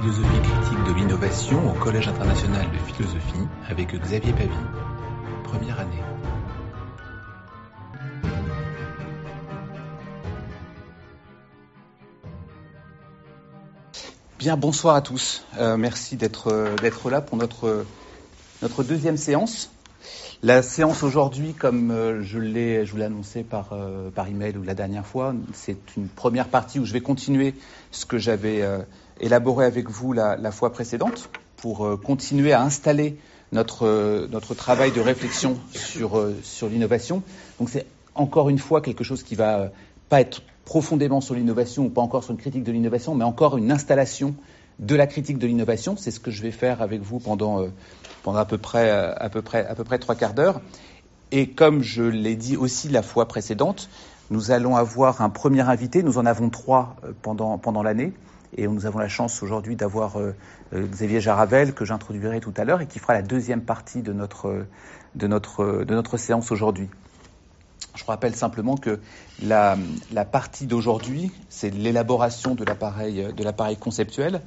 philosophie critique de l'innovation au Collège international de philosophie avec Xavier Pavie. Première année. Bien, bonsoir à tous. Euh, merci d'être d'être là pour notre notre deuxième séance. La séance aujourd'hui, comme euh, je je vous l'ai annoncé par euh, par email ou la dernière fois, c'est une première partie où je vais continuer ce que j'avais euh, élaboré avec vous la, fois précédente pour euh, continuer à installer notre euh, notre travail de réflexion sur sur l'innovation. Donc c'est encore une fois quelque chose qui va pas être profondément sur l'innovation ou pas encore sur une critique de l'innovation, mais encore une installation de la critique de l'innovation. C'est ce que je vais faire avec vous pendant, euh, pendant à, peu près, euh, à, peu près, à peu près trois quarts d'heure. Et comme je l'ai dit aussi la fois précédente, nous allons avoir un premier invité. Nous en avons trois euh, pendant, pendant l'année. Et nous avons la chance aujourd'hui d'avoir Xavier Jaravel, que j'introduirai tout à l'heure, et qui fera la deuxième partie de notre, de notre, de notre séance aujourd'hui. Je rappelle simplement que la, la partie d'aujourd'hui, c'est l'élaboration de l'appareil, de l'appareil conceptuel,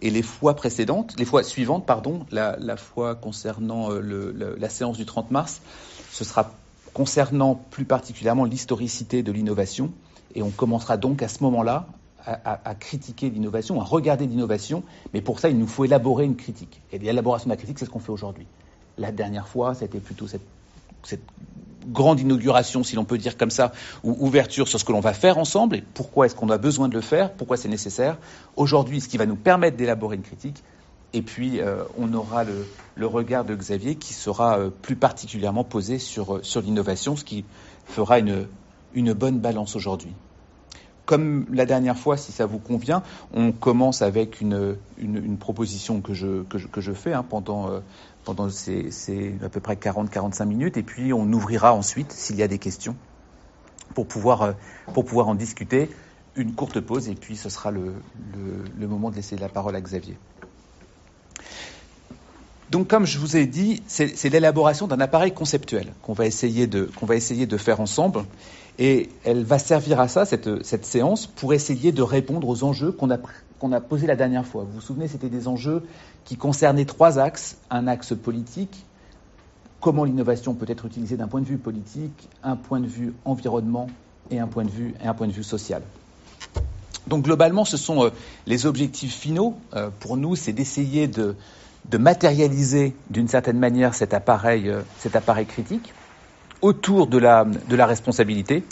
et les fois précédentes, les fois suivantes, pardon, la, la fois concernant euh, le, la séance du 30 mars, ce sera concernant plus particulièrement l'historicité de l'innovation, et on commencera donc à ce moment-là à, critiquer l'innovation, à regarder l'innovation, mais pour ça, il nous faut élaborer une critique. Et l'élaboration de la critique, c'est ce qu'on fait aujourd'hui. La dernière fois, c'était plutôt cette, grande inauguration, si l'on peut dire comme ça, ou ouverture sur ce que l'on va faire ensemble et pourquoi est-ce qu'on a besoin de le faire, pourquoi c'est nécessaire. Aujourd'hui, ce qui va nous permettre d'élaborer une critique. Et puis, euh, on aura le, regard de Xavier qui sera euh, plus particulièrement posé sur, euh, sur l'innovation, ce qui fera une bonne balance aujourd'hui. Comme la dernière fois, si ça vous convient, on commence avec une, proposition que je, fais hein, pendant, pendant ces, à peu près 40-45 minutes, et puis on ouvrira ensuite, s'il y a des questions, pour pouvoir, pouvoir en discuter. Une courte pause, et puis ce sera le moment de laisser la parole à Xavier. Donc, comme je vous ai dit, c'est l'élaboration d'un appareil conceptuel qu'on va, essayer de, va essayer de faire ensemble. Et elle va servir à ça, cette, cette séance, pour essayer de répondre aux enjeux qu'on a, qu'on a posés la dernière fois. Vous vous souvenez, c'était des enjeux qui concernaient trois axes. Un axe politique, comment l'innovation peut être utilisée d'un point de vue politique, un point de vue environnement et un point de vue, et un point de vue social. Donc globalement, ce sont euh, les objectifs finaux. Euh, pour nous, c'est d'essayer de, de matérialiser d'une certaine manière cet appareil, euh, cet appareil critique autour de la, de la responsabilité,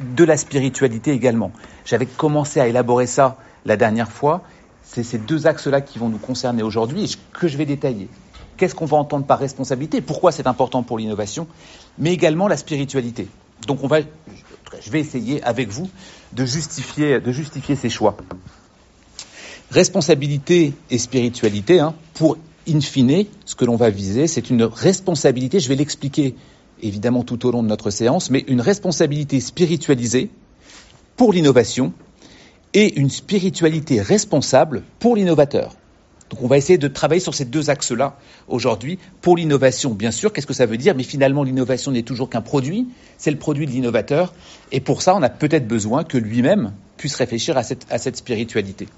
de la spiritualité également. J'avais commencé à élaborer ça la dernière fois. C'est ces deux axes-là qui vont nous concerner aujourd'hui et que je vais détailler. Qu'est-ce qu'on va entendre par responsabilité? Pourquoi c'est important pour l'innovation? Mais également la spiritualité. Donc on va, je vais essayer avec vous de justifier, de justifier ces choix responsabilité et spiritualité, hein, pour in fine, ce que l'on va viser, c'est une responsabilité, je vais l'expliquer évidemment tout au long de notre séance, mais une responsabilité spiritualisée pour l'innovation et une spiritualité responsable pour l'innovateur. Donc on va essayer de travailler sur ces deux axes-là aujourd'hui. Pour l'innovation, bien sûr, qu'est-ce que ça veut dire? Mais finalement, l'innovation n'est toujours qu'un produit, c'est le produit de l'innovateur, et pour ça, on a peut-être besoin que lui-même puisse réfléchir à cette, à cette spiritualité.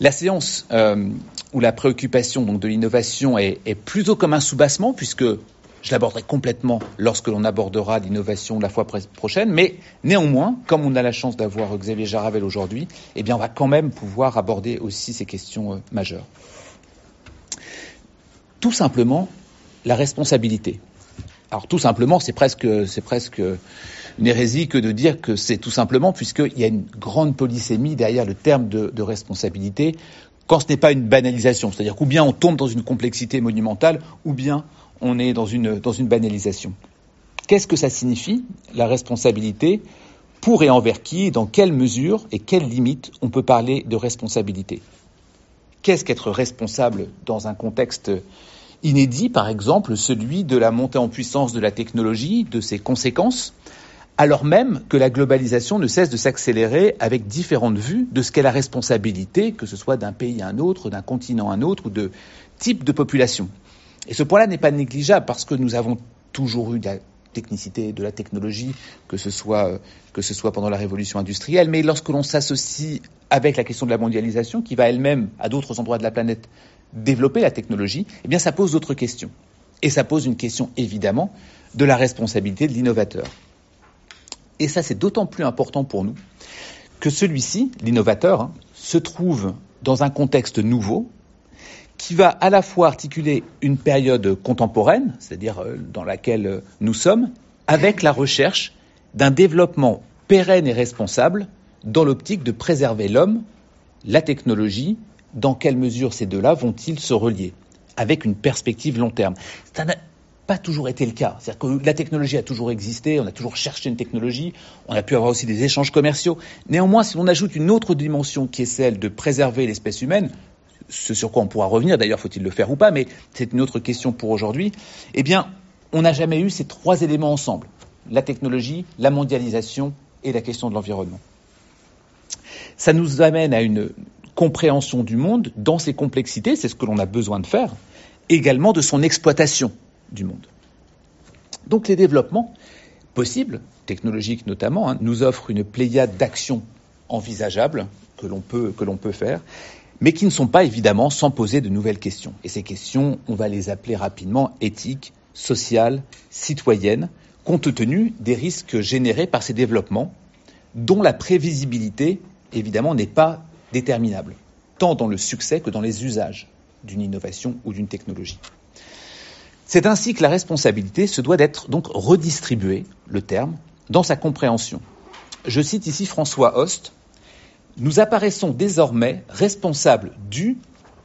La séance euh, où la préoccupation donc, de l'innovation est, plutôt comme un soubassement, puisque je l'aborderai complètement lorsque l'on abordera l'innovation la fois prochaine, mais néanmoins, comme on a la chance d'avoir Xavier Jaravel aujourd'hui, eh bien, on va quand même pouvoir aborder aussi ces questions euh, majeures. Tout simplement, la responsabilité. Alors, tout simplement, c'est presque, c'est presque une hérésie que de dire que c'est tout simplement puisqu'il y a une grande polysémie derrière le terme de, responsabilité quand ce n'est pas une banalisation. C'est-à-dire qu'ou bien on tombe dans une complexité monumentale, ou bien on est dans une, dans une banalisation. Qu'est-ce que ça signifie, la responsabilité Pour et envers qui Dans quelle mesure et quelles limites on peut parler de responsabilité? Qu'est-ce qu'être responsable dans un contexte inédit, par exemple, celui de la montée en puissance de la technologie, de ses conséquences? Alors même que la globalisation ne cesse de s'accélérer avec différentes vues de ce qu'est la responsabilité, que ce soit d'un pays à un autre, d'un continent à un autre, ou de type de population. Et ce point-là n'est pas négligeable parce que nous avons toujours eu technicité de la technologie, que ce soit, euh, que ce soit pendant la révolution industrielle, mais lorsque l'on s'associe avec la question de la mondialisation, qui va elle-même, à d'autres endroits de la planète, développer la technologie, eh bien ça pose d'autres questions. Et ça pose une question, évidemment, de la responsabilité de l'innovateur. Et ça, c'est d'autant plus important pour nous que celui-ci, l'innovateur, hein, se trouve dans un contexte nouveau qui va à la fois articuler une période contemporaine, c'est-à-dire euh, dans laquelle euh, nous sommes, avec la recherche d'un développement pérenne et responsable dans l'optique de préserver l'homme, la technologie, dans quelle mesure ces deux-là vont-ils se relier, avec une perspective long terme. Pas toujours été le cas. C'est-à-dire que la technologie a toujours existé, on a toujours cherché une technologie, on a pu avoir aussi des échanges commerciaux. Néanmoins, si on ajoute une autre dimension qui est celle de préserver l'espèce humaine, ce sur quoi on pourra revenir, d'ailleurs faut-il le faire ou pas, mais c'est une autre question pour aujourd'hui, eh bien, on n'a jamais eu ces trois éléments ensemble. La technologie, la mondialisation et la question de l'environnement. Ça nous amène à une compréhension du monde dans ses complexités, c'est ce que l'on a besoin de faire, également de son exploitation du monde. Donc les développements possibles, technologiques notamment, hein, nous offrent une pléiade d'actions envisageables que l'on peut, que l'on peut faire mais qui ne sont pas évidemment sans poser de nouvelles questions. Et ces questions, on va les appeler rapidement éthiques, sociales, citoyennes, compte tenu des risques générés par ces développements, dont la prévisibilité, évidemment, n'est pas déterminable, tant dans le succès que dans les usages d'une innovation ou d'une technologie. C'est ainsi que la responsabilité se doit d'être donc redistribuée, le terme, dans sa compréhension. Je cite ici François Host, nous apparaissons désormais responsables du,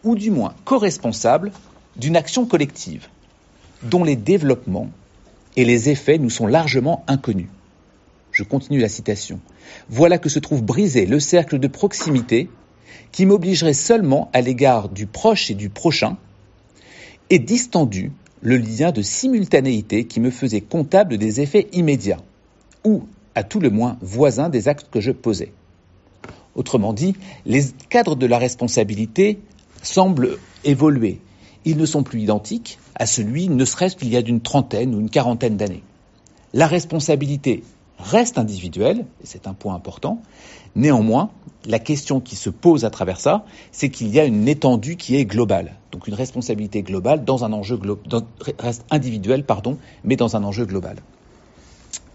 ou du moins co-responsables, d'une action collective, dont les développements et les effets nous sont largement inconnus. Je continue la citation. Voilà que se trouve brisé le cercle de proximité qui m'obligerait seulement à l'égard du proche et du prochain, et distendu le lien de simultanéité qui me faisait comptable des effets immédiats, ou, à tout le moins, voisin des actes que je posais. Autrement dit, les cadres de la responsabilité semblent évoluer. Ils ne sont plus identiques à celui ne serait-ce qu'il y a d'une trentaine ou une quarantaine d'années. La responsabilité reste individuelle, et c'est un point important. Néanmoins, la question qui se pose à travers ça, c'est qu'il y a une étendue qui est globale. Donc une responsabilité globale dans un enjeu reste individuelle, pardon, mais dans un enjeu global.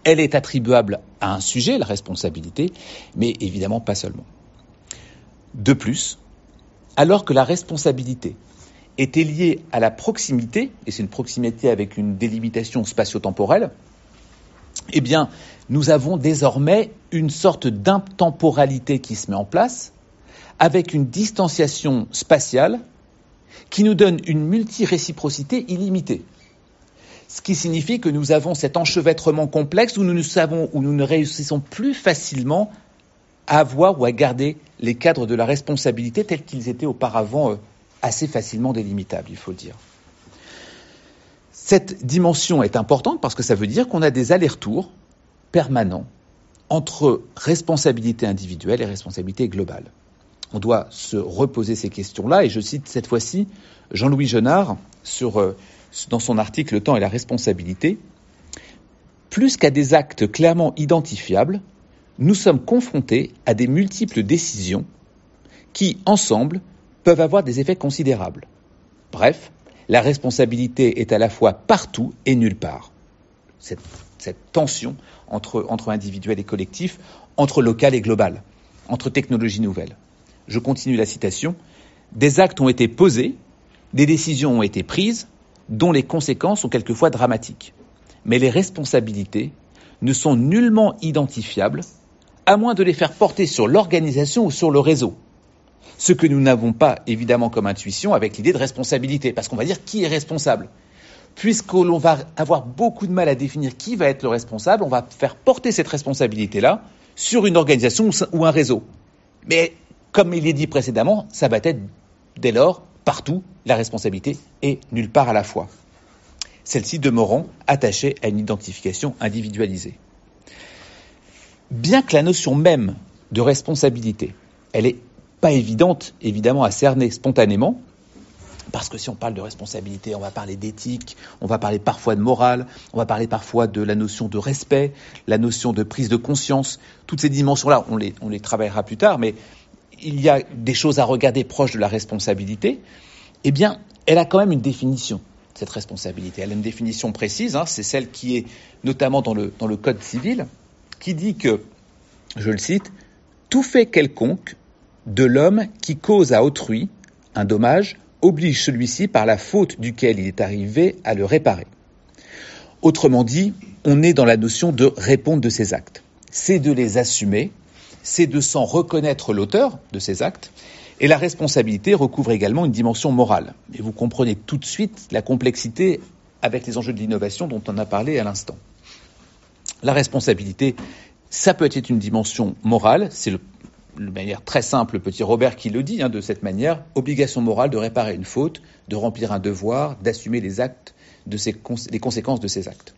Elle est attribuable à un sujet, la responsabilité, mais évidemment pas seulement. De plus, alors que la responsabilité était liée à la proximité, et c'est une proximité avec une délimitation spatio-temporelle, eh bien, nous avons désormais une sorte d'intemporalité qui se met en place, avec une distanciation spatiale qui nous donne une multiréciprocité illimitée ce qui signifie que nous avons cet enchevêtrement complexe où nous ne savons, où nous ne réussissons plus facilement à avoir ou à garder les cadres de la responsabilité tels qu'ils étaient auparavant euh, assez facilement délimitables, il faut le dire. Cette dimension est importante parce que ça veut dire qu'on a des allers-retours permanents entre responsabilité individuelle et responsabilité globale. On doit se reposer ces questions-là, et je cite cette fois-ci Jean-Louis Genard euh, dans son article Le temps et la responsabilité, plus qu'à des actes clairement identifiables, nous sommes confrontés à des multiples décisions qui, ensemble, peuvent avoir des effets considérables. Bref, la responsabilité est à la fois partout et nulle part. Cette, tension entre individuel et collectif, entre local et global, entre technologies nouvelles. Je continue la citation. Des actes ont été posés, des décisions ont été prises, dont les conséquences sont quelquefois dramatiques. Mais les responsabilités ne sont nullement identifiables, à moins de les faire porter sur l'organisation ou sur le réseau. Ce que nous n'avons pas évidemment comme intuition avec l'idée de responsabilité, parce qu'on va dire qui est responsable. Puisque l'on va avoir beaucoup de mal à définir qui va être le responsable, on va faire porter cette responsabilité-là sur une organisation ou un réseau. Mais comme il est dit précédemment, ça va être dès lors partout la responsabilité est nulle part à la fois. Celle-ci demeurant attachée à une identification individualisée. Bien que la notion même de responsabilité, elle n'est pas évidente évidemment à cerner spontanément, Parce que si on parle de responsabilité, on va parler d'éthique, on va parler parfois de morale, on va parler parfois de la notion de respect, la notion de prise de conscience. Toutes ces dimensions-là, on les, on les travaillera plus tard, mais il y a des choses à regarder proches de la responsabilité. Eh bien, elle a quand même une définition, cette responsabilité. Elle a une définition précise, hein, c'est celle qui est notamment dans le, dans le Code civil, qui dit que, je le cite, tout fait quelconque de l'homme qui cause à autrui un dommage oblige celui-ci par la faute duquel il est arrivé à le réparer. Autrement dit, on est dans la notion de répondre de ses actes. C'est de les assumer, c'est de s'en reconnaître l'auteur de ces actes, et la responsabilité recouvre également une dimension morale. Et vous comprenez tout de suite la complexité avec les enjeux de l'innovation dont on a parlé à l'instant. La responsabilité, ça peut être une dimension morale, c'est de manière très simple, petit Robert qui le dit hein, de cette manière, obligation morale de réparer une faute, de remplir un devoir, d'assumer les les conséquences de ces actes.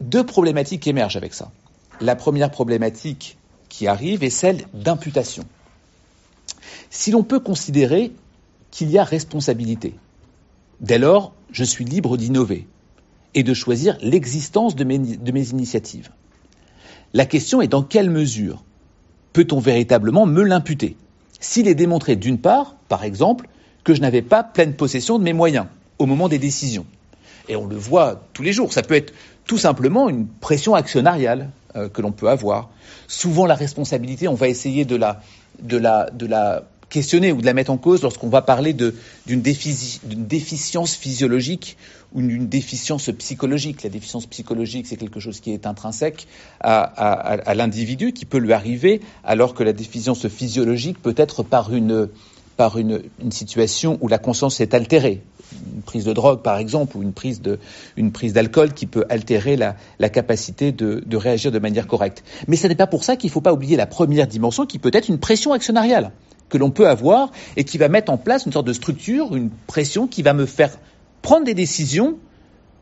Deux problématiques émergent avec ça. La première problématique qui arrive est celle d'imputation. Si l'on peut considérer qu'il y a responsabilité, dès lors, je suis libre d'innover et de choisir l'existence de mes initiatives. La question est dans quelle mesure peut-on véritablement me l'imputer S'il est démontré d'une part, par exemple, que je n'avais pas pleine possession de mes moyens au moment des décisions. Et on le voit tous les jours, ça peut être tout simplement une pression actionnariale euh, que l'on peut avoir. Souvent la responsabilité, on va essayer de la, questionner ou de la mettre en cause lorsqu'on va parler d'une déficience physiologique ou d'une déficience psychologique. La déficience psychologique, c'est quelque chose qui est intrinsèque à, l'individu, qui peut lui arriver, alors que la déficience physiologique peut être par une, situation où la conscience est altérée. Une prise de drogue, par exemple, ou une prise d'alcool qui peut altérer la, capacité de, de, réagir de manière correcte. Mais ce n'est pas pour ça qu'il ne faut pas oublier la première dimension qui peut être une pression actionnariale que l'on peut avoir et qui va mettre en place une sorte de structure, une pression qui va me faire prendre des décisions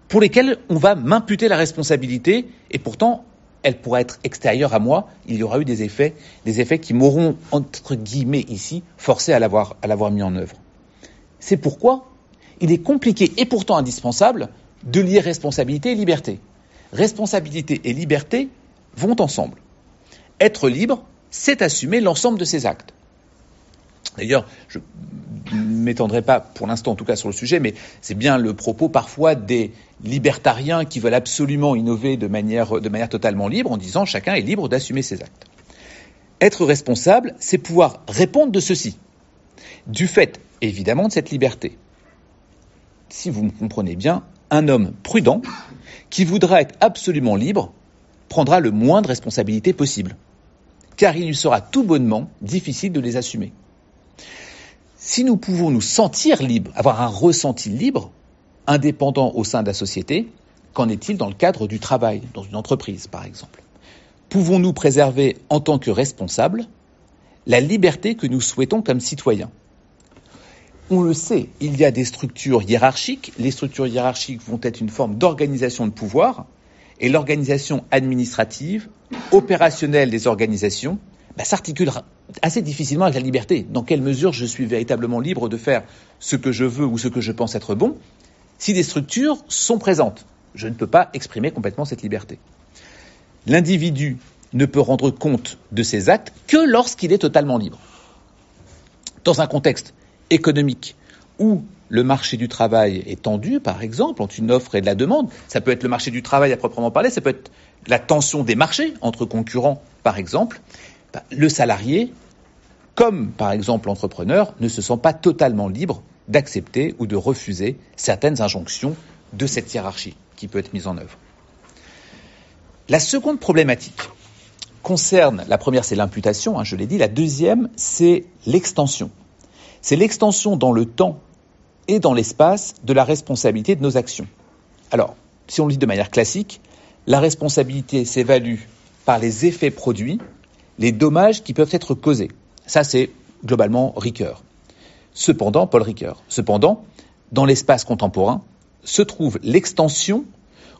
pour lesquelles on va m'imputer la responsabilité et pourtant elle pourra être extérieure à moi. Il y aura eu des effets, des effets qui m'auront entre guillemets ici forcé à l'avoir à l'avoir mis en œuvre. C'est pourquoi il est compliqué et pourtant indispensable de lier responsabilité et liberté. Responsabilité et liberté vont ensemble. Être libre, c'est assumer l'ensemble de ses actes. D'ailleurs, je ne m'étendrai pas pour l'instant en tout cas sur le sujet, mais c'est bien le propos parfois des libertariens qui veulent absolument innover de manière, de manière totalement libre en disant chacun est libre d'assumer ses actes. Être responsable, c'est pouvoir répondre de ceci, du fait évidemment de cette liberté. Si vous me comprenez bien, un homme prudent qui voudra être absolument libre prendra le moins de responsabilités possible, car il lui sera tout bonnement difficile de les assumer. Si nous pouvons nous sentir libres, avoir un ressenti libre, indépendant au sein de la société, qu'en est-il dans le cadre du travail, dans une entreprise par exemple? Pouvons-nous préserver en tant que responsables la liberté que nous souhaitons comme citoyens? On le sait, il y a des structures hiérarchiques. Les structures hiérarchiques vont être une forme d'organisation de pouvoir et l'organisation administrative, opérationnelle des organisations, bah, s'articule assez difficilement avec la liberté. Dans quelle mesure je suis véritablement libre de faire ce que je veux ou ce que je pense être bon si des structures sont présentes? Je ne peux pas exprimer complètement cette liberté. L'individu ne peut rendre compte de ses actes que lorsqu'il est totalement libre. Dans un contexte économique où le marché du travail est tendu, par exemple, entre une offre et de la demande, ça peut être le marché du travail à proprement parler, ça peut être la tension des marchés entre concurrents, par exemple, bah, le salarié, comme par exemple l'entrepreneur, ne se sent pas totalement libre d'accepter ou de refuser certaines injonctions de cette hiérarchie qui peut être mise en œuvre. La seconde problématique concerne, la première c'est l'imputation, hein, je l'ai dit, la deuxième c'est l'extension. C'est l'extension dans le temps et dans l'espace de la responsabilité de nos actions. Alors, si on le dit de manière classique, la responsabilité s'évalue par les effets produits les dommages qui peuvent être causés. Ça, c'est globalement Ricoeur. Cependant, Paul Ricoeur. Cependant, dans l'espace contemporain, se trouve l'extension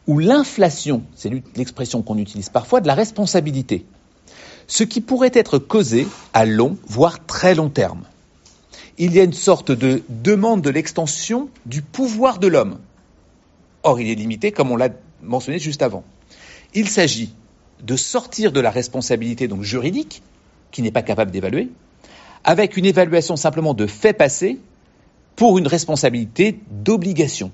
ou l'inflation, c'est l'expression qu'on utilise parfois, de la responsabilité. Ce qui pourrait être causé à long, voire très long terme. Il y a une sorte de demande de l'extension du pouvoir de l'homme. Or, il est limité, comme on l'a mentionné juste avant. Il s'agit de sortir de la responsabilité donc juridique, qui n'est pas capable d'évaluer, avec une évaluation simplement de fait passé pour une responsabilité d'obligation.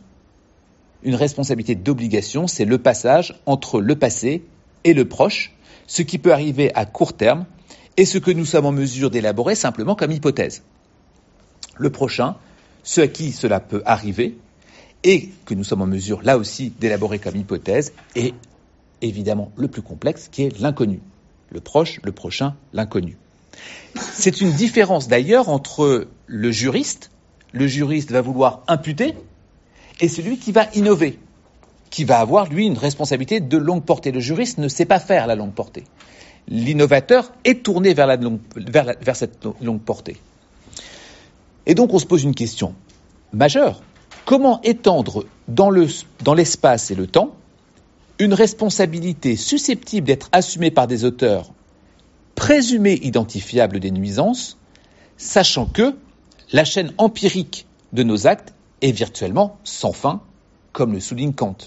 Une responsabilité d'obligation, c'est le passage entre le passé et le proche, ce qui peut arriver à court terme et ce que nous sommes en mesure d'élaborer simplement comme hypothèse. Le prochain, ce à qui cela peut arriver, et que nous sommes en mesure là aussi d'élaborer comme hypothèse, est évidemment le plus complexe, qui est l'inconnu. Le proche, le prochain, l'inconnu. C'est une différence d'ailleurs entre le juriste, le juriste va vouloir imputer, et celui qui va innover, qui va avoir, lui, une responsabilité de longue portée. Le juriste ne sait pas faire la longue portée. L'innovateur est tourné vers, cette longue portée. Et donc on se pose une question majeure. Comment étendre dans l'espace et le temps une responsabilité susceptible d'être assumée par des auteurs présumés identifiables des nuisances, sachant que la chaîne empirique de nos actes est virtuellement sans fin, comme le souligne Kant.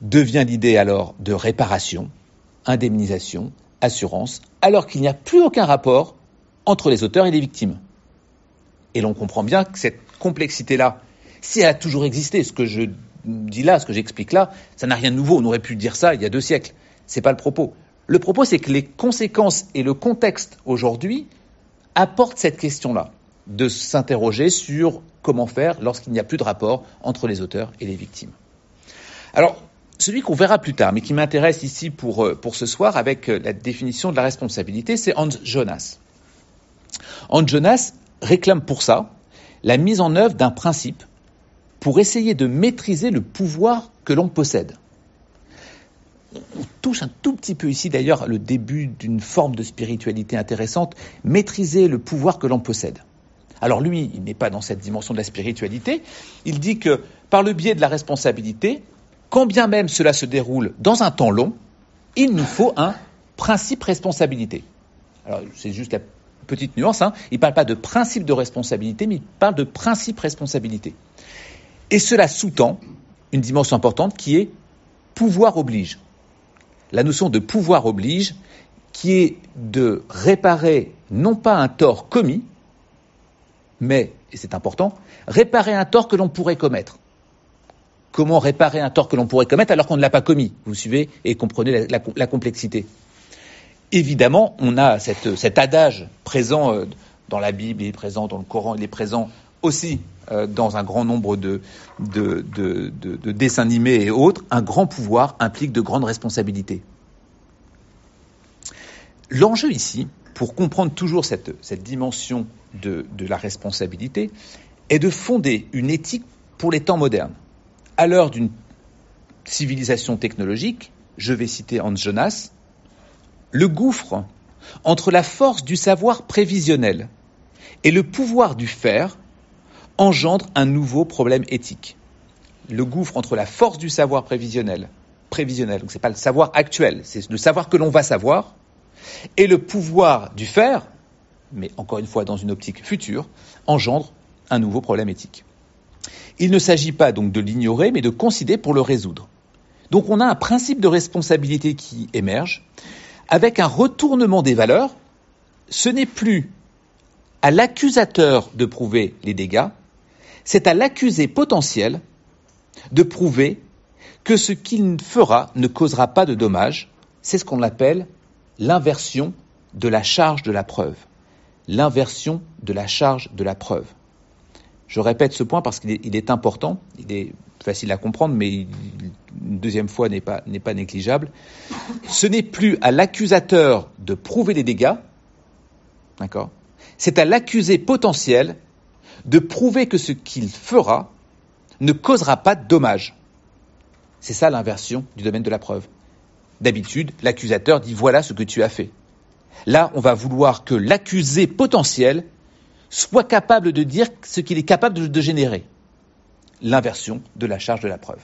Devient l'idée alors de réparation, indemnisation, assurance, alors qu'il n'y a plus aucun rapport entre les auteurs et les victimes. Et l'on comprend bien que cette complexité-là, si elle a toujours existé, ce que je dis là, ce que j'explique là, ça n'a rien de nouveau. On aurait pu dire ça il y a deux siècles. C'est pas le propos. Le propos, c'est que les conséquences et le contexte aujourd'hui apportent cette question-là, de s'interroger sur comment faire lorsqu'il n'y a plus de rapport entre les auteurs et les victimes. Alors, celui qu'on verra plus tard, mais qui m'intéresse ici pour, euh, pour ce soir avec euh, la définition de la responsabilité, c'est Hans Jonas. Hans Jonas réclame pour ça la mise en œuvre d'un principe pour essayer de maîtriser le pouvoir que l'on possède. On touche un tout petit peu ici d'ailleurs le début d'une forme de spiritualité intéressante, maîtriser le pouvoir que l'on possède. Alors lui, il n'est pas dans cette dimension de la spiritualité, il dit que par le biais de la responsabilité, quand bien même cela se déroule dans un temps long, il nous faut un principe responsabilité. Alors c'est juste la petite nuance, hein. il ne parle pas de principe de responsabilité, mais il parle de principe responsabilité. Et cela sous-tend une dimension importante qui est pouvoir oblige. La notion de pouvoir oblige qui est de réparer non pas un tort commis, mais, et c'est important, réparer un tort que l'on pourrait commettre. Comment réparer un tort que l'on pourrait commettre alors qu'on ne l'a pas commis Vous suivez et comprenez la, complexité. Évidemment, on a cet adage présent euh, dans la Bible, il est présent dans le Coran, il est présent aussi euh, dans un grand nombre de, dessins animés et autres, un grand pouvoir implique de grandes responsabilités. L'enjeu ici, pour comprendre toujours cette, dimension de, la responsabilité, est de fonder une éthique pour les temps modernes. À l'heure d'une civilisation technologique, je vais citer Hans Jonas, le gouffre entre la force du savoir prévisionnel et le pouvoir du faire engendre un nouveau problème éthique. Le gouffre entre la force du savoir prévisionnel, prévisionnel, donc c'est pas le savoir actuel, c'est le savoir que l'on va savoir, et le pouvoir du faire, mais encore une fois dans une optique future, engendre un nouveau problème éthique. Il ne s'agit pas donc de l'ignorer, mais de considérer pour le résoudre. Donc on a un principe de responsabilité qui émerge, avec un retournement des valeurs. Ce n'est plus à l'accusateur de prouver les dégâts, c'est à l'accusé potentiel de prouver que ce qu'il fera ne causera pas de dommages. C'est ce qu'on appelle l'inversion de la charge de la preuve. L'inversion de la charge de la preuve. Je répète ce point parce qu'il est, important, facile à comprendre, mais une deuxième fois n'est pas, n'est pas négligeable. Ce n'est plus à l'accusateur de prouver les dégâts, d'accord? C'est à l'accusé potentiel de prouver que ce qu'il fera ne causera pas de dommages. C'est ça l'inversion du domaine de la preuve. D'habitude, l'accusateur dit voilà ce que tu as fait. Là, on va vouloir que l'accusé potentiel soit capable de dire ce qu'il est capable de, générer. L'inversion de la charge de la preuve.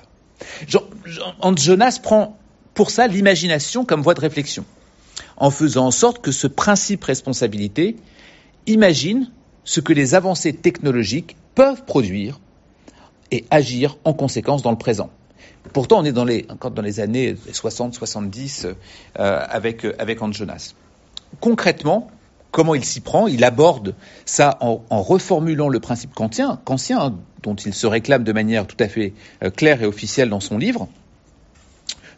Jonas prend pour ça l'imagination comme voie de réflexion, en faisant en sorte que ce principe responsabilité imagine ce que les avancées technologiques peuvent produire et agir en conséquence dans le présent. Pourtant, on est dans les, encore dans les années 60-70 euh, avec, avec Hans Jonas. Concrètement, comment il s'y prend Il aborde ça en, reformulant le principe kantien, hein, dont il se réclame de manière tout à fait euh, claire et officielle dans son livre.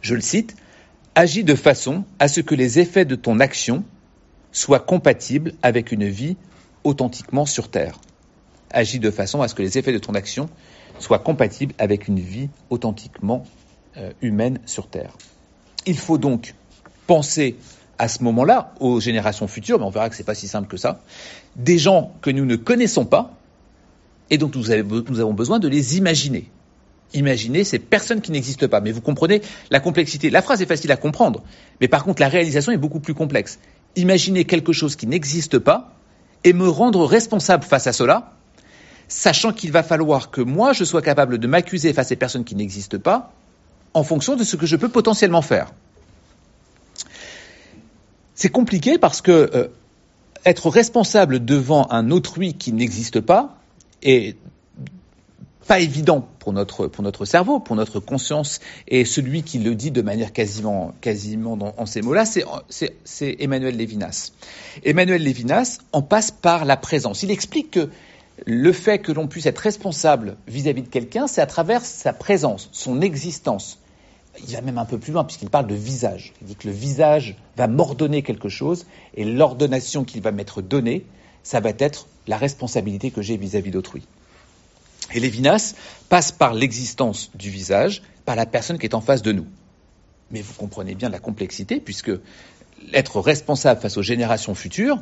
Je le cite Agis de façon à ce que les effets de ton action soient compatibles avec une vie authentiquement sur Terre. Agis de façon à ce que les effets de ton action soient compatibles avec une vie authentiquement euh, humaine sur Terre. Il faut donc penser à ce moment-là aux générations futures, mais on verra que ce n'est pas si simple que ça, des gens que nous ne connaissons pas et dont nous, avons besoin de les imaginer. Imaginer ces personnes qui n'existent pas. Mais vous comprenez la complexité. La phrase est facile à comprendre, mais par contre la réalisation est beaucoup plus complexe. Imaginer quelque chose qui n'existe pas et me rendre responsable face à cela, sachant qu'il va falloir que moi je sois capable de m'accuser face à ces personnes qui n'existent pas en fonction de ce que je peux potentiellement faire. C'est compliqué parce que euh, être responsable devant un autrui qui n'existe pas est pas évident pour notre, cerveau, pour notre conscience, et celui qui le dit de manière quasiment, en ces mots-là, c'est Emmanuel Lévinas. Emmanuel Lévinas en passe par la présence. Il explique que le fait que l'on puisse être responsable vis-à-vis -vis de quelqu'un, c'est à travers sa présence, son existence il va même un peu plus loin puisqu'il parle de visage. Il dit que le visage va m'ordonner quelque chose et l'ordonnation qu'il va m'être donnée, ça va être la responsabilité que j'ai vis-à-vis d'autrui. Et Lévinas passe par l'existence du visage, par la personne qui est en face de nous. Mais vous comprenez bien la complexité puisque être responsable face aux générations futures,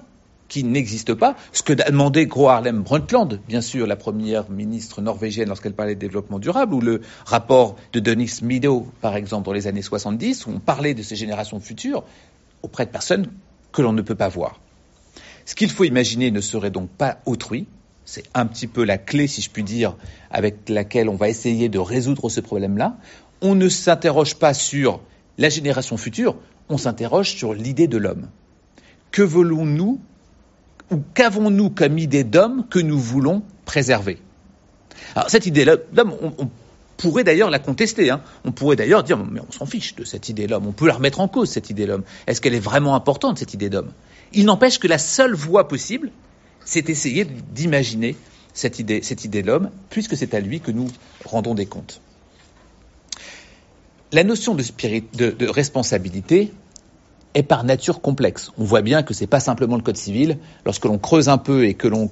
qui n'existe pas. Ce que demandait Gro Harlem Brundtland, bien sûr, la première ministre norvégienne lorsqu'elle parlait de développement durable, ou le rapport de Denis Meadow, par exemple, dans les années 70, où on parlait de ces générations futures auprès de personnes que l'on ne peut pas voir. Ce qu'il faut imaginer ne serait donc pas autrui. C'est un petit peu la clé, si je puis dire, avec laquelle on va essayer de résoudre ce problème-là. On ne s'interroge pas sur la génération future, on s'interroge sur l'idée de l'homme. Que voulons-nous ou qu'avons-nous comme idée d'homme que nous voulons préserver? Alors cette idée d'homme, on, pourrait d'ailleurs la contester. Hein. On pourrait d'ailleurs dire, mais on s'en fiche de cette idée d'homme. On peut la remettre en cause, cette idée d'homme. Est-ce qu'elle est vraiment importante, cette idée d'homme? Il n'empêche que la seule voie possible, c'est essayer d'imaginer cette idée, cette idée l'homme, puisque c'est à lui que nous rendons des comptes. La notion de, de responsabilité, est par nature complexe. On voit bien que ce n'est pas simplement le code civil. Lorsque l'on creuse un peu et que l'on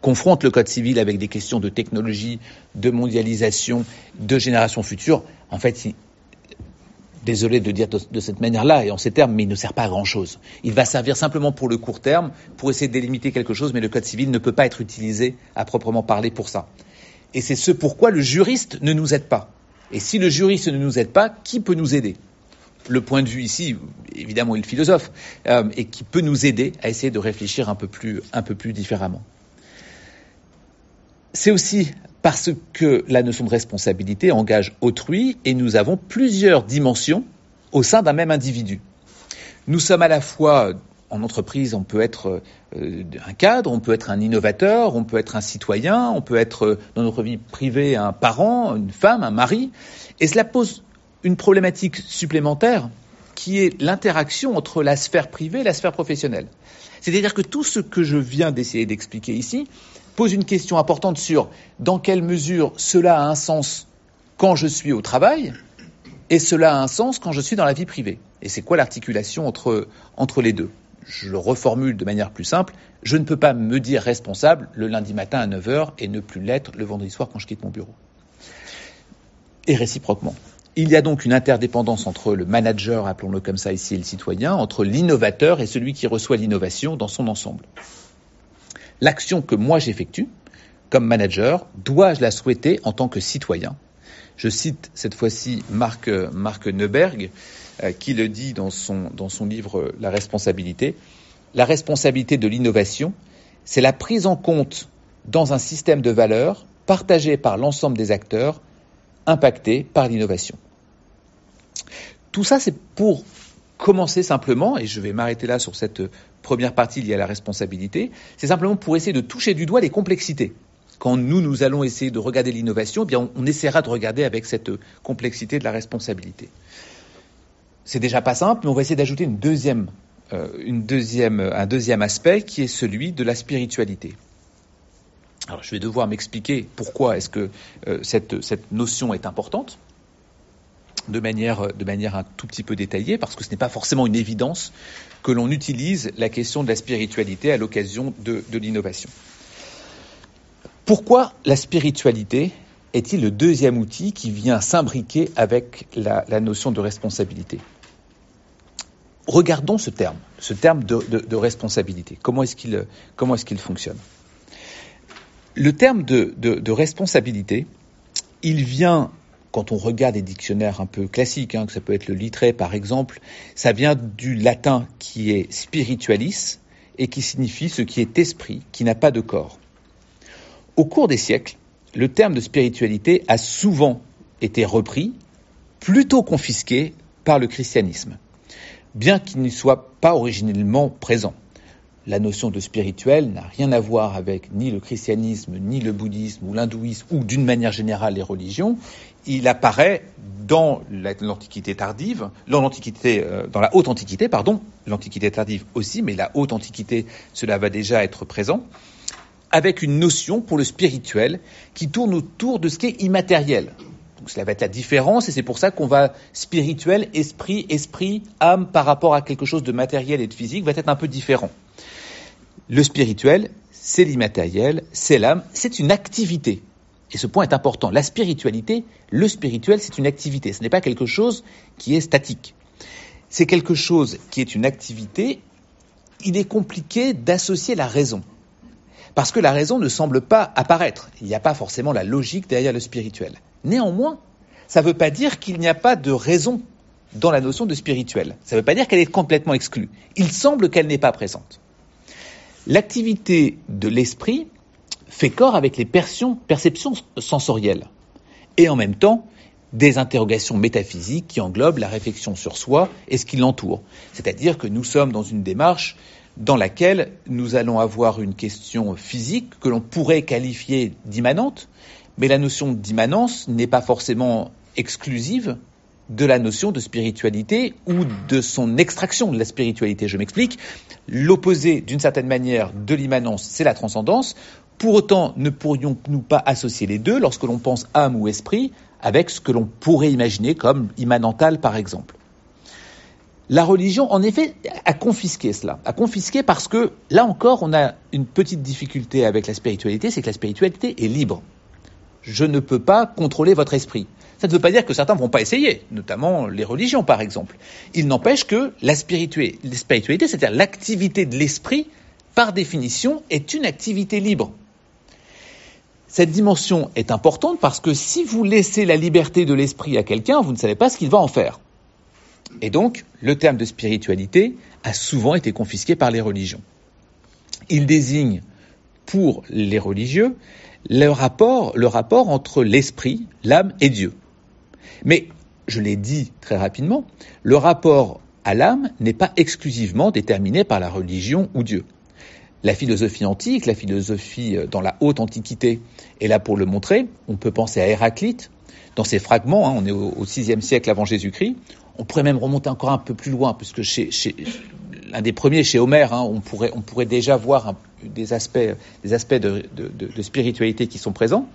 confronte le code civil avec des questions de technologie, de mondialisation, de génération future, en fait, désolé de dire de, cette manière-là et en ces termes, mais il ne sert pas à grand-chose. Il va servir simplement pour le court terme, pour essayer de délimiter quelque chose, mais le code civil ne peut pas être utilisé à proprement parler pour ça. Et c'est ce pourquoi le juriste ne nous aide pas. Et si le juriste ne nous aide pas, qui peut nous aider? Le point de vue ici, évidemment, est le philosophe, euh, et qui peut nous aider à essayer de réfléchir un peu plus, un peu plus différemment. C'est aussi parce que la notion de responsabilité engage autrui et nous avons plusieurs dimensions au sein d'un même individu. Nous sommes à la fois en entreprise, on peut être euh, un cadre, on peut être un innovateur, on peut être un citoyen, on peut être euh, dans notre vie privée un parent, une femme, un mari, et cela pose une problématique supplémentaire qui est l'interaction entre la sphère privée et la sphère professionnelle. C'est-à-dire que tout ce que je viens d'essayer d'expliquer ici pose une question importante sur dans quelle mesure cela a un sens quand je suis au travail et cela a un sens quand je suis dans la vie privée. Et c'est quoi l'articulation entre, les deux? Je le reformule de manière plus simple. Je ne peux pas me dire responsable le lundi matin à 9h et ne plus l'être le vendredi soir quand je quitte mon bureau. Et réciproquement. Il y a donc une interdépendance entre le manager, appelons-le comme ça ici, et le citoyen, entre l'innovateur et celui qui reçoit l'innovation dans son ensemble. L'action que moi j'effectue comme manager, dois-je la souhaiter en tant que citoyen? Je cite cette fois-ci Marc, Neuberg, euh, qui le dit dans son, dans son livre La responsabilité. La responsabilité de l'innovation, c'est la prise en compte dans un système de valeurs partagé par l'ensemble des acteurs impactés par l'innovation. Tout ça, c'est pour commencer simplement, et je vais m'arrêter là sur cette première partie liée à la responsabilité, c'est simplement pour essayer de toucher du doigt les complexités. Quand nous, nous allons essayer de regarder l'innovation, eh on, essaiera de regarder avec cette complexité de la responsabilité. C'est déjà pas simple, mais on va essayer d'ajouter euh, un deuxième aspect qui est celui de la spiritualité. Alors, je vais devoir m'expliquer pourquoi est-ce que euh, cette notion est importante de manière, un tout petit peu détaillée, parce que ce n'est pas forcément une évidence que l'on utilise la question de la spiritualité à l'occasion de, l'innovation. Pourquoi la spiritualité est-il le deuxième outil qui vient s'imbriquer avec la, notion de responsabilité? Regardons ce terme, ce terme de, de, responsabilité. Comment est-ce qu'il est qu'il fonctionne? Le terme de, de, responsabilité, il vient quand on regarde des dictionnaires un peu classiques, hein, que ça peut être le littré par exemple, ça vient du latin qui est spiritualis et qui signifie ce qui est esprit, qui n'a pas de corps. Au cours des siècles, le terme de spiritualité a souvent été repris, plutôt confisqué par le christianisme, bien qu'il n'y soit pas originellement présent la notion de spirituel n'a rien à voir avec ni le christianisme, ni le bouddhisme ou l'hindouisme, ou d'une manière générale les religions. Il apparaît dans l'Antiquité tardive, dans l'Antiquité, euh, dans la haute Antiquité, pardon, l'Antiquité tardive aussi, mais la haute Antiquité, cela va déjà être présent, avec une notion pour le spirituel qui tourne autour de ce qui est immatériel. Donc cela va être la différence, et c'est pour ça qu'on va spirituel, esprit, esprit, âme par rapport à quelque chose de matériel et de physique va être un peu différent. Le spirituel, c'est l'immatériel, c'est l'âme, c'est une activité. Et ce point est important. La spiritualité, le spirituel, c'est une activité. Ce n'est pas quelque chose qui est statique. C'est quelque chose qui est une activité. Il est compliqué d'associer la raison. Parce que la raison ne semble pas apparaître. Il n'y a pas forcément la logique derrière le spirituel. Néanmoins, ça ne veut pas dire qu'il n'y a pas de raison dans la notion de spirituel. Ça ne veut pas dire qu'elle est complètement exclue. Il semble qu'elle n'est pas présente. L'activité de l'esprit fait corps avec les perceptions sensorielles et en même temps des interrogations métaphysiques qui englobent la réflexion sur soi et ce qui l'entoure. C'est-à-dire que nous sommes dans une démarche dans laquelle nous allons avoir une question physique que l'on pourrait qualifier d'immanente, mais la notion d'immanence n'est pas forcément exclusive de la notion de spiritualité ou de son extraction de la spiritualité. Je m'explique. L'opposé, d'une certaine manière, de l'immanence, c'est la transcendance. Pour autant, ne pourrions-nous pas associer les deux lorsque l'on pense âme ou esprit avec ce que l'on pourrait imaginer comme immanental, par exemple La religion, en effet, a confisqué cela. A confisqué parce que, là encore, on a une petite difficulté avec la spiritualité, c'est que la spiritualité est libre. Je ne peux pas contrôler votre esprit. Ça ne veut pas dire que certains ne vont pas essayer, notamment les religions par exemple. Il n'empêche que la spiritualité, c'est-à-dire l'activité de l'esprit, par définition, est une activité libre. Cette dimension est importante parce que si vous laissez la liberté de l'esprit à quelqu'un, vous ne savez pas ce qu'il va en faire. Et donc, le terme de spiritualité a souvent été confisqué par les religions. Il désigne pour les religieux le rapport, le rapport entre l'esprit, l'âme et Dieu. Mais, je l'ai dit très rapidement, le rapport à l'âme n'est pas exclusivement déterminé par la religion ou Dieu. La philosophie antique, la philosophie euh, dans la haute antiquité est là pour le montrer. On peut penser à Héraclite, dans ses fragments, hein, on est au, VIe siècle avant Jésus-Christ. On pourrait même remonter encore un peu plus loin, puisque chez, l'un des premiers, chez Homère, hein, on, pourrait, déjà voir des aspects, de, de, spiritualité qui sont présents.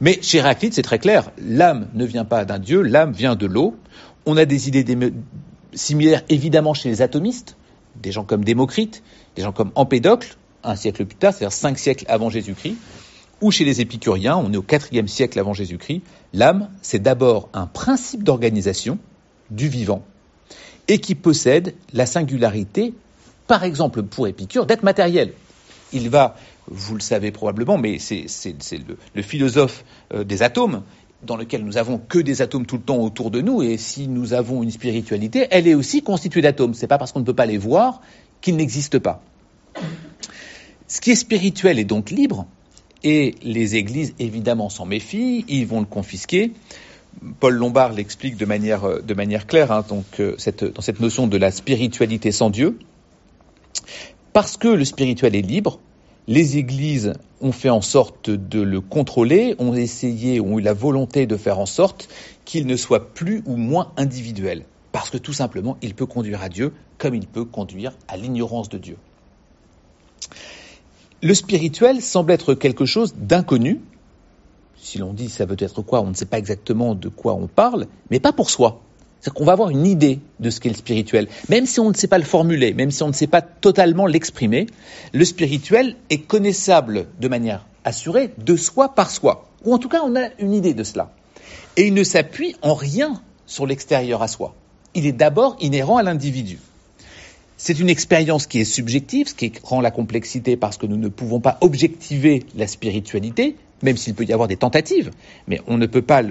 Mais chez Héraclite, c'est très clair. L'âme ne vient pas d'un dieu, l'âme vient de l'eau. On a des idées similaires, évidemment, chez les atomistes, des gens comme Démocrite, des gens comme Empédocle, un siècle plus tard, c'est-à-dire cinq siècles avant Jésus-Christ, ou chez les épicuriens, on est au quatrième siècle avant Jésus-Christ. L'âme, c'est d'abord un principe d'organisation du vivant et qui possède la singularité, par exemple pour Épicure, d'être matériel il va, vous le savez probablement, mais c'est le, philosophe euh, des atomes, dans lequel nous avons que des atomes tout le temps autour de nous, et si nous avons une spiritualité, elle est aussi constituée d'atomes. C'est pas parce qu'on ne peut pas les voir qu'ils n'existent pas. Ce qui est spirituel est donc libre, et les églises évidemment s'en méfient, ils vont le confisquer. Paul Lombard l'explique de manière, manière claire, hein, donc, cette, dans cette notion de la spiritualité sans Dieu. Parce que le spirituel est libre, les églises ont fait en sorte de le contrôler, ont essayé, ont eu la volonté de faire en sorte qu'il ne soit plus ou moins individuel. Parce que tout simplement, il peut conduire à Dieu comme il peut conduire à l'ignorance de Dieu. Le spirituel semble être quelque chose d'inconnu. Si l'on dit ça veut être quoi, on ne sait pas exactement de quoi on parle, mais pas pour soi. C'est qu'on va avoir une idée de ce qu'est le spirituel. Même si on ne sait pas le formuler, même si on ne sait pas totalement l'exprimer, le spirituel est connaissable de manière assurée de soi par soi. Ou en tout cas, on a une idée de cela. Et il ne s'appuie en rien sur l'extérieur à soi. Il est d'abord inhérent à l'individu. C'est une expérience qui est subjective, ce qui rend la complexité parce que nous ne pouvons pas objectiver la spiritualité, même s'il peut y avoir des tentatives, mais on ne peut pas,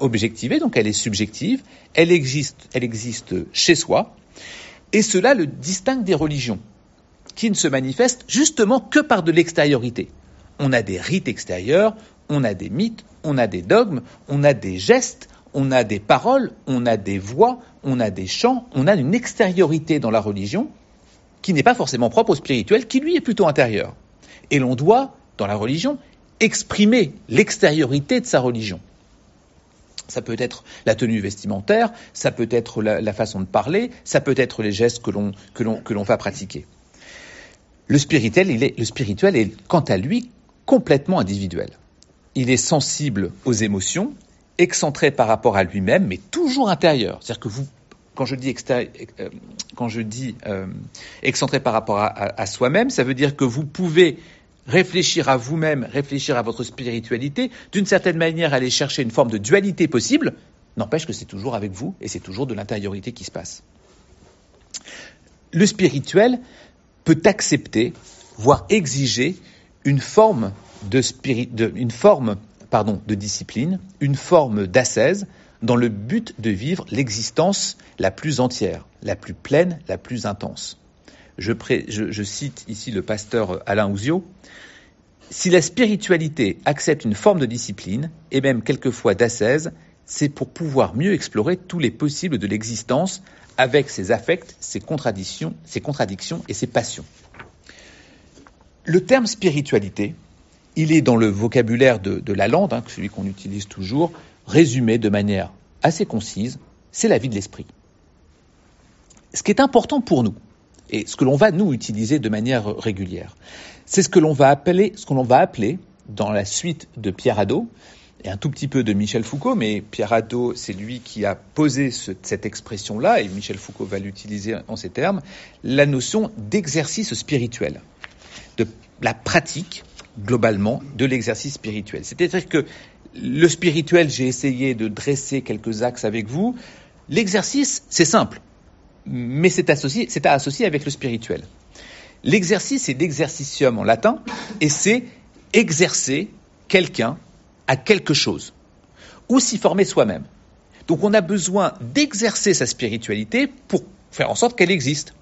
objectiver, donc elle est subjective, elle existe, elle existe chez soi, et cela le distingue des religions, qui ne se manifestent justement que par de l'extériorité. On a des rites extérieurs, on a des mythes, on a des dogmes, on a des gestes, on a des paroles, on a des voix, on a des chants, on a une extériorité dans la religion qui n'est pas forcément propre au spirituel, qui lui est plutôt intérieur. Et l'on doit, dans la religion, exprimer l'extériorité de sa religion. Ça peut être la tenue vestimentaire, ça peut être la, façon de parler, ça peut être les gestes que l'on, va pratiquer. Le spirituel est, quant à lui, complètement individuel. Il est sensible aux émotions, excentré par rapport à lui-même, mais toujours intérieur. C'est-à-dire que vous, quand je dis, euh, euh, excentré par rapport à soi-même, ça veut dire que vous pouvez réfléchir à vous-même, réfléchir à votre spiritualité, d'une certaine manière aller chercher une forme de dualité possible, n'empêche que c'est toujours avec vous et c'est toujours de l'intériorité qui se passe. Le spirituel peut accepter, voire exiger, une forme de, une forme, pardon, de discipline, une forme d'ascèse, dans le but de vivre l'existence la plus entière, la plus pleine, la plus intense. Je, cite ici le pasteur Alain Ouzio. Si la spiritualité accepte une forme de discipline, et même quelquefois d'ascèse, c'est pour pouvoir mieux explorer tous les possibles de l'existence avec ses affects, ses contradictions, ses contradictions et ses passions. Le terme spiritualité, il est dans le vocabulaire de, de la lande, hein, celui qu'on utilise toujours, résumé de manière assez concise, c'est la vie de l'esprit. Ce qui est important pour nous, et ce que l'on va nous utiliser de manière régulière. C'est ce que l'on va appeler, ce que l'on va appeler dans la suite de Pierre Hadot et un tout petit peu de Michel Foucault, mais Pierre Hadot, c'est lui qui a posé cette expression-là, et Michel Foucault va l'utiliser en ces termes, la notion d'exercice spirituel, de la pratique, globalement, de l'exercice spirituel. C'est-à-dire que le spirituel, j'ai essayé de dresser quelques axes avec vous. L'exercice, c'est simple mais c'est associé, c'est à associer avec le spirituel. L'exercice est d'exercitium en latin, et c'est exercer quelqu'un à quelque chose, ou s'y former soi-même. Donc on a besoin d'exercer sa spiritualité pour faire en sorte qu'elle existe.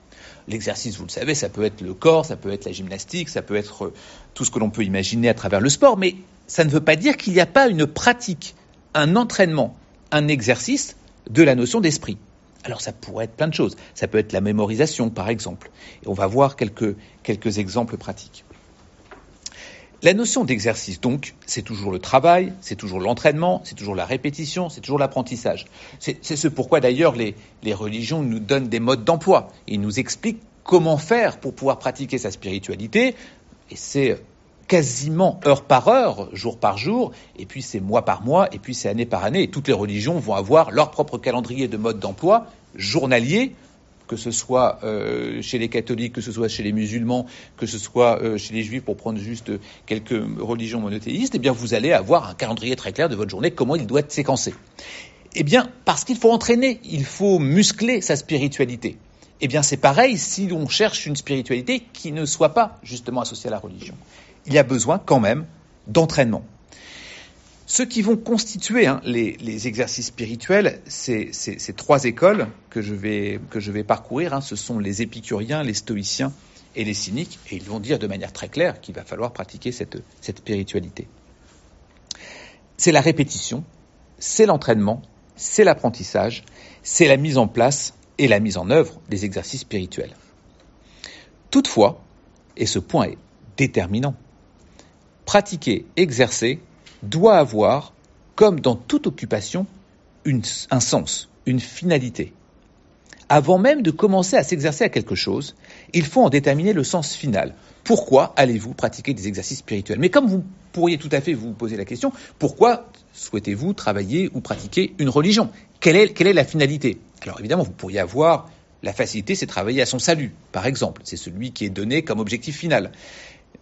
L'exercice, vous le savez, ça peut être le corps, ça peut être la gymnastique, ça peut être euh, tout ce que l'on peut imaginer à travers le sport, mais ça ne veut pas dire qu'il n'y a pas une pratique, un entraînement, un exercice de la notion d'esprit. Alors ça pourrait être plein de choses. Ça peut être la mémorisation, par exemple. Et on va voir quelques, quelques exemples pratiques. La notion d'exercice, donc, c'est toujours le travail, c'est toujours l'entraînement, c'est toujours la répétition, c'est toujours l'apprentissage. C'est ce pourquoi d'ailleurs les, religions nous donnent des modes d'emploi. Ils nous expliquent comment faire pour pouvoir pratiquer sa spiritualité. Et c'est quasiment heure par heure, jour par jour, et puis c'est mois par mois, et puis c'est année par année. Et toutes les religions vont avoir leur propre calendrier de mode d'emploi journalier, que ce soit euh, chez les catholiques, que ce soit chez les musulmans, que ce soit euh, chez les juifs, pour prendre juste quelques religions monothéistes, eh vous allez avoir un calendrier très clair de votre journée, comment il doit être séquencé. Eh bien, parce qu'il faut entraîner, il faut muscler sa spiritualité. Eh bien, c'est pareil si on cherche une spiritualité qui ne soit pas justement associée à la religion il y a besoin quand même d'entraînement. Ceux qui vont constituer hein, les, exercices spirituels, ces trois écoles que je vais, parcourir. Hein, ce sont les épicuriens, les stoïciens et les cyniques. Et ils vont dire de manière très claire qu'il va falloir pratiquer cette spiritualité. C'est la répétition, c'est l'entraînement, c'est l'apprentissage, c'est la mise en place et la mise en œuvre des exercices spirituels. Toutefois, et ce point est déterminant, pratiquer, exercer doit avoir, comme dans toute occupation, un sens, une finalité. Avant même de commencer à s'exercer à quelque chose, il faut en déterminer le sens final. Pourquoi allez-vous pratiquer des exercices spirituels? Mais comme vous pourriez tout à fait vous poser la question, pourquoi souhaitez-vous travailler ou pratiquer une religion? Quelle est, la finalité? Alors évidemment, vous pourriez avoir la facilité, c'est travailler à son salut, par exemple. C'est celui qui est donné comme objectif final.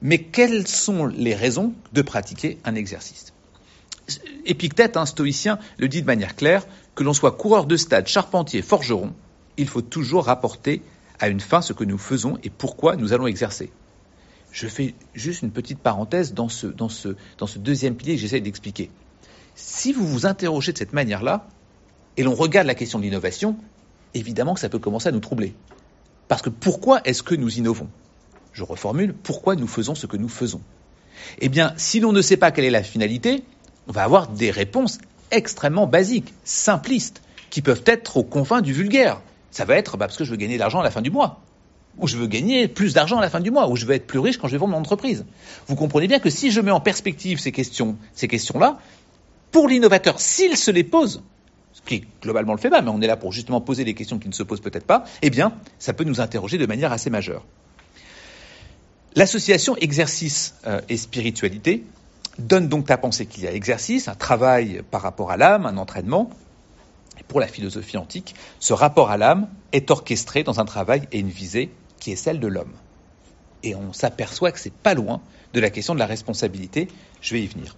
Mais quelles sont les raisons de pratiquer un exercice? Épictète, un stoïcien, le dit de manière claire, que l'on soit coureur de stade, charpentier, forgeron, il faut toujours rapporter à une fin ce que nous faisons et pourquoi nous allons exercer. Je fais juste une petite parenthèse dans ce, dans ce, deuxième pilier que j'essaie d'expliquer. Si vous vous interrogez de cette manière-là, et l'on regarde la question de l'innovation, évidemment que ça peut commencer à nous troubler. Parce que pourquoi est-ce que nous innovons? Je reformule, pourquoi nous faisons ce que nous faisons? Eh bien, si l'on ne sait pas quelle est la finalité, on va avoir des réponses extrêmement basiques, simplistes, qui peuvent être aux confins du vulgaire. Ça va être bah, parce que je veux gagner de l'argent à la fin du mois, ou je veux gagner plus d'argent à la fin du mois, ou je veux être plus riche quand je vais vendre mon entreprise. Vous comprenez bien que si je mets en perspective ces questions, ces questions-là, pour l'innovateur, s'il se les pose, ce qui globalement le fait pas, mais on est là pour justement poser des questions qui ne se posent peut-être pas, eh bien, ça peut nous interroger de manière assez majeure. L'association exercice euh, et spiritualité donne donc à penser qu'il y a exercice, un travail par rapport à l'âme, un entraînement. Pour la philosophie antique, ce rapport à l'âme est orchestré dans un travail et une visée qui est celle de l'homme. Et on s'aperçoit que c'est pas loin de la question de la responsabilité. Je vais y venir.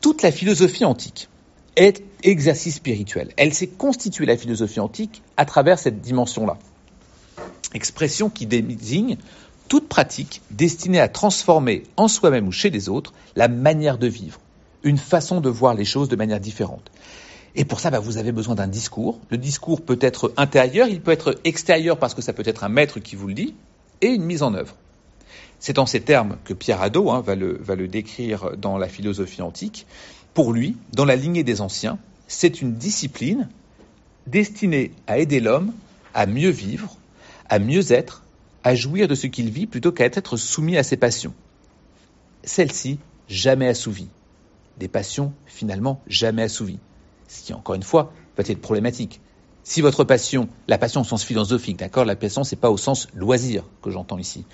Toute la philosophie antique est exercice spirituel. Elle s'est constituée, la philosophie antique, à travers cette dimension-là. Expression qui désigne toute pratique destinée à transformer en soi-même ou chez les autres la manière de vivre, une façon de voir les choses de manière différente. Et pour ça, bah, vous avez besoin d'un discours. Le discours peut être intérieur, il peut être extérieur parce que ça peut être un maître qui vous le dit, et une mise en œuvre. C'est en ces termes que Pierre Hadot hein, va, le, va le décrire dans la philosophie antique. Pour lui, dans la lignée des anciens, c'est une discipline destinée à aider l'homme à mieux vivre, à mieux être, à jouir de ce qu'il vit plutôt qu'à être soumis à ses passions. Celles-ci, jamais assouvies. Des passions, finalement, jamais assouvies. Ce qui, encore une fois, peut être problématique. Si votre passion, la passion au sens philosophique, d'accord, la passion, c'est pas au sens loisir que j'entends ici.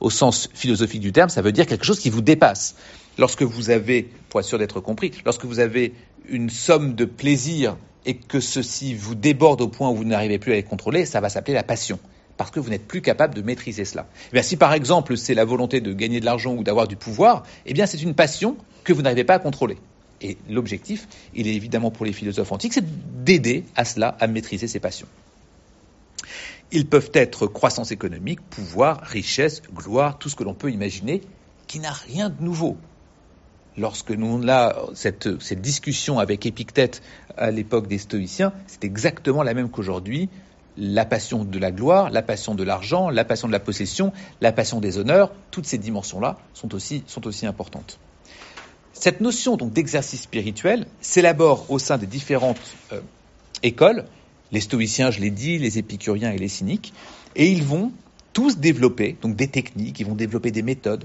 Au sens philosophique du terme, ça veut dire quelque chose qui vous dépasse. Lorsque vous avez, pour être sûr d'être compris, lorsque vous avez une somme de plaisir et que ceci vous déborde au point où vous n'arrivez plus à les contrôler, ça va s'appeler la passion parce que vous n'êtes plus capable de maîtriser cela. Eh si par exemple c'est la volonté de gagner de l'argent ou d'avoir du pouvoir, eh bien c'est une passion que vous n'arrivez pas à contrôler. Et l'objectif, il est évidemment pour les philosophes antiques, c'est d'aider à cela, à maîtriser ces passions. Ils peuvent être croissance économique, pouvoir, richesse, gloire, tout ce que l'on peut imaginer, qui n'a rien de nouveau. Lorsque nous avons cette discussion avec Épictète à l'époque des stoïciens, c'est exactement la même qu'aujourd'hui la passion de la gloire, la passion de l'argent, la passion de la possession, la passion des honneurs, toutes ces dimensions-là sont aussi, sont aussi importantes. Cette notion d'exercice spirituel s'élabore au sein des différentes euh, écoles, les stoïciens, je l'ai dit, les épicuriens et les cyniques, et ils vont tous développer des techniques, ils vont développer des méthodes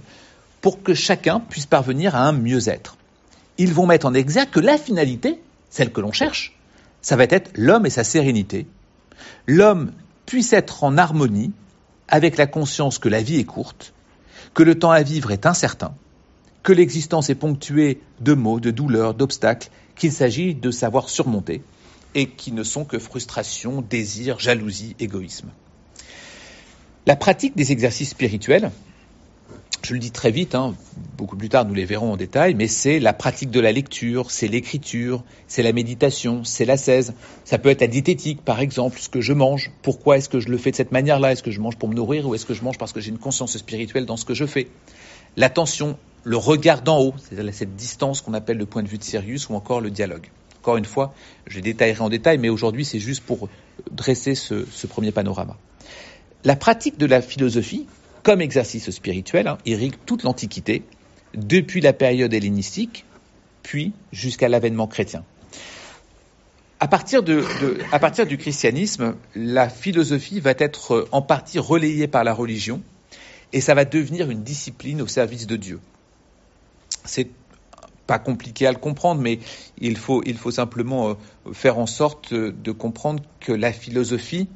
pour que chacun puisse parvenir à un mieux-être. Ils vont mettre en exergue que la finalité, celle que l'on cherche, ça va être l'homme et sa sérénité, l'homme puisse être en harmonie avec la conscience que la vie est courte, que le temps à vivre est incertain, que l'existence est ponctuée de maux, de douleurs, d'obstacles qu'il s'agit de savoir surmonter et qui ne sont que frustration, désir, jalousie, égoïsme. La pratique des exercices spirituels, je le dis très vite, hein, beaucoup plus tard nous les verrons en détail, mais c'est la pratique de la lecture, c'est l'écriture, c'est la méditation, c'est l'ascèse. Ça peut être la diététique, par exemple, ce que je mange. Pourquoi est-ce que je le fais de cette manière-là Est-ce que je mange pour me nourrir ou est-ce que je mange parce que j'ai une conscience spirituelle dans ce que je fais L'attention, le regard d'en haut, c'est-à-dire cette distance qu'on appelle le point de vue de Sirius ou encore le dialogue. Encore une fois, je détaillerai en détail, mais aujourd'hui c'est juste pour dresser ce premier panorama. La pratique de la philosophie, comme exercice spirituel, hein, irrigue toute l'Antiquité, depuis la période hellénistique, puis jusqu'à l'avènement chrétien. À partir, du christianisme, la philosophie va être en partie relayée par la religion et ça va devenir une discipline au service de Dieu. C'est pas compliqué à le comprendre, mais il faut, il faut simplement euh, faire en sorte de comprendre que la philosophie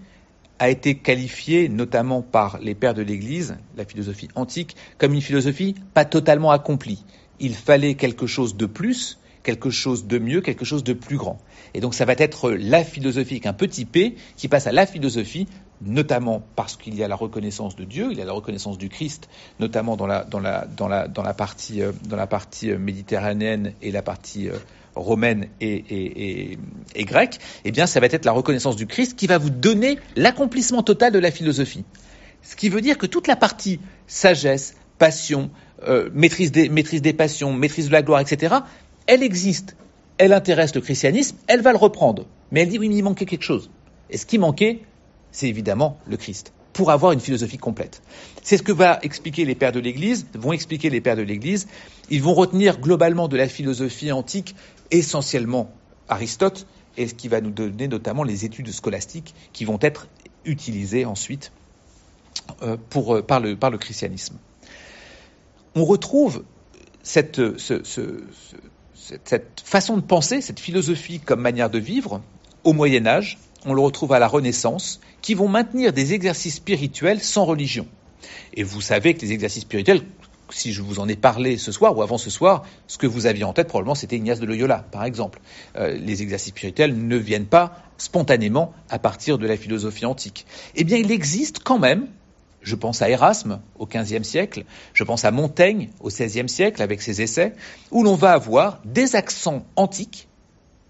a été qualifiée, notamment par les pères de l'Église, la philosophie antique, comme une philosophie pas totalement accomplie. Il fallait quelque chose de plus, quelque chose de mieux, quelque chose de plus grand. Et donc ça va être la philosophie avec un petit p qui passe à la philosophie, notamment parce qu'il y a la reconnaissance de Dieu, il y a la reconnaissance du Christ, notamment dans la, dans la, dans la, dans la, partie, euh, dans la partie euh, méditerranéenne et la partie euh, romaine et, et, et, grecque, eh bien ça va être la reconnaissance du Christ qui va vous donner l'accomplissement total de la philosophie. Ce qui veut dire que toute la partie sagesse, passion, maîtrise, des, des passions, maîtrise de la gloire, etc., elle existe, elle intéresse le christianisme, elle va le reprendre. Mais elle dit oui, mais il manquait quelque chose. Et ce qui manquait, c'est évidemment le Christ, pour avoir une philosophie complète. C'est ce que va expliquer les pères de l'Église, vont expliquer les pères de l'Église. Ils vont retenir globalement de la philosophie antique essentiellement Aristote, et ce qui va nous donner notamment les études scolastiques qui vont être utilisées ensuite euh, pour, euh, par, le, par le christianisme. On retrouve cette, ce, ce, cette, façon de penser, cette philosophie comme manière de vivre au Moyen Âge, on le retrouve à la Renaissance, qui vont maintenir des exercices spirituels sans religion. Et vous savez que les exercices spirituels, si je vous en ai parlé ce soir ou avant ce soir, ce que vous aviez en tête probablement c'était Ignace de Loyola, par exemple. Euh, les exercices spirituels ne viennent pas spontanément à partir de la philosophie antique. Eh bien, il existe quand même je pense à Erasme au XVe siècle, je pense à Montaigne au XVIe siècle avec ses essais, où l'on va avoir des accents antiques,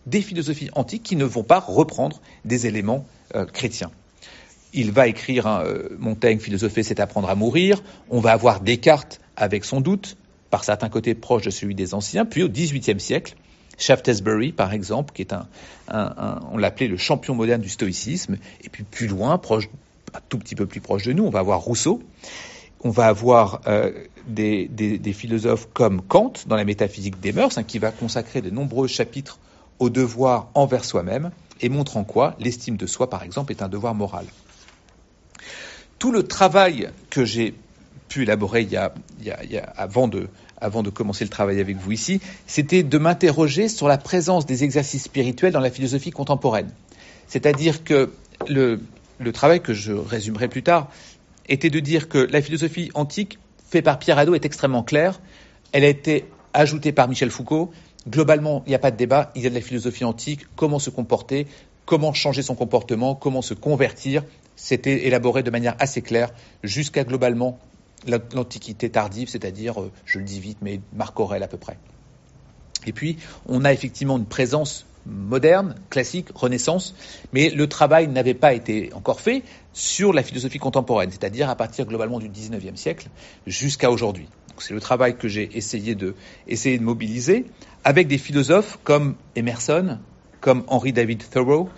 des philosophies antiques qui ne vont pas reprendre des éléments euh, chrétiens. Il va écrire euh, Montaigne, philosopher, c'est apprendre à mourir. On va avoir Descartes avec son doute, par certains côtés proche de celui des anciens. Puis au XVIIIe siècle, Shaftesbury, par exemple, qui est un, on l'appelait le champion moderne du stoïcisme, et puis plus loin, proche un tout petit peu plus proche de nous, on va avoir Rousseau, on va avoir euh, des, philosophes comme Kant dans la métaphysique des mœurs, hein, qui va consacrer de nombreux chapitres au devoir envers soi-même et montre en quoi l'estime de soi, par exemple, est un devoir moral. Tout le travail que j'ai pu élaborer avant, de, commencer le travail avec vous ici, c'était de m'interroger sur la présence des exercices spirituels dans la philosophie contemporaine. C'est-à-dire que le, le travail que je résumerai plus tard était de dire que la philosophie antique faite par Pierre Hadot est extrêmement claire. Elle a été ajoutée par Michel Foucault. Globalement, il n'y a pas de débat. Il y a de la philosophie antique, comment se comporter, comment changer son comportement, comment se convertir. C'était élaboré de manière assez claire jusqu'à globalement l'Antiquité tardive, c'est-à-dire, euh, je le dis vite, mais Marc Aurèle à peu près. Et puis, on a effectivement une présence moderne, classique, renaissance, mais le travail n'avait pas été encore fait sur la philosophie contemporaine, c'est-à-dire à partir globalement du 19e siècle jusqu'à aujourd'hui. C'est le travail que j'ai essayé de, mobiliser avec des philosophes comme Emerson, comme Henry David Thoreau,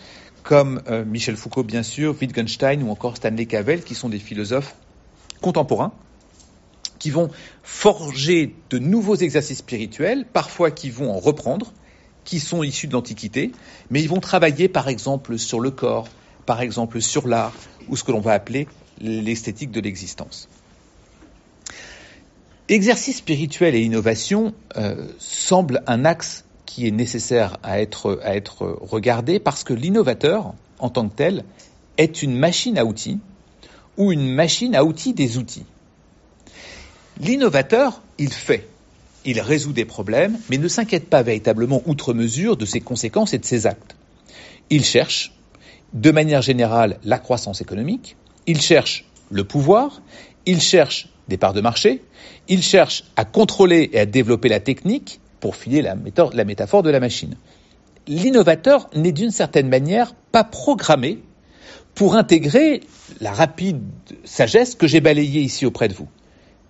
comme euh, Michel Foucault bien sûr, Wittgenstein ou encore Stanley Cavell, qui sont des philosophes contemporains qui vont forger de nouveaux exercices spirituels, parfois qui vont en reprendre, qui sont issus de l'Antiquité, mais ils vont travailler par exemple sur le corps, par exemple sur l'art, ou ce que l'on va appeler l'esthétique de l'existence. Exercice spirituel et innovation euh, semble un axe qui est nécessaire à être, à être regardé parce que l'innovateur, en tant que tel, est une machine à outils ou une machine à outils des outils. L'innovateur, il fait. Il résout des problèmes, mais ne s'inquiète pas véritablement outre mesure de ses conséquences et de ses actes. Il cherche, de manière générale, la croissance économique, il cherche le pouvoir, il cherche des parts de marché, il cherche à contrôler et à développer la technique pour filer la, métaphore de la machine. L'innovateur n'est d'une certaine manière pas programmé pour intégrer la rapide sagesse que j'ai balayée ici auprès de vous,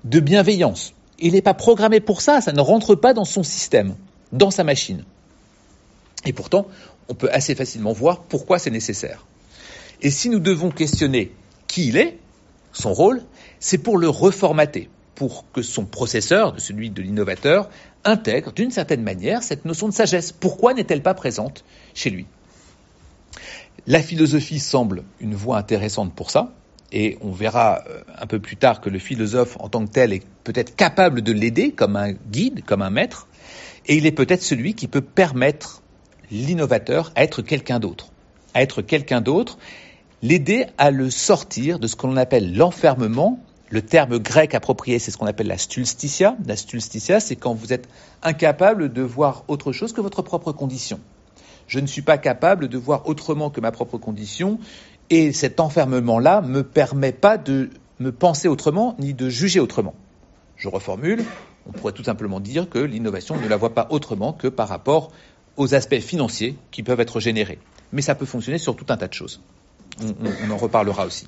de bienveillance, il n'est pas programmé pour ça, ça ne rentre pas dans son système, dans sa machine. Et pourtant, on peut assez facilement voir pourquoi c'est nécessaire. Et si nous devons questionner qui il est, son rôle, c'est pour le reformater, pour que son processeur, celui de l'innovateur, intègre d'une certaine manière cette notion de sagesse. Pourquoi n'est-elle pas présente chez lui? La philosophie semble une voie intéressante pour ça, et on verra euh, un peu plus tard que le philosophe en tant que tel est peut-être capable de l'aider comme un guide, comme un maître, et il est peut-être celui qui peut permettre l'innovateur à être quelqu'un d'autre, à être quelqu'un d'autre, l'aider à le sortir de ce qu'on appelle l'enfermement. Le terme grec approprié, c'est ce qu'on appelle la stulstitia. La stulstitia, c'est quand vous êtes incapable de voir autre chose que votre propre condition. Je ne suis pas capable de voir autrement que ma propre condition et cet enfermement-là ne me permet pas de me penser autrement ni de juger autrement. Je reformule, on pourrait tout simplement dire que l'innovation ne la voit pas autrement que par rapport aux aspects financiers qui peuvent être générés. Mais ça peut fonctionner sur tout un tas de choses. On, on en reparlera aussi.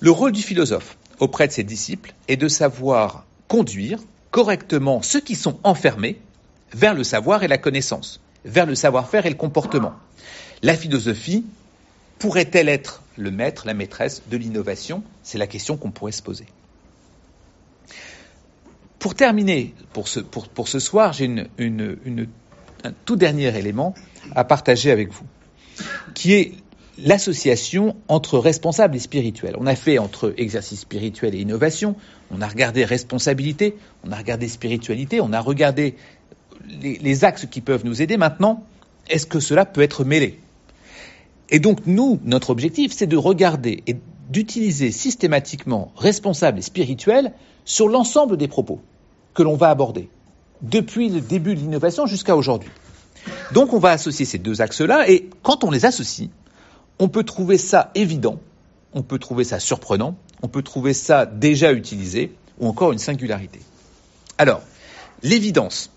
Le rôle du philosophe auprès de ses disciples est de savoir conduire correctement ceux qui sont enfermés vers le savoir et la connaissance, vers le savoir-faire et le comportement. La philosophie pourrait-elle être le maître, la maîtresse de l'innovation? C'est la question qu'on pourrait se poser. Pour terminer, pour ce, soir, j'ai un tout dernier élément à partager avec vous, qui est l'association entre responsable et spirituel. On a fait entre exercice spirituel et innovation, on a regardé responsabilité, on a regardé spiritualité, on a regardé les, les axes qui peuvent nous aider. Maintenant, est-ce que cela peut être mêlé? Et donc, nous, notre objectif, c'est de regarder et d'utiliser systématiquement responsable et spirituel sur l'ensemble des propos que l'on va aborder, depuis le début de l'innovation jusqu'à aujourd'hui. Donc, on va associer ces deux axes-là, et quand on les associe, on peut trouver ça évident, on peut trouver ça surprenant, on peut trouver ça déjà utilisé, ou encore une singularité. Alors, l'évidence.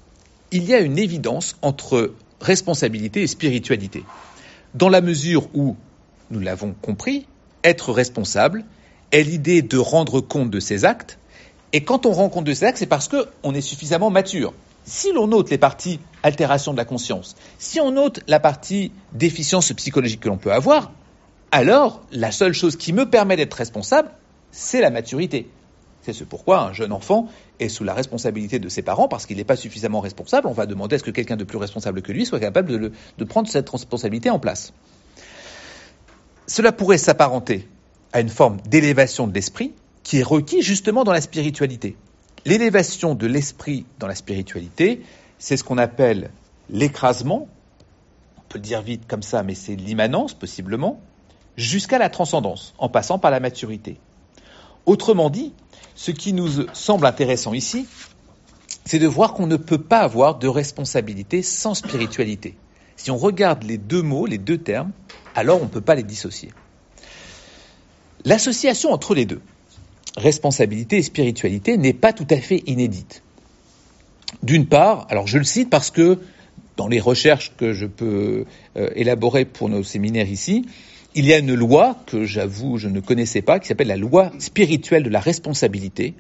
Il y a une évidence entre responsabilité et spiritualité dans la mesure où, nous l'avons compris, être responsable est l'idée de rendre compte de ses actes, et quand on rend compte de ses actes, c'est parce qu'on est suffisamment mature. Si l'on note les parties altération de la conscience, si on note la partie déficience psychologique que l'on peut avoir, alors la seule chose qui me permet d'être responsable, c'est la maturité. C'est ce pourquoi un jeune enfant est sous la responsabilité de ses parents parce qu'il n'est pas suffisamment responsable. On va demander à ce que quelqu'un de plus responsable que lui soit capable de, prendre cette responsabilité en place. Cela pourrait s'apparenter à une forme d'élévation de l'esprit qui est requis justement dans la spiritualité. L'élévation de l'esprit dans la spiritualité, c'est ce qu'on appelle l'écrasement, on peut le dire vite comme ça, mais c'est l'immanence possiblement, jusqu'à la transcendance, en passant par la maturité. Autrement dit, ce qui nous semble intéressant ici, c'est de voir qu'on ne peut pas avoir de responsabilité sans spiritualité. Si on regarde les deux mots, les deux termes, alors on ne peut pas les dissocier. L'association entre les deux, responsabilité et spiritualité, n'est pas tout à fait inédite. D'une part, alors je le cite parce que dans les recherches que je peux euh, élaborer pour nos séminaires ici, il y a une loi que j'avoue je ne connaissais pas, qui s'appelle la loi spirituelle de la responsabilité.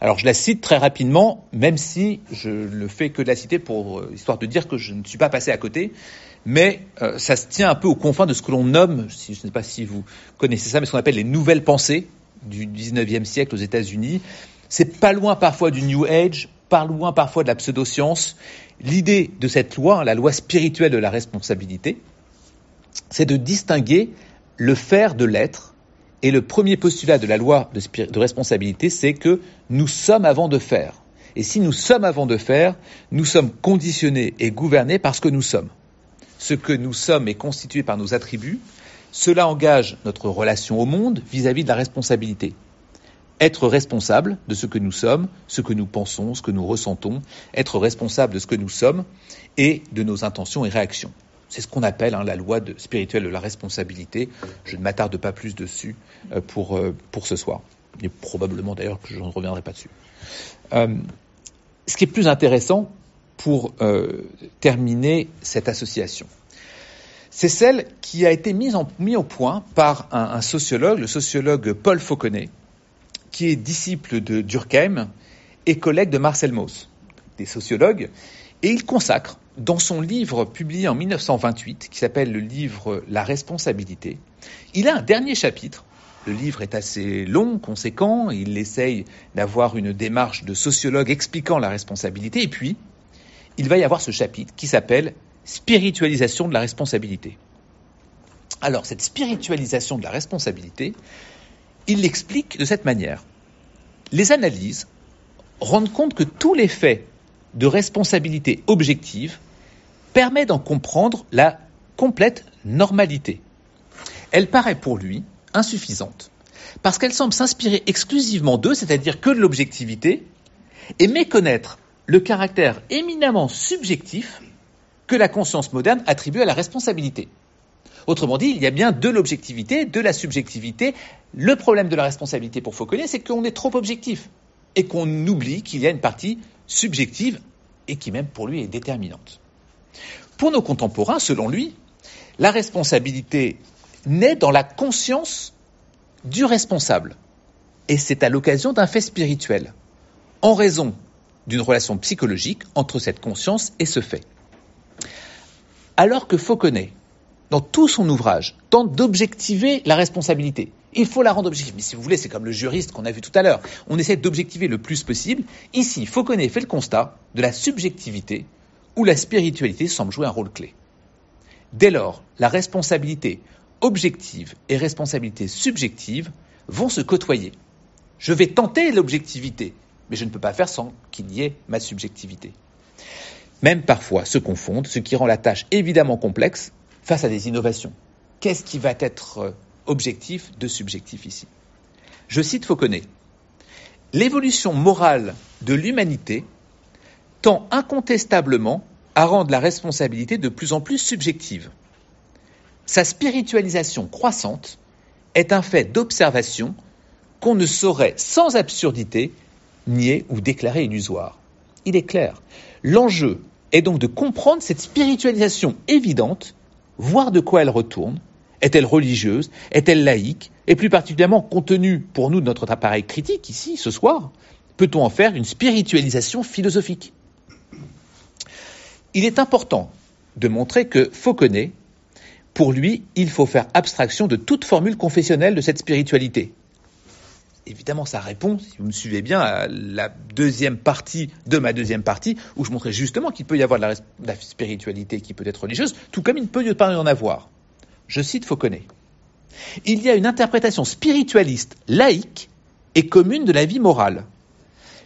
Alors je la cite très rapidement, même si je ne fais que de la citer pour euh, histoire de dire que je ne suis pas passé à côté, mais euh, ça se tient un peu aux confins de ce que l'on nomme, si, je ne sais pas si vous connaissez ça, mais ce qu'on appelle les nouvelles pensées du 19e siècle aux États-Unis. C'est pas loin parfois du New Age, pas loin parfois de la pseudoscience. L'idée de cette loi, la loi spirituelle de la responsabilité, c'est de distinguer le faire de l'être. Et le premier postulat de la loi de, responsabilité, c'est que nous sommes avant de faire. Et si nous sommes avant de faire, nous sommes conditionnés et gouvernés par ce que nous sommes. Ce que nous sommes est constitué par nos attributs. Cela engage notre relation au monde vis-à-vis -vis de la responsabilité. Être responsable de ce que nous sommes, ce que nous pensons, ce que nous ressentons, être responsable de ce que nous sommes et de nos intentions et réactions. C'est ce qu'on appelle hein, la loi spirituelle de la responsabilité. Je ne m'attarde pas plus dessus euh, pour, euh, pour ce soir. Et probablement d'ailleurs que je ne reviendrai pas dessus. Euh, ce qui est plus intéressant pour terminer cette association, c'est celle qui a été mise, au point par un, sociologue, le sociologue Paul Fauconnet, qui est disciple de Durkheim et collègue de Marcel Mauss, des sociologues, et il consacre dans son livre publié en 1928, qui s'appelle le livre La responsabilité, il a un dernier chapitre. Le livre est assez long, conséquent, il essaye d'avoir une démarche de sociologue expliquant la responsabilité, et puis il va y avoir ce chapitre qui s'appelle Spiritualisation de la responsabilité. Alors, cette spiritualisation de la responsabilité, il l'explique de cette manière. Les analyses rendent compte que tous les faits de responsabilité objective permettent d'en comprendre la complète normalité. Elle paraît pour lui insuffisante, parce qu'elle semble s'inspirer exclusivement d'eux, c'est-à-dire que de l'objectivité, et méconnaître le caractère éminemment subjectif que la conscience moderne attribue à la responsabilité. Autrement dit, il y a bien de l'objectivité, de la subjectivité. Le problème de la responsabilité pour Fauconnier, c'est qu'on est trop objectif et qu'on oublie qu'il y a une partie subjective et qui même pour lui est déterminante. Pour nos contemporains, selon lui, la responsabilité naît dans la conscience du responsable. Et c'est à l'occasion d'un fait spirituel, en raison d'une relation psychologique entre cette conscience et ce fait. Alors que Fauconnet, dans tout son ouvrage, tente d'objectiver la responsabilité. Il faut la rendre objective. Mais si vous voulez, c'est comme le juriste qu'on a vu tout à l'heure. On essaie d'objectiver le plus possible. Ici, Fauconnet fait le constat de la subjectivité où la spiritualité semble jouer un rôle clé. Dès lors, la responsabilité objective et responsabilité subjective vont se côtoyer. Je vais tenter l'objectivité, mais je ne peux pas faire sans qu'il y ait ma subjectivité. Même parfois se confondent, ce qui rend la tâche évidemment complexe face à des innovations. Qu'est-ce qui va être euh, objectif de subjectif ici Je cite Fauconnet. L'évolution morale de l'humanité tend incontestablement à rendre la responsabilité de plus en plus subjective. Sa spiritualisation croissante est un fait d'observation qu'on ne saurait sans absurdité nier ou déclarer illusoire. Il est clair, l'enjeu est donc de comprendre cette spiritualisation évidente, voir de quoi elle retourne, est-elle religieuse, est-elle laïque, et plus particulièrement compte tenu pour nous de notre appareil critique ici, ce soir, peut-on en faire une spiritualisation philosophique? Il est important de montrer que Fauconnet, pour lui, il faut faire abstraction de toute formule confessionnelle de cette spiritualité. Évidemment, ça répond, si vous me suivez bien, à la deuxième partie de ma deuxième partie, où je montrais justement qu'il peut y avoir de la, spiritualité qui peut être religieuse, tout comme il ne peut y en avoir. Je cite Fauconnet. Il y a une interprétation spiritualiste laïque et commune de la vie morale.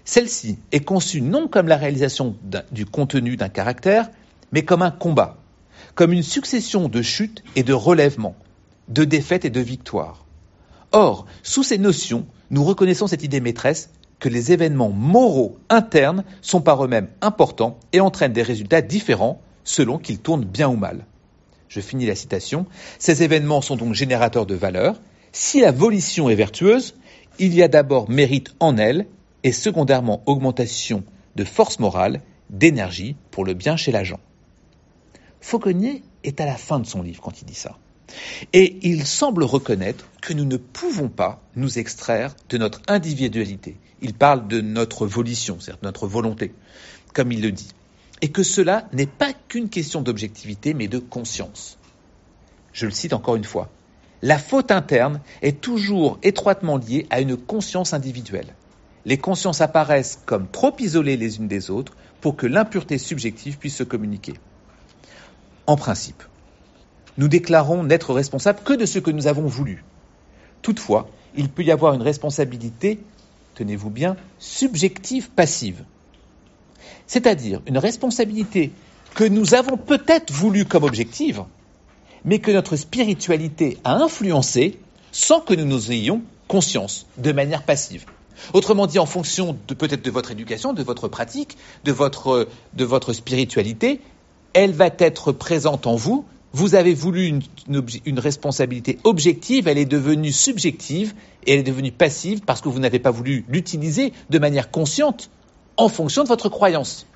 Celle-ci est conçue non comme la réalisation du contenu d'un caractère, mais comme un combat, comme une succession de chutes et de relèvements, de défaites et de victoires. Or, sous ces notions, nous reconnaissons cette idée maîtresse que les événements moraux internes sont par eux-mêmes importants et entraînent des résultats différents selon qu'ils tournent bien ou mal. Je finis la citation. Ces événements sont donc générateurs de valeur. Si la volition est vertueuse, il y a d'abord mérite en elle et secondairement augmentation de force morale, d'énergie pour le bien chez l'agent. Fauconnier est à la fin de son livre quand il dit ça. Et il semble reconnaître que nous ne pouvons pas nous extraire de notre individualité. Il parle de notre volition, c'est-à-dire de notre volonté, comme il le dit. Et que cela n'est pas qu'une question d'objectivité, mais de conscience. Je le cite encore une fois. La faute interne est toujours étroitement liée à une conscience individuelle les consciences apparaissent comme trop isolées les unes des autres pour que l'impureté subjective puisse se communiquer. En principe, nous déclarons n'être responsables que de ce que nous avons voulu. Toutefois, il peut y avoir une responsabilité, tenez-vous bien, subjective passive. C'est-à-dire une responsabilité que nous avons peut-être voulu comme objective, mais que notre spiritualité a influencée sans que nous nous ayons conscience, de manière passive. Autrement dit, en fonction peut-être de votre éducation, de votre pratique, de votre, spiritualité, elle va être présente en vous. Vous avez voulu une, responsabilité objective, elle est devenue subjective et elle est devenue passive parce que vous n'avez pas voulu l'utiliser de manière consciente en fonction de votre croyance.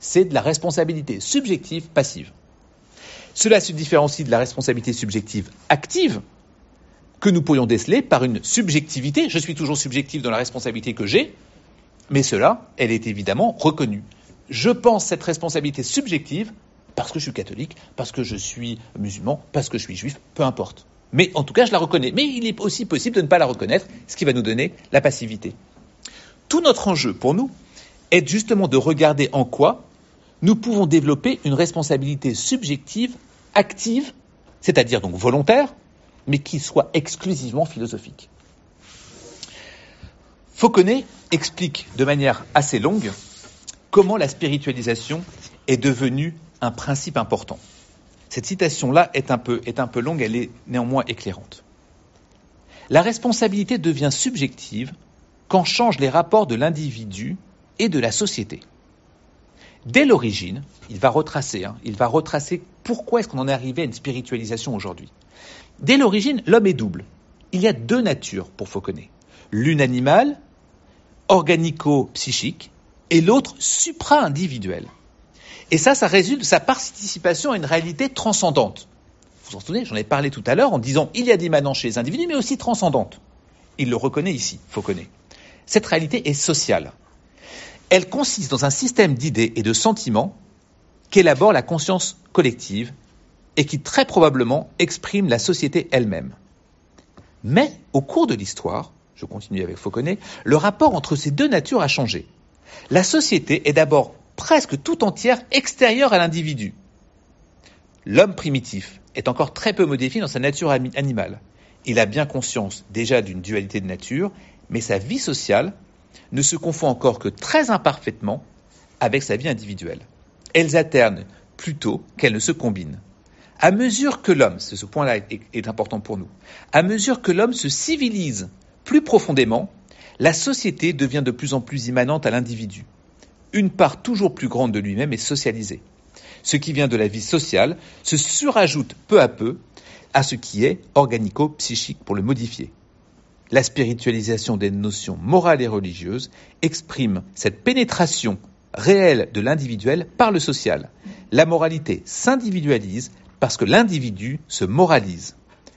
C'est de la responsabilité subjective passive. Cela se différencie de la responsabilité subjective active, que nous pourrions déceler par une subjectivité. Je suis toujours subjectif dans la responsabilité que j'ai, mais cela, elle est évidemment reconnue. Je pense cette responsabilité subjective parce que je suis catholique, parce que je suis musulman, parce que je suis juif, peu importe. Mais en tout cas, je la reconnais. Mais il est aussi possible de ne pas la reconnaître, ce qui va nous donner la passivité. Tout notre enjeu pour nous est justement de regarder en quoi nous pouvons développer une responsabilité subjective active c'est-à-dire donc volontaire, mais qui soit exclusivement philosophique. Fauconnet explique de manière assez longue comment la spiritualisation est devenue un principe important. Cette citation-là est un, peu, est un peu longue, elle est néanmoins éclairante. La responsabilité devient subjective quand changent les rapports de l'individu et de la société. Dès l'origine, il va retracer, hein, il va retracer pourquoi est-ce qu'on en est arrivé à une spiritualisation aujourd'hui. Dès l'origine, l'homme est double. Il y a deux natures pour Fauconnet. L'une animale, organico-psychique, et l'autre supra-individuelle. Et ça, ça résulte de sa participation à une réalité transcendante. Vous vous en souvenez, j'en ai parlé tout à l'heure en disant il y a des manants chez les individus, mais aussi transcendante. Il le reconnaît ici, Fauconnet. Cette réalité est sociale. Elle consiste dans un système d'idées et de sentiments qu'élabore la conscience collective et qui très probablement exprime la société elle-même. Mais au cours de l'histoire, je continue avec Fauconnet, le rapport entre ces deux natures a changé. La société est d'abord presque tout entière extérieure à l'individu. L'homme primitif est encore très peu modifié dans sa nature animale. Il a bien conscience déjà d'une dualité de nature, mais sa vie sociale ne se confond encore que très imparfaitement avec sa vie individuelle. Elles alternent plutôt qu'elles ne se combinent. À mesure que l'homme, ce point-là est, est important pour nous, à mesure que l'homme se civilise plus profondément, la société devient de plus en plus immanente à l'individu une part toujours plus grande de lui-même est socialisée. Ce qui vient de la vie sociale se surajoute peu à peu à ce qui est organico-psychique pour le modifier. La spiritualisation des notions morales et religieuses exprime cette pénétration réelle de l'individuel par le social. La moralité s'individualise parce que l'individu se moralise.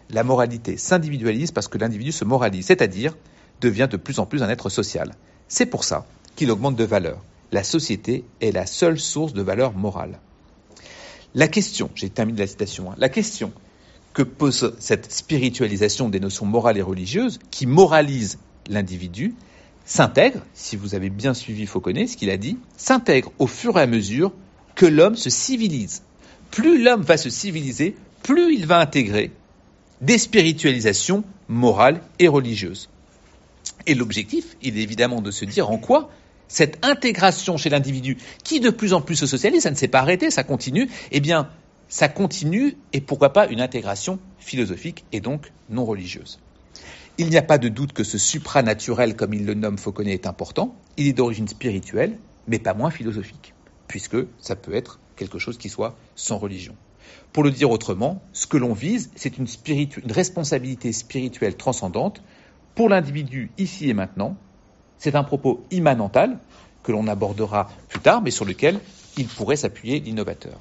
La moralité s'individualise parce que l'individu se moralise, c'est-à-dire devient de plus en plus un être social. C'est pour ça qu'il augmente de valeur la société est la seule source de valeur morale. La question, j'ai terminé la citation, hein, la question que pose cette spiritualisation des notions morales et religieuses, qui moralise l'individu, s'intègre, si vous avez bien suivi Fauconnet, ce qu'il a dit, s'intègre au fur et à mesure que l'homme se civilise. Plus l'homme va se civiliser, plus il va intégrer des spiritualisations morales et religieuses. Et l'objectif, il est évidemment de se dire en quoi cette intégration chez l'individu qui de plus en plus se socialise, ça ne s'est pas arrêté, ça continue, eh bien, ça continue et pourquoi pas une intégration philosophique et donc non religieuse. Il n'y a pas de doute que ce supranaturel, comme il le nomme Fauconnet, est important. Il est d'origine spirituelle, mais pas moins philosophique, puisque ça peut être quelque chose qui soit sans religion. Pour le dire autrement, ce que l'on vise, c'est une, une responsabilité spirituelle transcendante pour l'individu ici et maintenant, c'est un propos immanental que l'on abordera plus tard, mais sur lequel il pourrait s'appuyer l'innovateur.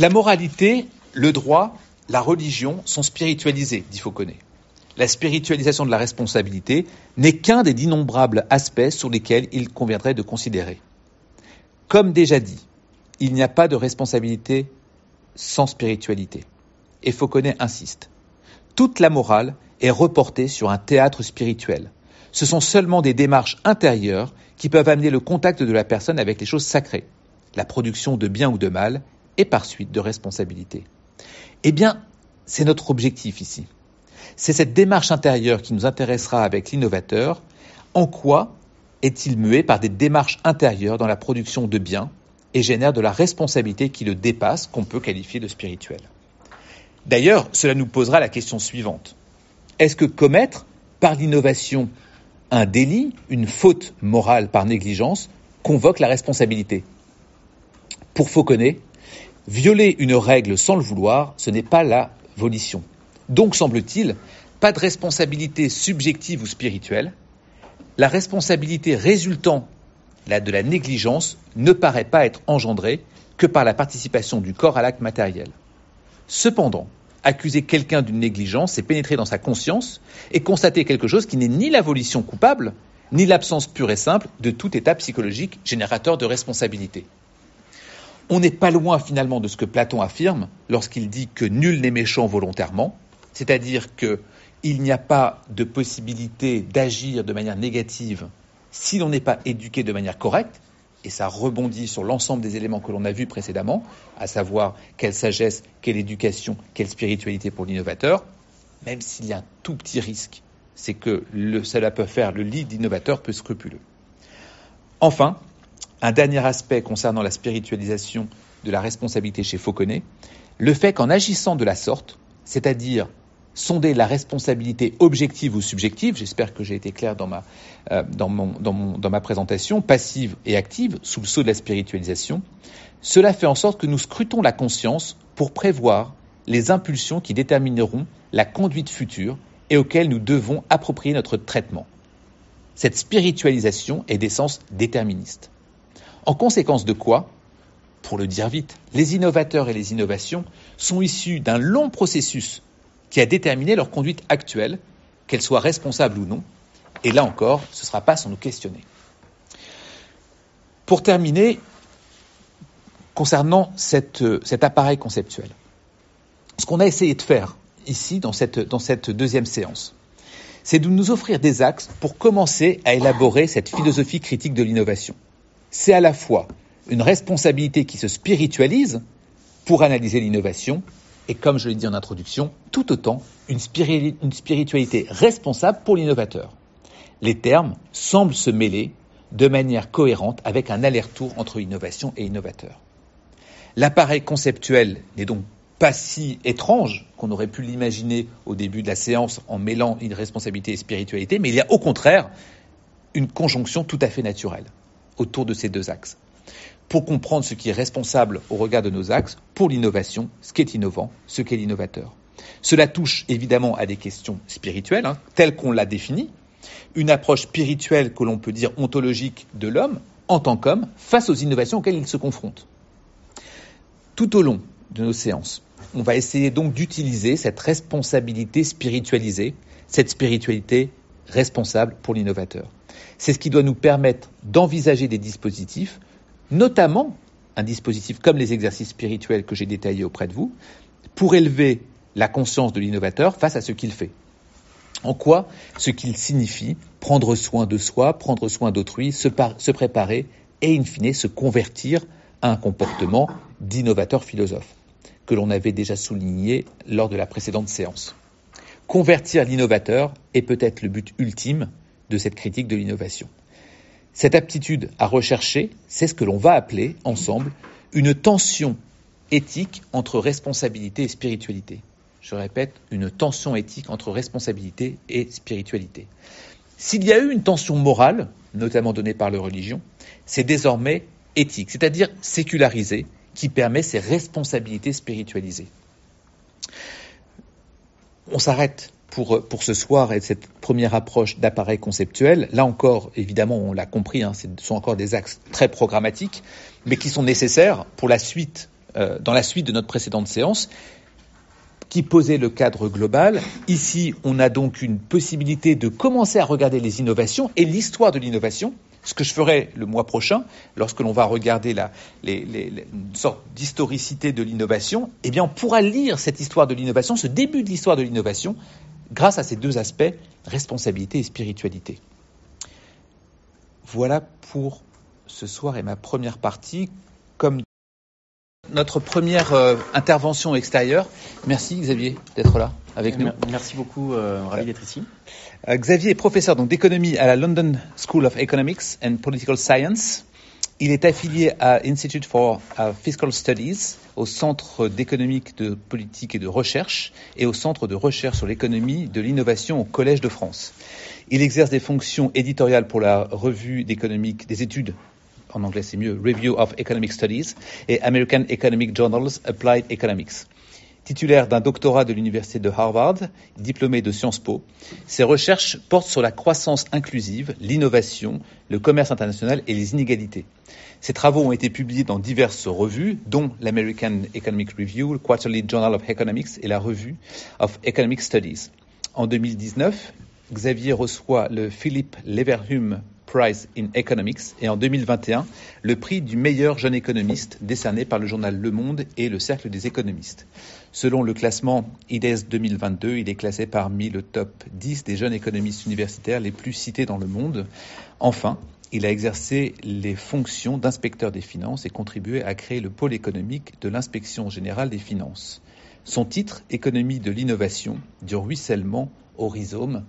La moralité, le droit, la religion sont spiritualisés, dit Fauconnet. La spiritualisation de la responsabilité n'est qu'un des d'innombrables aspects sur lesquels il conviendrait de considérer. Comme déjà dit, il n'y a pas de responsabilité sans spiritualité. Et Fauconnet insiste. Toute la morale est reporté sur un théâtre spirituel. Ce sont seulement des démarches intérieures qui peuvent amener le contact de la personne avec les choses sacrées, la production de bien ou de mal, et par suite de responsabilité. Eh bien, c'est notre objectif ici. C'est cette démarche intérieure qui nous intéressera avec l'innovateur. En quoi est-il muet par des démarches intérieures dans la production de biens et génère de la responsabilité qui le dépasse, qu'on peut qualifier de spirituelle D'ailleurs, cela nous posera la question suivante. Est-ce que commettre par l'innovation un délit, une faute morale par négligence, convoque la responsabilité? Pour Fauconnet, violer une règle sans le vouloir, ce n'est pas la volition. Donc, semble-t-il, pas de responsabilité subjective ou spirituelle. La responsabilité résultant de la négligence ne paraît pas être engendrée que par la participation du corps à l'acte matériel. Cependant, accuser quelqu'un d'une négligence, c'est pénétrer dans sa conscience et constater quelque chose qui n'est ni la volition coupable, ni l'absence pure et simple de tout état psychologique générateur de responsabilité. On n'est pas loin finalement de ce que Platon affirme lorsqu'il dit que nul n'est méchant volontairement, c'est-à-dire qu'il n'y a pas de possibilité d'agir de manière négative si l'on n'est pas éduqué de manière correcte, et ça rebondit sur l'ensemble des éléments que l'on a vus précédemment, à savoir quelle sagesse, quelle éducation, quelle spiritualité pour l'innovateur, même s'il y a un tout petit risque, c'est que le, cela peut faire le lit d'innovateur peu scrupuleux. Enfin, un dernier aspect concernant la spiritualisation de la responsabilité chez Fauconnet, le fait qu'en agissant de la sorte, c'est-à-dire sonder la responsabilité objective ou subjective, j'espère que j'ai été clair dans ma, euh, dans ma présentation, passive et active, sous le sceau de la spiritualisation, cela fait en sorte que nous scrutons la conscience pour prévoir les impulsions qui détermineront la conduite future et auxquelles nous devons approprier notre traitement. Cette spiritualisation est d'essence déterministe. En conséquence de quoi, pour le dire vite, les innovateurs et les innovations sont issus d'un long processus qui a déterminé leur conduite actuelle, qu'elle soit responsable ou non. Et là encore, ce ne sera pas sans nous questionner. Pour terminer, concernant cette, cet appareil conceptuel, ce qu'on a essayé de faire ici dans cette deuxième séance, c'est de nous offrir des axes pour commencer à élaborer cette philosophie critique de l'innovation. C'est à la fois une responsabilité qui se spiritualise pour analyser l'innovation et comme je l'ai dit en introduction, tout autant une, spiritualité responsable pour l'innovateur. Les termes semblent se mêler de manière cohérente avec un aller-retour entre innovation et innovateur. L'appareil conceptuel n'est donc pas si étrange qu'on aurait pu l'imaginer au début de la séance en mêlant une responsabilité et spiritualité, mais il y a au contraire une conjonction tout à fait naturelle autour de ces deux axes pour comprendre ce qui est responsable au regard de nos axes, pour l'innovation, ce qui est innovant, ce qu'est l'innovateur. Cela touche évidemment à des questions spirituelles, hein, telles qu'on l'a défini, une approche spirituelle que l'on peut dire ontologique de l'homme en tant qu'homme face aux innovations auxquelles il se confronte. Tout au long de nos séances, on va essayer donc d'utiliser cette responsabilité spiritualisée, cette spiritualité responsable pour l'innovateur. C'est ce qui doit nous permettre d'envisager des dispositifs notamment un dispositif comme les exercices spirituels que j'ai détaillés auprès de vous, pour élever la conscience de l'innovateur face à ce qu'il fait. En quoi ce qu'il signifie prendre soin de soi, prendre soin d'autrui, se, préparer et in fine se convertir à un comportement d'innovateur philosophe, que l'on avait déjà souligné lors de la précédente séance. Convertir l'innovateur est peut-être le but ultime de cette critique de l'innovation. Cette aptitude à rechercher, c'est ce que l'on va appeler ensemble une tension éthique entre responsabilité et spiritualité. Je répète, une tension éthique entre responsabilité et spiritualité. S'il y a eu une tension morale, notamment donnée par la religion, c'est désormais éthique, c'est-à-dire sécularisée, qui permet ces responsabilités spiritualisées. On s'arrête pour, pour ce soir et cette première approche d'appareil conceptuel. Là encore, évidemment, on l'a compris, hein, ce sont encore des axes très programmatiques, mais qui sont nécessaires pour la suite, euh, dans la suite de notre précédente séance, qui posait le cadre global. Ici, on a donc une possibilité de commencer à regarder les innovations et l'histoire de l'innovation, ce que je ferai le mois prochain, lorsque l'on va regarder la, une sorte d'historicité de l'innovation, eh bien, on pourra lire cette histoire de l'innovation, ce début de l'histoire de l'innovation, grâce à ces deux aspects, responsabilité et spiritualité. Voilà pour ce soir et ma première partie. Comme notre première euh, intervention extérieure, merci Xavier d'être là avec nous. Merci beaucoup, euh, ravi d'être ici. Euh, Xavier est professeur d'économie à la London School of Economics and Political Science. Il est affilié à Institute for Fiscal Studies, au Centre d'économique de politique et de recherche et au Centre de recherche sur l'économie de l'innovation au Collège de France. Il exerce des fonctions éditoriales pour la revue d'économique des études en anglais c'est mieux, Review of Economic Studies et American Economic Journals Applied Economics. Titulaire d'un doctorat de l'université de Harvard, diplômé de Sciences Po, ses recherches portent sur la croissance inclusive, l'innovation, le commerce international et les inégalités. Ses travaux ont été publiés dans diverses revues, dont l'American Economic Review, le Quarterly Journal of Economics et la revue of Economic Studies. En 2019, Xavier reçoit le Philip Leverhulme Prize in Economics et en 2021 le prix du meilleur jeune économiste décerné par le journal Le Monde et le Cercle des économistes. Selon le classement IDES 2022, il est classé parmi le top 10 des jeunes économistes universitaires les plus cités dans le monde. Enfin, il a exercé les fonctions d'inspecteur des finances et contribué à créer le pôle économique de l'inspection générale des finances. Son titre, Économie de l'innovation, du ruissellement au rhizome,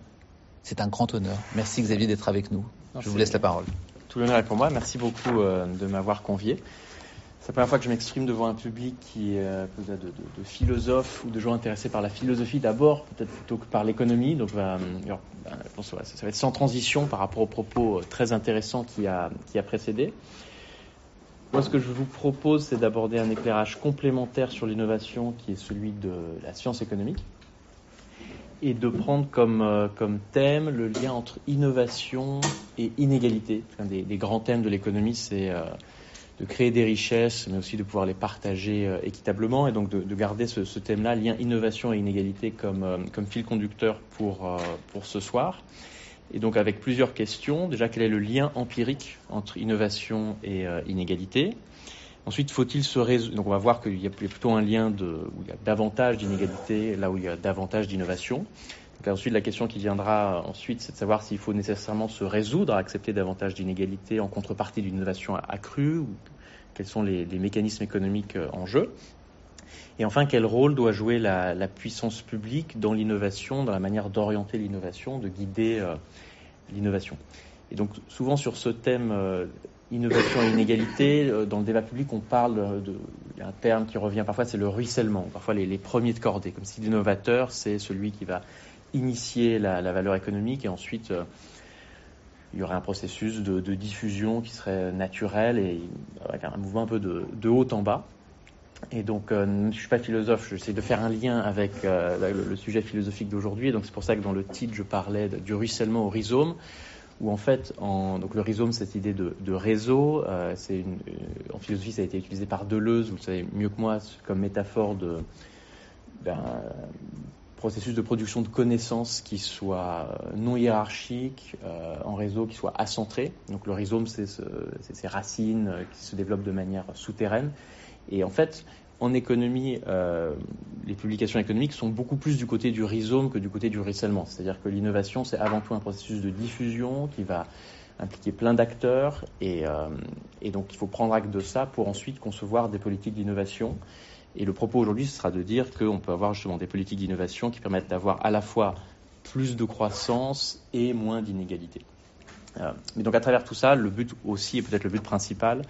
c'est un grand honneur. Merci Xavier d'être avec nous. Je vous laisse la parole. Tout l'honneur est pour moi. Merci beaucoup euh, de m'avoir convié. C'est la première fois que je m'exprime devant un public qui est euh, de, de, de, philosophes ou de gens intéressés par la philosophie d'abord, peut-être plutôt que par l'économie. Donc, euh, je pense que ça va être sans transition par rapport aux propos très intéressants qui a, qui a précédé. Moi, ce que je vous propose, c'est d'aborder un éclairage complémentaire sur l'innovation qui est celui de la science économique et de prendre comme, euh, comme thème le lien entre innovation et inégalité. Un des, grands thèmes de l'économie, c'est euh, de créer des richesses, mais aussi de pouvoir les partager euh, équitablement, et donc de, de garder ce, thème-là, lien innovation et inégalité, comme, fil conducteur pour ce soir. Et donc avec plusieurs questions. Déjà, quel est le lien empirique entre innovation et inégalité? Ensuite, faut-il se résoudre Donc, on va voir qu'il y a plutôt un lien de, où il y a davantage d'inégalités, là où il y a davantage d'innovation. ensuite, la question qui viendra ensuite, c'est de savoir s'il faut nécessairement se résoudre à accepter davantage d'inégalités en contrepartie d'une innovation accrue, ou quels sont les, mécanismes économiques euh, en jeu. Et enfin, quel rôle doit jouer la, la puissance publique dans l'innovation, dans la manière d'orienter l'innovation, de guider euh, l'innovation? Et donc, souvent sur ce thème euh, innovation et inégalité, euh, dans le débat public, on parle de, un terme qui revient parfois, c'est le ruissellement, parfois les, premiers de cordée, comme si l'innovateur, c'est celui qui va initier la, valeur économique et ensuite euh, il y aurait un processus de, diffusion qui serait naturel et avec un mouvement un peu de, haut en bas. Et donc, euh, je ne suis pas philosophe, j'essaie de faire un lien avec le, sujet philosophique d'aujourd'hui. Donc, c'est pour ça que dans le titre, je parlais du ruissellement au rhizome où en fait, donc le rhizome, cette idée de, de réseau, euh, c'est une, en philosophie, ça a été utilisé par Deleuze, vous le savez mieux que moi, comme métaphore d'un processus de production de connaissances qui soit non hiérarchique, euh, en réseau qui soit accentré. Donc le rhizome, c'est ce, ces racines euh, qui se développent de manière souterraine. Et en fait, en économie, euh, les publications économiques sont beaucoup plus du côté du rhizome que du côté du ruissellement. C'est-à-dire que l'innovation, c'est avant tout un processus de diffusion qui va impliquer plein d'acteurs et, euh, et, donc il faut prendre acte de ça pour ensuite concevoir des politiques d'innovation. Et le propos aujourd'hui, ce sera de dire qu'on peut avoir justement des politiques d'innovation qui permettent d'avoir à la fois plus de croissance et moins d'inégalité. Euh, mais donc à travers tout ça, le but aussi, et peut-être le but principal,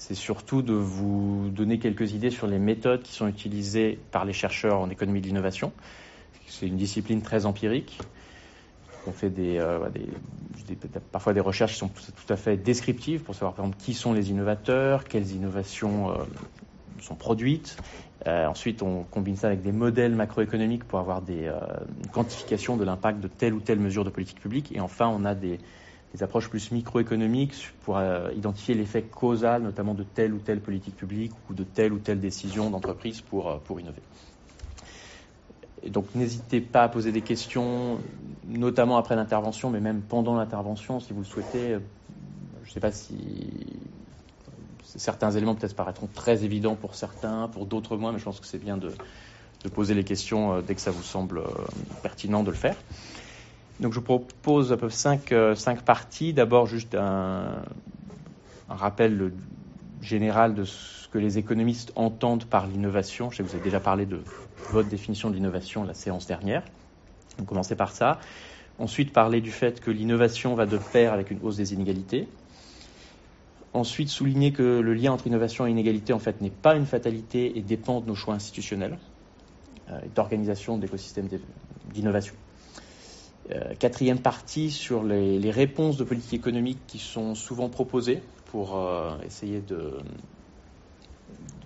c'est surtout de vous donner quelques idées sur les méthodes qui sont utilisées par les chercheurs en économie de l'innovation. C'est une discipline très empirique. On fait des, euh, parfois des recherches qui sont tout à fait descriptives pour savoir par exemple qui sont les innovateurs, quelles innovations euh, sont produites. Euh, ensuite, on combine ça avec des modèles macroéconomiques pour avoir des euh, quantifications de l'impact de telle ou telle mesure de politique publique. Et enfin, on a des, des approches plus microéconomiques pour euh, identifier l'effet causal, notamment de telle ou telle politique publique ou de telle ou telle décision d'entreprise pour, euh, pour innover. Et donc n'hésitez pas à poser des questions, notamment après l'intervention, mais même pendant l'intervention, si vous le souhaitez. Je ne sais pas si certains éléments peut-être paraîtront très évidents pour certains, pour d'autres moins, mais je pense que c'est bien de, poser les questions euh, dès que ça vous semble pertinent de le faire. Donc je propose à euh, cinq parties. D'abord juste un, rappel général de ce que les économistes entendent par l'innovation. Je sais que vous avez déjà parlé de votre définition de l'innovation la séance dernière. Donc commencer par ça. Ensuite parler du fait que l'innovation va de pair avec une hausse des inégalités. Ensuite souligner que le lien entre innovation et inégalité en fait n'est pas une fatalité et dépend de nos choix institutionnels euh, d'organisation d'écosystèmes d'innovation. Euh, quatrième partie sur les, réponses de politique économique qui sont souvent proposées pour euh, essayer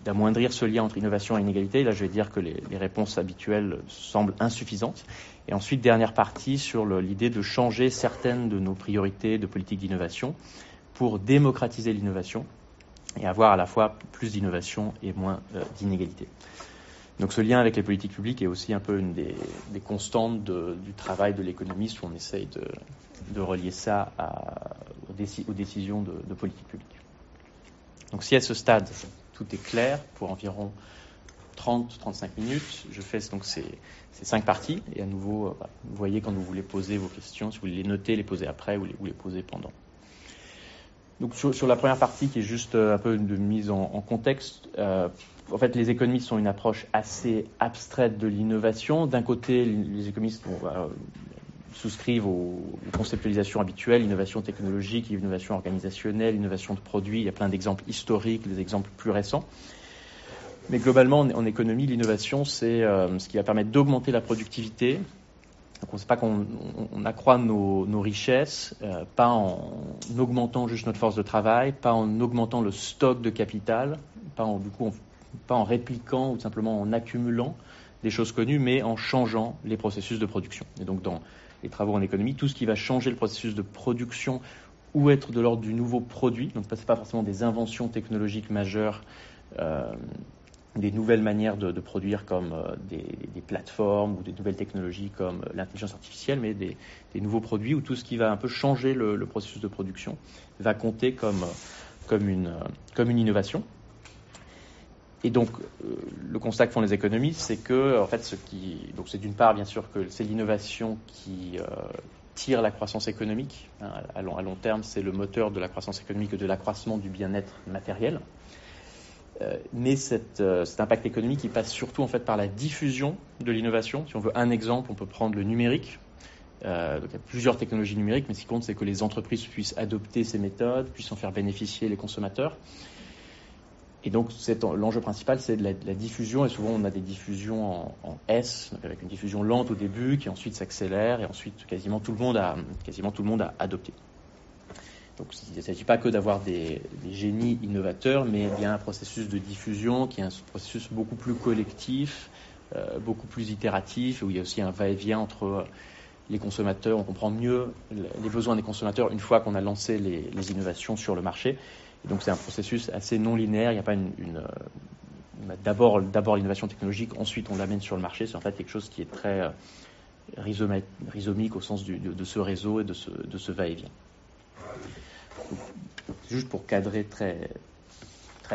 d'amoindrir ce lien entre innovation et inégalité. Là, je vais dire que les, les, réponses habituelles semblent insuffisantes. Et ensuite, dernière partie sur l'idée de changer certaines de nos priorités de politique d'innovation pour démocratiser l'innovation et avoir à la fois plus d'innovation et moins euh, d'inégalité. Donc ce lien avec les politiques publiques est aussi un peu une des, constantes du travail de l'économiste où on essaye de, relier ça aux, déci aux, décisions de, de, politique publique. Donc si à ce stade tout est clair pour environ 30-35 minutes, je fais donc ces, cinq parties et à nouveau, euh, vous voyez quand vous voulez poser vos questions, si vous voulez les noter, les poser après ou les, poser pendant. Donc sur, la première partie qui est juste un peu de mise en, en contexte, euh, en fait les économistes ont une approche assez abstraite de l'innovation. D'un côté, les économistes bon, euh, souscrivent aux, conceptualisations habituelles, innovation technologique, innovation organisationnelle, innovation de produits. Il y a plein d'exemples historiques, des exemples plus récents. Mais globalement, en, économie, l'innovation, c'est euh, ce qui va permettre d'augmenter la productivité. On ne sait pas qu'on on, accroît nos, nos richesses, euh, pas en augmentant juste notre force de travail, pas en augmentant le stock de capital, pas en, du coup, pas en répliquant ou simplement en accumulant des choses connues, mais en changeant les processus de production. Et donc, dans les travaux en économie, tout ce qui va changer le processus de production ou être de l'ordre du nouveau produit, donc ce n'est pas forcément des inventions technologiques majeures, euh, des nouvelles manières de, produire comme euh, des, plateformes ou des nouvelles technologies comme euh, l'intelligence artificielle, mais des, nouveaux produits ou tout ce qui va un peu changer le, le processus de production va compter comme, comme, une, comme une innovation. Et donc, euh, le constat que font les économistes, c'est que, en fait, ce qui, donc c'est d'une part, bien sûr, que c'est l'innovation qui euh, tire la croissance économique. Hein, à, long, terme, c'est le moteur de la croissance économique et de l'accroissement du bien-être matériel. Euh, mais cet impact économique, il passe surtout en fait par la diffusion de l'innovation. Si on veut un exemple, on peut prendre le numérique. Donc il y a plusieurs technologies numériques, mais ce qui compte, c'est que les entreprises puissent adopter ces méthodes, puissent en faire bénéficier les consommateurs. Et donc l'enjeu principal, c'est la, diffusion, et souvent on a des diffusions en, S, avec une diffusion lente au début, qui ensuite s'accélère, et ensuite quasiment tout le monde a, quasiment tout le monde a adopté. Donc il ne s'agit pas que d'avoir des, génies innovateurs, mais bien un processus de diffusion qui est un processus beaucoup plus collectif, euh, beaucoup plus itératif, où il y a aussi un va-et-vient entre les consommateurs, on comprend mieux les besoins des consommateurs une fois qu'on a lancé les innovations sur le marché. Et donc c'est un processus assez non linéaire. Il n'y a pas une, une d'abord l'innovation technologique, ensuite on l'amène sur le marché. C'est en fait quelque chose qui est très euh, rhizomique au sens de, ce réseau et de ce, va-et-vient. Juste pour cadrer très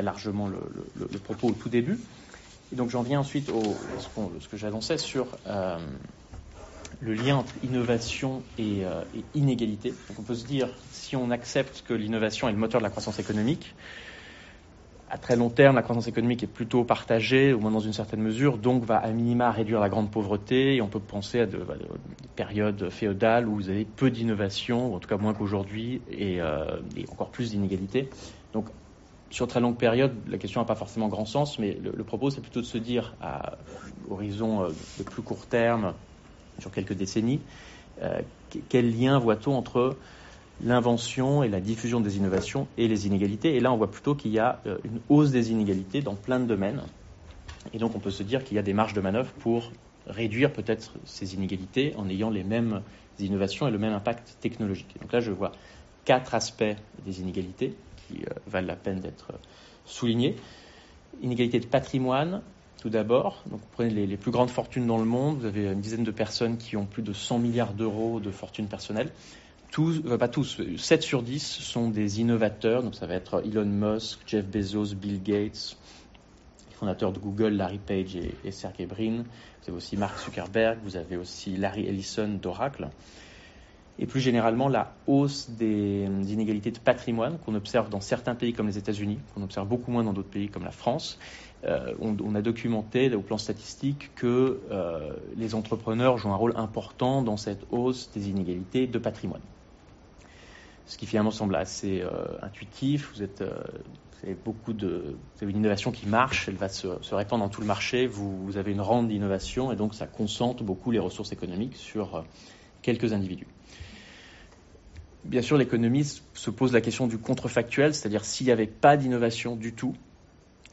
largement le, propos au tout début. Et donc j'en viens ensuite au ce, ce que j'annonçais sur euh, le lien entre innovation et, euh, et, inégalité. Donc on peut se dire, si on accepte que l'innovation est le moteur de la croissance économique, à très long terme, la croissance économique est plutôt partagée, au moins dans une certaine mesure, donc va à minima réduire la grande pauvreté, et on peut penser à de, à de périodes féodales où vous avez peu d'innovation, en tout cas moins qu'aujourd'hui, et, euh, et, encore plus d'inégalité. Donc sur très longue période, la question n'a pas forcément grand sens, mais le, le propos, c'est plutôt de se dire, à horizon euh, de plus court terme, sur quelques décennies, euh, quel lien voit-on entre l'invention et la diffusion des innovations et les inégalités? Et là, on voit plutôt qu'il y a euh, une hausse des inégalités dans plein de domaines. Et donc, on peut se dire qu'il y a des marges de manœuvre pour réduire peut-être ces inégalités en ayant les mêmes innovations et le même impact technologique. Donc là, je vois quatre aspects des inégalités qui euh, valent la peine d'être soulignés. Inégalité de patrimoine, tout d'abord. Donc, vous prenez les, plus grandes fortunes dans le monde. Vous avez une dizaine de personnes qui ont plus de 100 milliards d'euros de fortune personnelle. Tous, euh, pas tous, 7 sur 10 sont des innovateurs. Donc, ça va être Elon Musk, Jeff Bezos, Bill Gates, fondateurs de Google, Larry Page et, et Sergey Brin. Vous avez aussi Mark Zuckerberg. Vous avez aussi Larry Ellison d'Oracle. Et plus généralement, la hausse des, des inégalités de patrimoine qu'on observe dans certains pays comme les États-Unis, qu'on observe beaucoup moins dans d'autres pays comme la France euh, on, a documenté au plan statistique que euh, les entrepreneurs jouent un rôle important dans cette hausse des inégalités de patrimoine. Ce qui finalement semble assez euh, intuitif. Vous êtes, avez beaucoup de, une innovation qui marche, elle va se, répandre dans tout le marché. Vous, vous avez une rente d'innovation et donc ça concentre beaucoup les ressources économiques sur quelques individus. Bien sûr, l'économie se pose la question du contrefactuel, c'est-à-dire s'il n'y avait pas d'innovation du tout,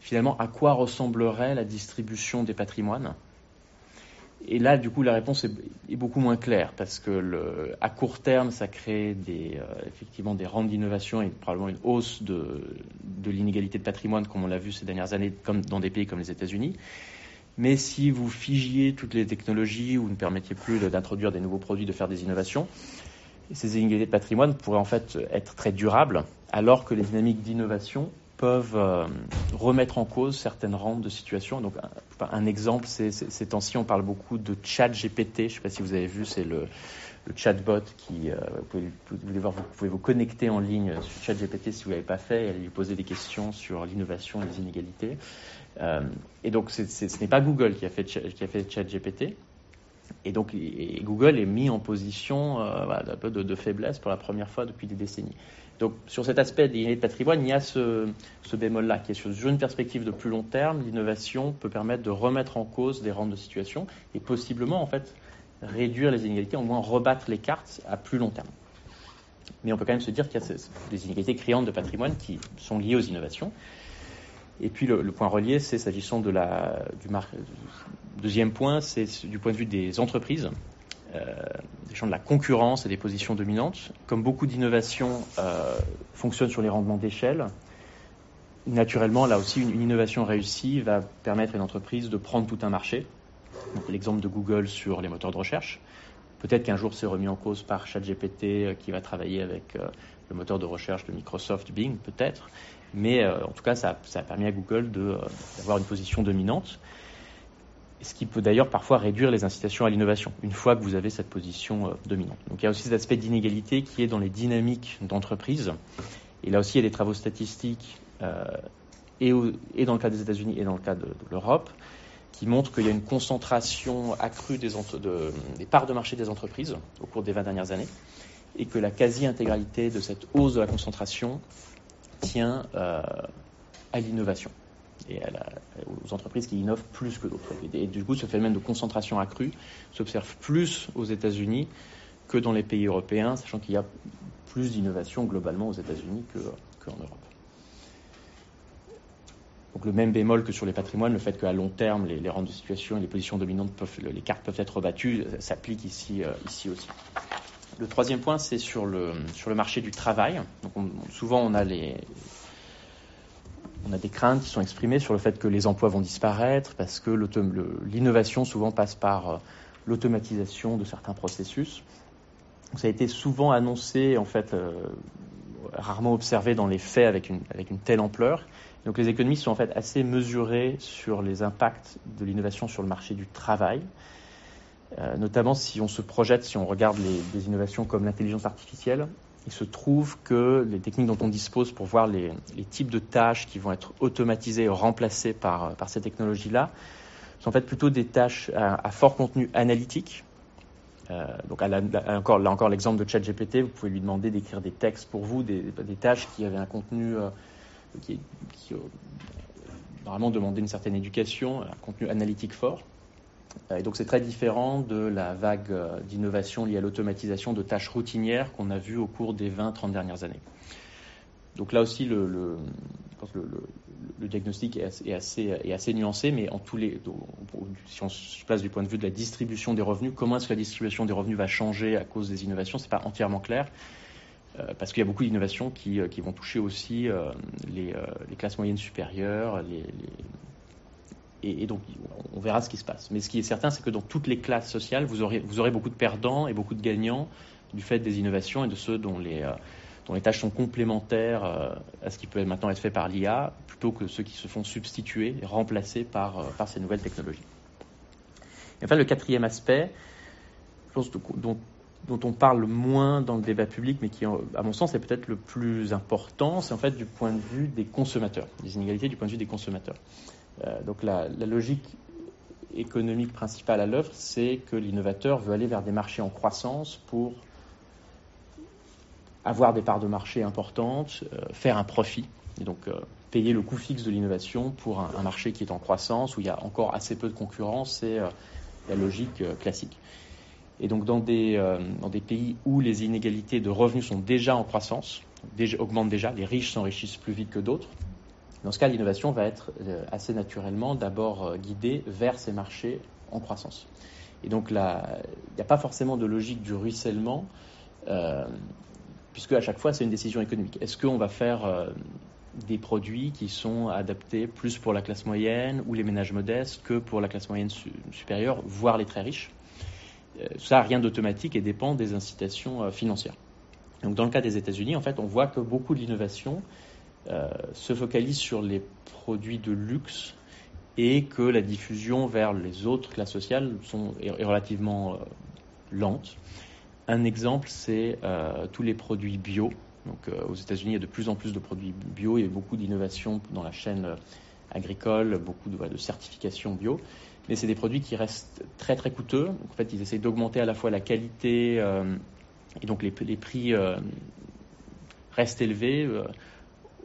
finalement, à quoi ressemblerait la distribution des patrimoines Et là, du coup, la réponse est, beaucoup moins claire, parce que à court terme, ça crée des, euh, effectivement des rentes d'innovation et probablement une hausse de, de l'inégalité de patrimoine, comme on l'a vu ces dernières années, comme dans des pays comme les États-Unis. Mais si vous figiez toutes les technologies ou ne permettiez plus d'introduire des nouveaux produits, de faire des innovations, ces inégalités de patrimoine pourraient en fait être très durables, alors que les dynamiques d'innovation peuvent euh, remettre en cause certaines rentes de situation. Donc, un, exemple, c'est ces temps-ci, on parle beaucoup de chat GPT. Je ne sais pas si vous avez vu, c'est le, le chatbot qui, euh, vous, pouvez, vous, pouvez voir, vous, pouvez, vous connecter en ligne sur ChatGPT si vous l'avez pas fait et lui poser des questions sur l'innovation et les inégalités. Euh, et donc, c est, ce n'est pas Google qui a fait, qui a fait ChatGPT. Et donc, Google est mis en position euh, de, faiblesse pour la première fois depuis des décennies. Donc, sur cet aspect des de patrimoine, il y a ce, ce bémol-là qui est sur une perspective de plus long terme. L'innovation peut permettre de remettre en cause des rentes de situation et possiblement, en fait, réduire les inégalités, au moins rebattre les cartes à plus long terme. Mais on peut quand même se dire qu'il y a des inégalités criantes de patrimoine qui sont liées aux innovations. Et puis le, point relié, c'est s'agissant du deuxième point, c'est du point de vue des entreprises, euh, des champs de la concurrence et des positions dominantes. Comme beaucoup d'innovations euh, fonctionnent sur les rendements d'échelle, naturellement, là aussi, une, innovation réussie va permettre à une entreprise de prendre tout un marché l'exemple de Google sur les moteurs de recherche. Peut-être qu'un jour c'est remis en cause par ChatGPT euh, qui va travailler avec le moteur de recherche de Microsoft Bing, peut-être. Mais euh, en tout cas, ça, a permis à Google d'avoir une position dominante. Ce qui peut d'ailleurs parfois réduire les incitations à l'innovation, une fois que vous avez cette position dominante. Donc il y a aussi cet aspect d'inégalité qui est dans les dynamiques d'entreprise. Et là aussi, il y a des travaux statistiques, euh, et, dans le cas des États-Unis et dans le cas de, l'Europe, qui montre qu'il y a une concentration accrue des, de, des, parts de marché des entreprises au cours des 20 dernières années et que la quasi-intégralité de cette hausse de la concentration tient euh, à l'innovation et aux entreprises qui innovent plus que d'autres. Et, du coup, ce phénomène de concentration accrue s'observe plus aux États-Unis que dans les pays européens, sachant qu'il y a plus d'innovation globalement aux États-Unis qu'en qu Europe. Donc le même bémol que sur les patrimoines, le fait qu'à long terme, les, les, rentes de situation et les positions dominantes, peuvent, les cartes peuvent être rebattues, s'applique ici, euh, ici aussi. Le troisième point, c'est sur le, marché du travail. Souvent, on a, des craintes qui sont exprimées sur le fait que les emplois vont disparaître, parce que l'innovation souvent passe par euh, l'automatisation de certains processus. Ça a été souvent annoncé, en fait, euh, rarement observé dans les faits avec une, telle ampleur. Donc les économistes sont en fait assez mesurés sur les impacts de l'innovation sur le marché du travail, notamment si on se projette, si on regarde des innovations comme l'intelligence artificielle. Il se trouve que les techniques dont on dispose pour voir les, types de tâches qui vont être automatisées et remplacées par, ces technologies-là sont en fait plutôt des tâches à, fort contenu analytique. Euh, donc là encore l'exemple de ChatGPT, vous pouvez lui demander d'écrire des textes pour vous, des, tâches qui avaient un contenu euh, qui, euh, demandait une certaine éducation, un contenu analytique fort. Et donc c'est très différent de la vague euh, d'innovation liée à l'automatisation de tâches routinières qu'on a vues au cours des 20-30 dernières années. Donc là aussi, le, diagnostic est assez, nuancé, mais en tous les, si on se place du point de vue de la distribution des revenus, comment est-ce que la distribution des revenus va changer à cause des innovations C'est pas entièrement clair. Euh, parce qu'il y a beaucoup d'innovations qui, euh, vont toucher aussi euh, les, classes moyennes supérieures, les... Et, donc on verra ce qui se passe. Mais ce qui est certain, c'est que dans toutes les classes sociales, vous aurez, beaucoup de perdants et beaucoup de gagnants du fait des innovations et de ceux dont les, les tâches sont complémentaires à ce qui peut maintenant être fait par l'IA, plutôt que ceux qui se font substituer et remplacer par, par ces nouvelles technologies. Et enfin, le quatrième aspect, dont on parle moins dans le débat public, mais qui, à mon sens, est peut-être le plus important, c'est en fait du point de vue des consommateurs, des inégalités du point de vue des consommateurs. Euh, donc la, logique économique principale à l'œuvre, c'est que l'innovateur veut aller vers des marchés en croissance pour avoir des parts de marché importantes, euh, faire un profit, et donc euh, payer le coût fixe de l'innovation pour un, marché qui est en croissance, où il y a encore assez peu de concurrence, c'est la logique classique. Et donc dans des, pays où les inégalités de revenus sont déjà en croissance, augmentent déjà, les riches s'enrichissent plus vite que d'autres, dans ce cas, l'innovation va être euh, assez naturellement d'abord euh, guidée vers ces marchés en croissance. Et donc il n'y a pas forcément de logique du ruissellement, euh, puisque à chaque fois, c'est une décision économique. Est-ce qu'on va faire des produits qui sont adaptés plus pour la classe moyenne ou les ménages modestes que pour la classe moyenne su supérieure, voire les très riches? Euh, ça rien d'automatique et dépend des incitations financières. Donc dans le cas des États-Unis, en fait, on voit que beaucoup de l'innovation se focalise sur les produits de luxe et que la diffusion vers les autres classes sociales sont, est, relativement lente. Un exemple, c'est tous les produits bio. Donc, aux États-Unis, il y a de plus en plus de produits bio, a beaucoup d'innovations dans la chaîne agricole, beaucoup de, certifications bio mais c'est des produits qui restent très très coûteux. en fait, ils essaient d'augmenter à la fois la qualité euh, et donc les, prix euh, restent élevés,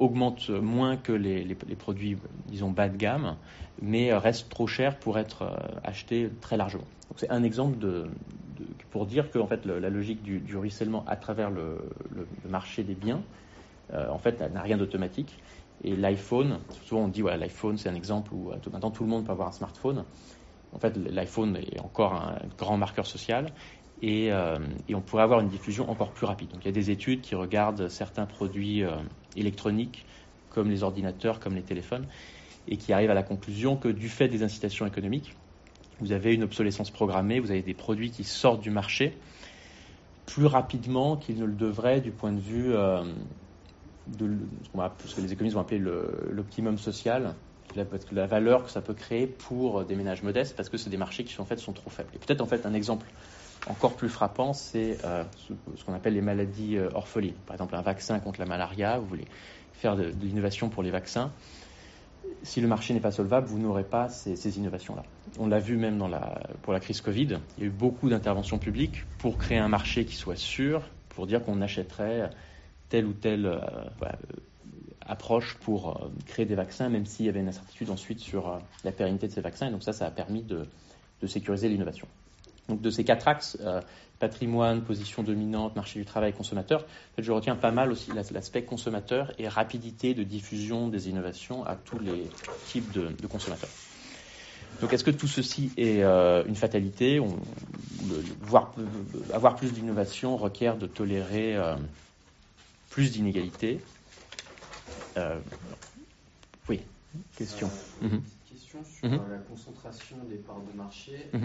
euh, augmentent moins que les, produits, disons, bas de gamme, mais restent trop chers pour être achetés très largement. C'est un exemple de, pour dire que en fait, la logique du, du, ruissellement à travers le, marché des biens, en fait, n'a rien d'automatique. Et l'iPhone, souvent on dit ouais, l'iPhone c'est un exemple où maintenant tout le monde peut avoir un smartphone. En fait, l'iPhone est encore un grand marqueur social euh, et, on pourrait avoir une diffusion encore plus rapide. Donc il y a des études qui regardent certains produits euh, électroniques comme les ordinateurs, comme les téléphones, et qui arrivent à la conclusion que du fait des incitations économiques, vous avez une obsolescence programmée, vous avez des produits qui sortent du marché plus rapidement qu'ils ne le devraient du point de vue euh, de ce, que les économistes vont appeler l'optimum social, la, valeur que ça peut créer pour des ménages modestes, parce que c'est des marchés qui en fait sont trop faibles. Et peut-être en fait un exemple encore plus frappant, c'est euh, ce, qu'on appelle les maladies euh, orphelines. Par exemple, un vaccin contre la malaria, vous voulez faire de, l'innovation pour les vaccins. Si le marché n'est pas solvable, vous n'aurez pas ces, innovations-là. On l'a vu même pour la crise Covid. Il y a eu beaucoup d'interventions publiques pour créer un marché qui soit sûr, pour dire qu'on achèterait telle ou telle euh, approche pour créer des vaccins, même s'il y avait une incertitude ensuite sur la pérennité de ces vaccins. Et donc ça, ça a permis de sécuriser l'innovation. Donc de ces quatre axes, euh, patrimoine, position dominante, marché du travail, consommateur, je retiens pas mal aussi l'aspect consommateur et rapidité de diffusion des innovations à tous les types de, consommateurs. Donc est-ce que tout ceci est euh, une fatalité? Avoir plus d'innovation requiert de tolérer euh, plus d'inégalités. oui, question. Sur mhm. euh, la concentration des parts de marché. Euh,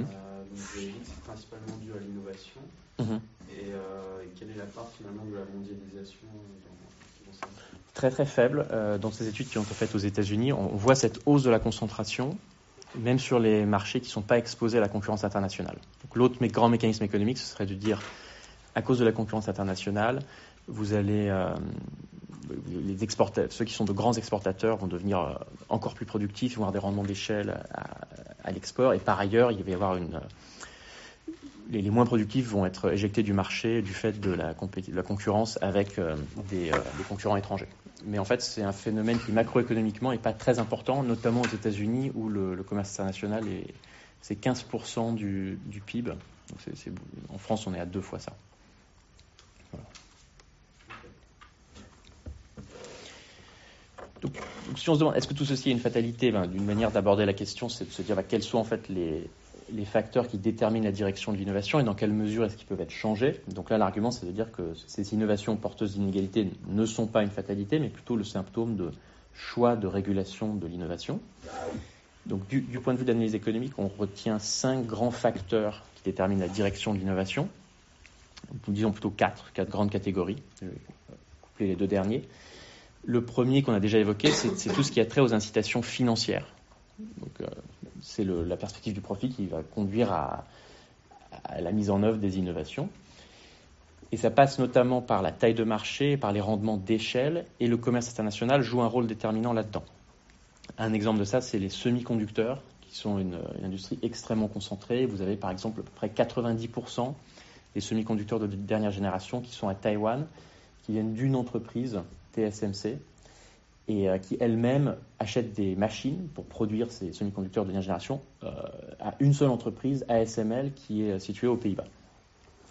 vous avez dit que c'est principalement dû à l'innovation. Mhm. Euh, et, quelle est la part finalement de la mondialisation dans, Très très faible. dans ces études qui ont été faites aux États-Unis, on voit cette hausse de la concentration, même sur les marchés qui ne sont pas exposés à la concurrence internationale. L'autre grand mécanisme économique, ce serait de dire, à cause de la concurrence internationale, vous allez les exportateurs, ceux qui sont de grands exportateurs vont devenir euh, encore plus productifs, vont avoir des rendements d'échelle à, l'export. Et par ailleurs, il va y avoir une. Les, moins productifs vont être éjectés du marché du fait de la, concurrence avec euh, des, euh, concurrents étrangers. Mais en fait, c'est un phénomène qui macroéconomiquement n'est pas très important, notamment aux États-Unis où le, commerce international est c'est 15% du, PIB. En France, on est à deux fois ça. Donc, si on se demande est-ce que tout ceci est une fatalité, ben, d'une manière d'aborder la question, c'est de se dire ben, quels sont en fait les, facteurs qui déterminent la direction de l'innovation et dans quelle mesure est-ce qu'ils peuvent être changés? Donc là, l'argument, c'est de dire que ces innovations porteuses d'inégalités ne sont pas une fatalité, mais plutôt le symptôme de choix de régulation de l'innovation. Donc du, point de vue de l'analyse économique, on retient cinq grands facteurs qui déterminent la direction de l'innovation. Nous disons plutôt quatre, quatre grandes catégories. Je vais couper les deux derniers. Le premier qu'on a déjà évoqué, c'est tout ce qui a trait aux incitations financières. Euh, c'est la perspective du profit qui va conduire à, la mise en œuvre des innovations. Et ça passe notamment par la taille de marché, par les rendements d'échelle, et le commerce international joue un rôle déterminant là-dedans. Un exemple de ça, c'est les semi-conducteurs, qui sont une, une, industrie extrêmement concentrée. Vous avez par exemple à peu près 90% des semi-conducteurs de dernière génération qui sont à Taïwan, qui viennent d'une entreprise TSMC, et euh, qui elle-même achète des machines pour produire ces semi-conducteurs de dernière génération euh, à une seule entreprise, ASML, qui est située aux Pays-Bas.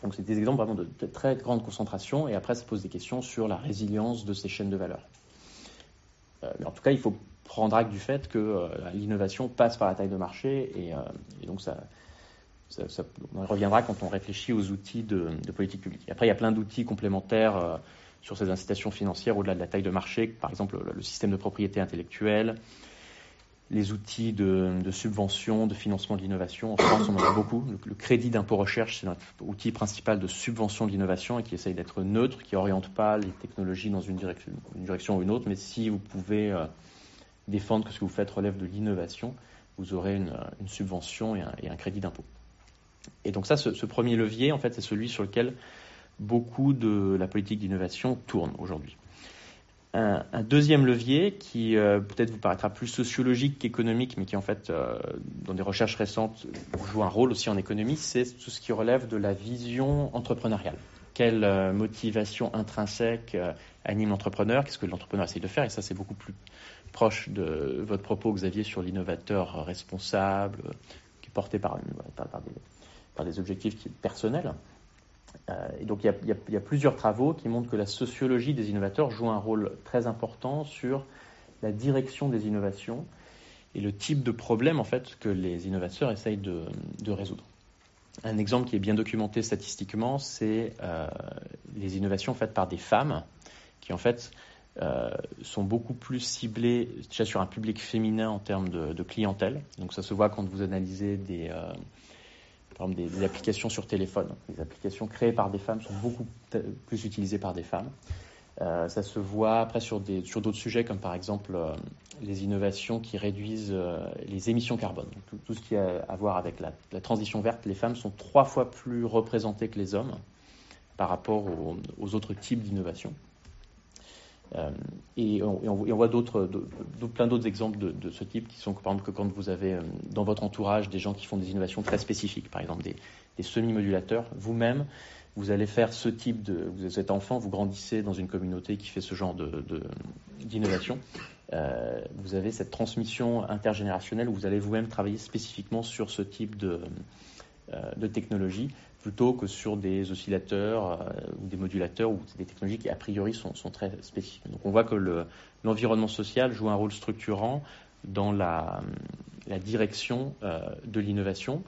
Donc c'est des exemples vraiment de, très grande concentration, et après ça pose des questions sur la résilience de ces chaînes de valeur. Euh, mais en tout cas, il faut prendre acte du fait que l'innovation passe par la taille de marché, et, donc ça, ça, reviendra quand on réfléchit aux outils de politique publique. après, il y a plein d'outils complémentaires sur ces incitations financières au-delà de la taille de marché, par exemple le, système de propriété intellectuelle, les outils de, subvention, de financement de l'innovation. En France, on en a beaucoup. Le, crédit d'impôt recherche, c'est notre outil principal de subvention de l'innovation et qui essaye d'être neutre, qui n'oriente pas les technologies dans une direction, ou une autre. Mais si vous pouvez euh, défendre que ce que vous faites relève de l'innovation, vous aurez une, subvention et un, crédit d'impôt. Et donc ça, ce, premier levier, en fait, c'est celui sur lequel beaucoup de la politique d'innovation tourne aujourd'hui. Un, deuxième levier qui euh, peut-être vous paraîtra plus sociologique qu'économique, mais qui en fait, euh, dans des recherches récentes, joue un rôle aussi en économie, c'est tout ce qui relève de la vision entrepreneuriale. Quelle euh, motivation intrinsèque anime l'entrepreneur? Qu'est-ce que l'entrepreneur essaye de faire? Et ça, c'est beaucoup plus proche de votre propos, Xavier, sur l'innovateur responsable, qui est porté par, des objectifs personnels. Euh, et donc il y, a, plusieurs travaux qui montrent que la sociologie des innovateurs joue un rôle très important sur la direction des innovations et le type de problème en fait que les innovateurs essayent de, résoudre. Un exemple qui est bien documenté statistiquement, c'est euh, les innovations faites par des femmes qui en fait euh, sont beaucoup plus ciblées sur un public féminin en termes de clientèle. Donc ça se voit quand vous analysez des, par exemple, des, applications sur téléphone. Les applications créées par des femmes sont beaucoup plus utilisées par des femmes. Euh, ça se voit après sur d'autres sujets comme par exemple euh, les innovations qui réduisent euh, les émissions carbone. Tout, ce qui a à voir avec la, transition verte, les femmes sont trois fois plus représentées que les hommes par rapport aux autres types d'innovations. Euh, et, on, voit d'autres, plein d'autres exemples de, ce type qui sont, par exemple, que quand vous avez euh, dans votre entourage des gens qui font des innovations très spécifiques, par exemple des, semi-modulateurs, vous-même, vous allez faire ce type de. Vous êtes enfant, vous grandissez dans une communauté qui fait ce genre d'innovation. Euh, vous avez cette transmission intergénérationnelle où vous allez vous-même travailler spécifiquement sur ce type de, de technologie plutôt que sur des oscillateurs euh, ou des modulateurs ou des technologies qui a priori sont, très spécifiques. Donc on voit que l'environnement social joue un rôle structurant dans la, direction euh, de l'innovation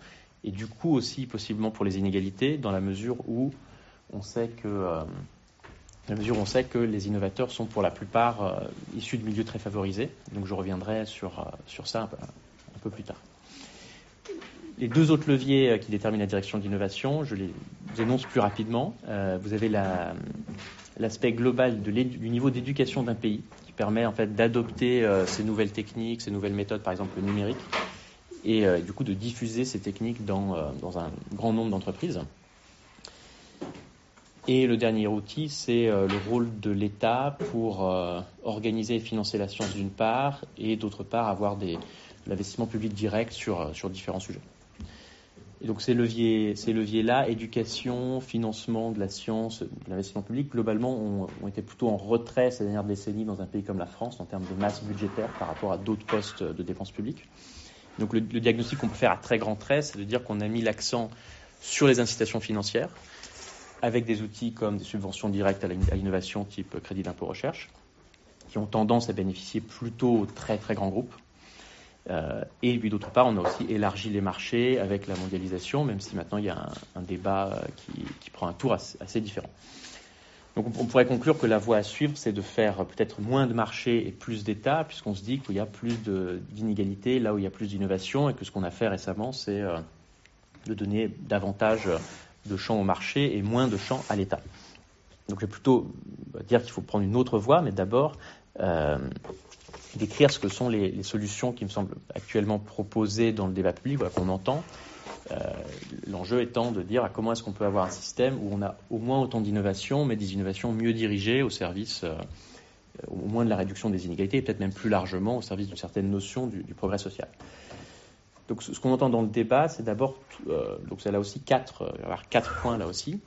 et du coup aussi possiblement pour les inégalités dans la mesure où on sait que euh, la mesure on sait que les innovateurs sont pour la plupart issus de milieux très favorisés. Donc je reviendrai sur, sur ça un peu plus tard les deux autres leviers euh, qui déterminent la direction de l'innovation, je les énonce plus rapidement. Euh, vous avez l'aspect global du niveau d'éducation d'un pays qui permet en fait d'adopter euh, ces nouvelles techniques, ces nouvelles méthodes, par exemple le numérique, et du coup de diffuser ces techniques dans, un grand nombre d'entreprises. Et le dernier outil, c'est le rôle de l'État pour organiser et financer la science d'une part, et d'autre part avoir des l'investissement public direct sur différents sujets. Et donc ces leviers, leviers-là, éducation, financement de la science, de l'investissement public, globalement, ont, été plutôt en retrait ces dernières décennies dans un pays comme la France en termes de masse budgétaire par rapport à d'autres postes de dépenses publiques. Donc le, diagnostic qu'on peut faire à très grands traits, c'est de dire qu'on a mis l'accent sur les incitations financières, avec des outils comme des subventions directes à l'innovation type crédit d'impôt recherche, qui ont tendance à bénéficier plutôt aux très très grands groupes, euh, et puis d'autre part, on a aussi élargi les marchés avec la mondialisation, même si maintenant il y a un, débat euh, qui, prend un tour assez, différent. Donc on, pourrait conclure que la voie à suivre, c'est de faire peut-être moins de marchés et plus d'États, puisqu'on se dit qu'il y a plus d'inégalités là où il y a plus d'innovation, et que ce qu'on a fait récemment, c'est euh, de donner davantage de champs au marché et moins de champs à l'État. Donc je vais plutôt dire qu'il faut prendre une autre voie, mais d'abord décrire ce que sont les, solutions qui me semblent actuellement proposées dans le débat public, qu'on entend. Euh, l'enjeu étant de dire comment est-ce qu'on peut avoir un système où on a au moins autant d'innovations, mais des innovations mieux dirigées au service euh, au moins de la réduction des inégalités, et peut-être même plus largement au service d'une certaine notion du, progrès social. Donc ce, qu'on entend dans le débat, c'est d'abord, euh, donc c'est aussi quatre, avoir quatre points là aussi.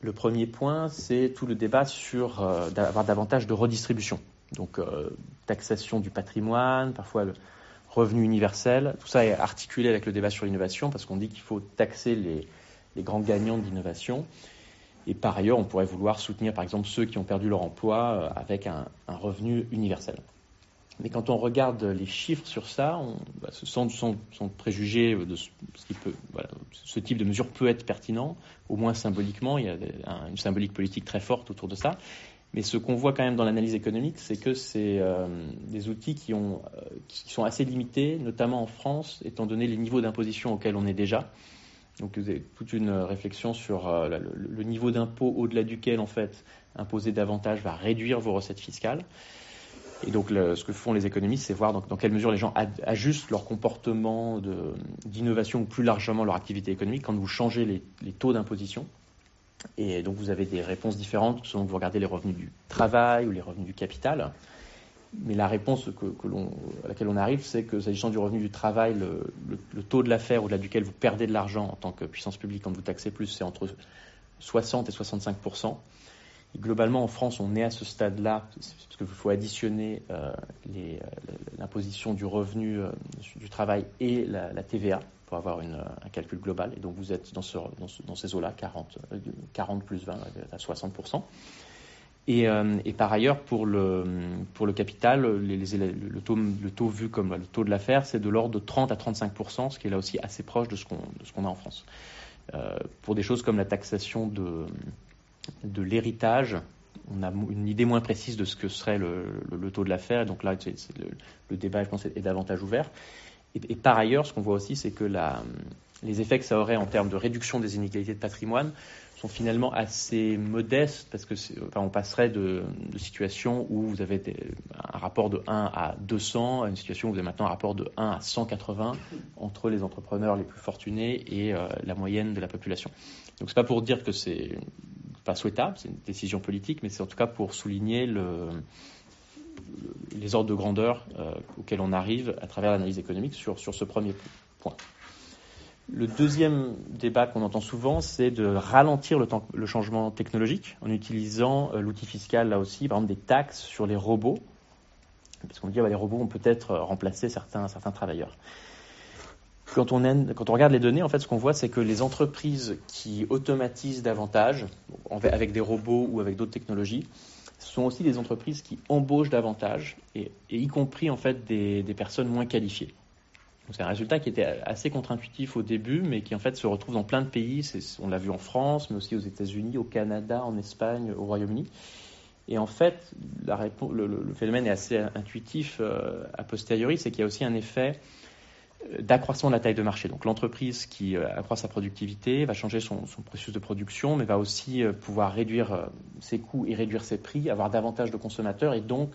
Le premier point, c'est tout le débat sur d'avoir davantage de redistribution. Donc euh, taxation du patrimoine, parfois revenu universel, tout ça est articulé avec le débat sur l'innovation parce qu'on dit qu'il faut taxer les, grands gagnants de l'innovation. Et par ailleurs, on pourrait vouloir soutenir par exemple ceux qui ont perdu leur emploi euh, avec un, revenu universel. Mais quand on regarde les chiffres sur ça, on, bah, sans, préjuger de ce type de mesure peut être pertinent, au moins symboliquement, il y a une symbolique politique très forte autour de ça. Mais ce qu'on voit quand même dans l'analyse économique, c'est que c'est des outils qui, ont, qui sont assez limités, notamment en France, étant donné les niveaux d'imposition auxquels on est déjà. Donc vous avez toute une réflexion sur le, le, niveau d'impôt au-delà duquel en fait imposer davantage va réduire vos recettes fiscales. Et donc, ce que font les économistes, c'est voir dans, quelle mesure les gens ajustent leur comportement d'innovation ou plus largement leur activité économique quand vous changez les, taux d'imposition. Et donc, vous avez des réponses différentes selon que vous regardez les revenus du travail ou les revenus du capital. Mais la réponse à laquelle on arrive, c'est que s'agissant du revenu du travail, le, taux de l'affaire au-delà duquel vous perdez de l'argent en tant que puissance publique quand vous taxez plus, c'est entre 60 et 65% globalement, en France, on est à ce stade-là, parce qu'il faut additionner euh, euh, l'imposition du revenu euh, du travail et la, TVA pour avoir un calcul global. Et donc, vous êtes dans, ces eaux-là, 40, 40 plus 20, à 60%. Et, par ailleurs, pour le, capital, le, taux, vu comme le taux de l'affaire, c'est de l'ordre de 30 à 35%, ce qui est là aussi assez proche de ce qu'on a en France. pour des choses comme la taxation de l'héritage, on a une idée moins précise de ce que serait le, taux de l'affaire. Donc là, le, débat, je pense, est, davantage ouvert. Et, par ailleurs, ce qu'on voit aussi, c'est que les effets que ça aurait en termes de réduction des inégalités de patrimoine sont finalement assez modestes parce que on passerait de, situations où vous avez un rapport de 1 à 200 à une situation où vous avez maintenant un rapport de 1 à 180 entre les entrepreneurs les plus fortunés et euh, la moyenne de la population. Donc c'est pas pour dire que c'est pas souhaitable, c'est une décision politique, mais c'est en tout cas pour souligner le, les ordres de grandeur euh, auxquels on arrive à travers l'analyse économique sur, ce premier point. Le deuxième débat qu'on entend souvent, c'est de ralentir le, changement technologique en utilisant euh, l'outil fiscal, là aussi, par exemple des taxes sur les robots, parce qu'on dit que bah, les robots vont peut-être remplacer certains, certains travailleurs. Quand on, quand on, regarde les données, en fait, ce qu'on voit, c'est que les entreprises qui automatisent davantage, avec des robots ou avec d'autres technologies, sont aussi des entreprises qui embauchent davantage, et, y compris en fait des, personnes moins qualifiées. C'est un résultat qui était assez contre-intuitif au début, mais qui en fait se retrouve dans plein de pays. On l'a vu en France, mais aussi aux États-Unis, au Canada, en Espagne, au Royaume-Uni. Et en fait, le, phénomène est assez intuitif euh, a posteriori, c'est qu'il y a aussi un effet d'accroissement de la taille de marché. Donc l'entreprise qui euh, accroît sa productivité va changer son, processus de production, mais va aussi euh, pouvoir réduire euh, ses coûts et réduire ses prix, avoir davantage de consommateurs et donc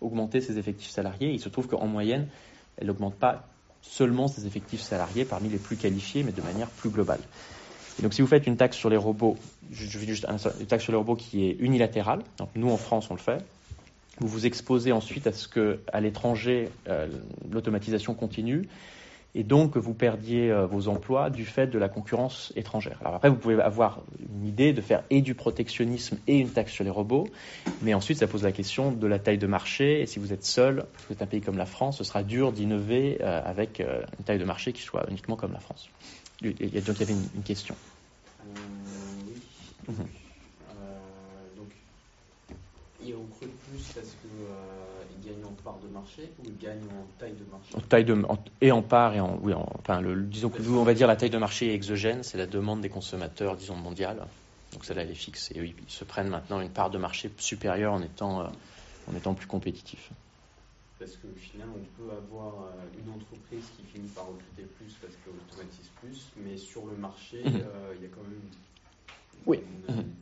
augmenter ses effectifs salariés. Il se trouve qu'en moyenne, elle n'augmente pas seulement ses effectifs salariés parmi les plus qualifiés, mais de manière plus globale. Et donc si vous faites une taxe sur les robots, je, veux juste une taxe sur les robots qui est unilatérale, donc nous en France on le fait, vous vous exposez ensuite à ce que à l'étranger l'automatisation continue et donc que vous perdiez euh, vos emplois du fait de la concurrence étrangère. Alors après, vous pouvez avoir une idée de faire et du protectionnisme et une taxe sur les robots, mais ensuite ça pose la question de la taille de marché, et si vous êtes seul, vous êtes un pays comme la France, ce sera dur d'innover euh, avec euh, une taille de marché qui soit uniquement comme la France. Il y a donc il y avait une, question. oui. Mhm. donc, et on creuse plus parce que part de marché ou il gagne en taille de marché en taille de, Et en part et en. Oui, enfin, le, disons que nous, on va dire la taille de marché est exogène, c'est la demande des consommateurs, disons, mondiale. Donc celle-là, elle est fixe. Et ils se prennent maintenant une part de marché supérieure en étant, euh, en étant plus compétitif. Parce que finalement, on peut avoir euh, une entreprise qui finit par recruter plus parce qu'elle automatise plus, mais sur le marché, mhm. euh, il y a quand même une, oui.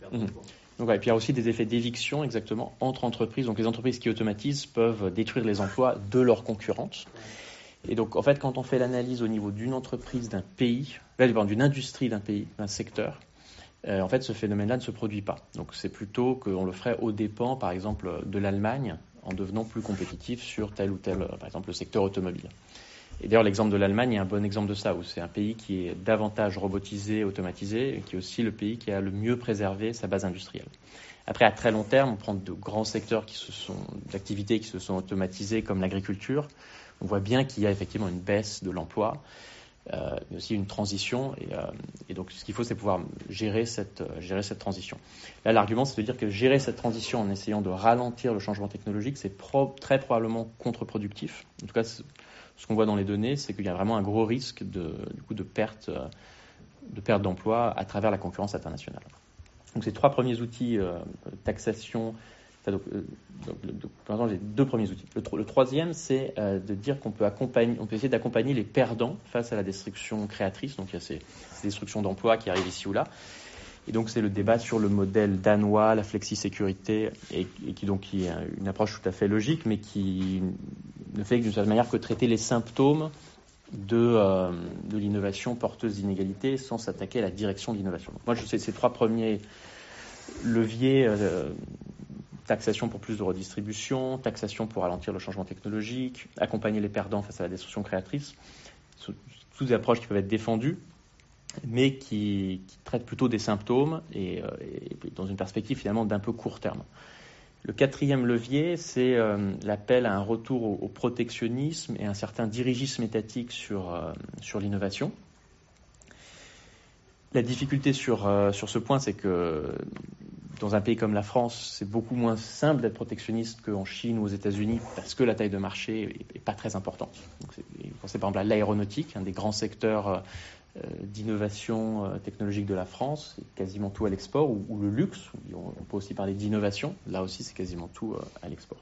perte de et puis il y a aussi des effets d'éviction exactement entre entreprises. Donc les entreprises qui automatisent peuvent détruire les emplois de leurs concurrentes. Et donc en fait, quand on fait l'analyse au niveau d'une entreprise, d'un pays, d'une industrie d'un pays, d'un secteur, euh, en fait ce phénomène-là ne se produit pas. Donc c'est plutôt qu'on le ferait au dépens, par exemple, de l'Allemagne en devenant plus compétitif sur tel ou tel, par exemple, le secteur automobile. Et d'ailleurs, l'exemple de l'Allemagne est un bon exemple de ça, où c'est un pays qui est davantage robotisé, automatisé, et qui est aussi le pays qui a le mieux préservé sa base industrielle. Après, à très long terme, on prend de grands secteurs qui d'activités qui se sont automatisées, comme l'agriculture. On voit bien qu'il y a effectivement une baisse de l'emploi, euh, mais aussi une transition. Et, euh, et donc, ce qu'il faut, c'est pouvoir gérer cette, euh, gérer cette transition. Là, l'argument, c'est de dire que gérer cette transition en essayant de ralentir le changement technologique, c'est très probablement contre-productif. En tout cas, ce qu'on voit dans les données, c'est qu'il y a vraiment un gros risque de, perte de perte d'emploi à travers la concurrence internationale. Donc ces trois premiers outils, euh, taxation, donc, donc, j'ai deux premiers outils. Le, troisième, c'est de dire qu'on peut essayer d'accompagner les perdants face à la destruction créatrice. Donc il y a ces, ces destructions d'emplois qui arrivent ici ou là. Et donc c'est le débat sur le modèle danois, la flexi-sécurité, et, qui donc qui est une approche tout à fait logique, mais qui ne fait d'une certaine manière que traiter les symptômes de, euh, de l'innovation porteuse d'inégalités sans s'attaquer à la direction de l'innovation. Moi, je sais ces trois premiers leviers euh, taxation pour plus de redistribution, taxation pour ralentir le changement technologique, accompagner les perdants face à la destruction créatrice, toutes des approches qui peuvent être défendues mais qui, traite plutôt des symptômes et, euh, dans une perspective finalement d'un peu court terme. Le quatrième levier, c'est euh, l'appel à un retour au, protectionnisme et un certain dirigisme étatique sur, euh, sur l'innovation. La difficulté sur, sur ce point, c'est que dans un pays comme la France, c'est beaucoup moins simple d'être protectionniste qu'en Chine ou aux États-Unis parce que la taille de marché n'est pas très importante. Pensez par exemple à l'aéronautique, un des grands secteurs euh, d'innovation euh, technologique de la France, c'est quasiment tout à l'export, ou, le luxe, on, peut aussi parler d'innovation, là aussi c'est quasiment tout euh, à l'export.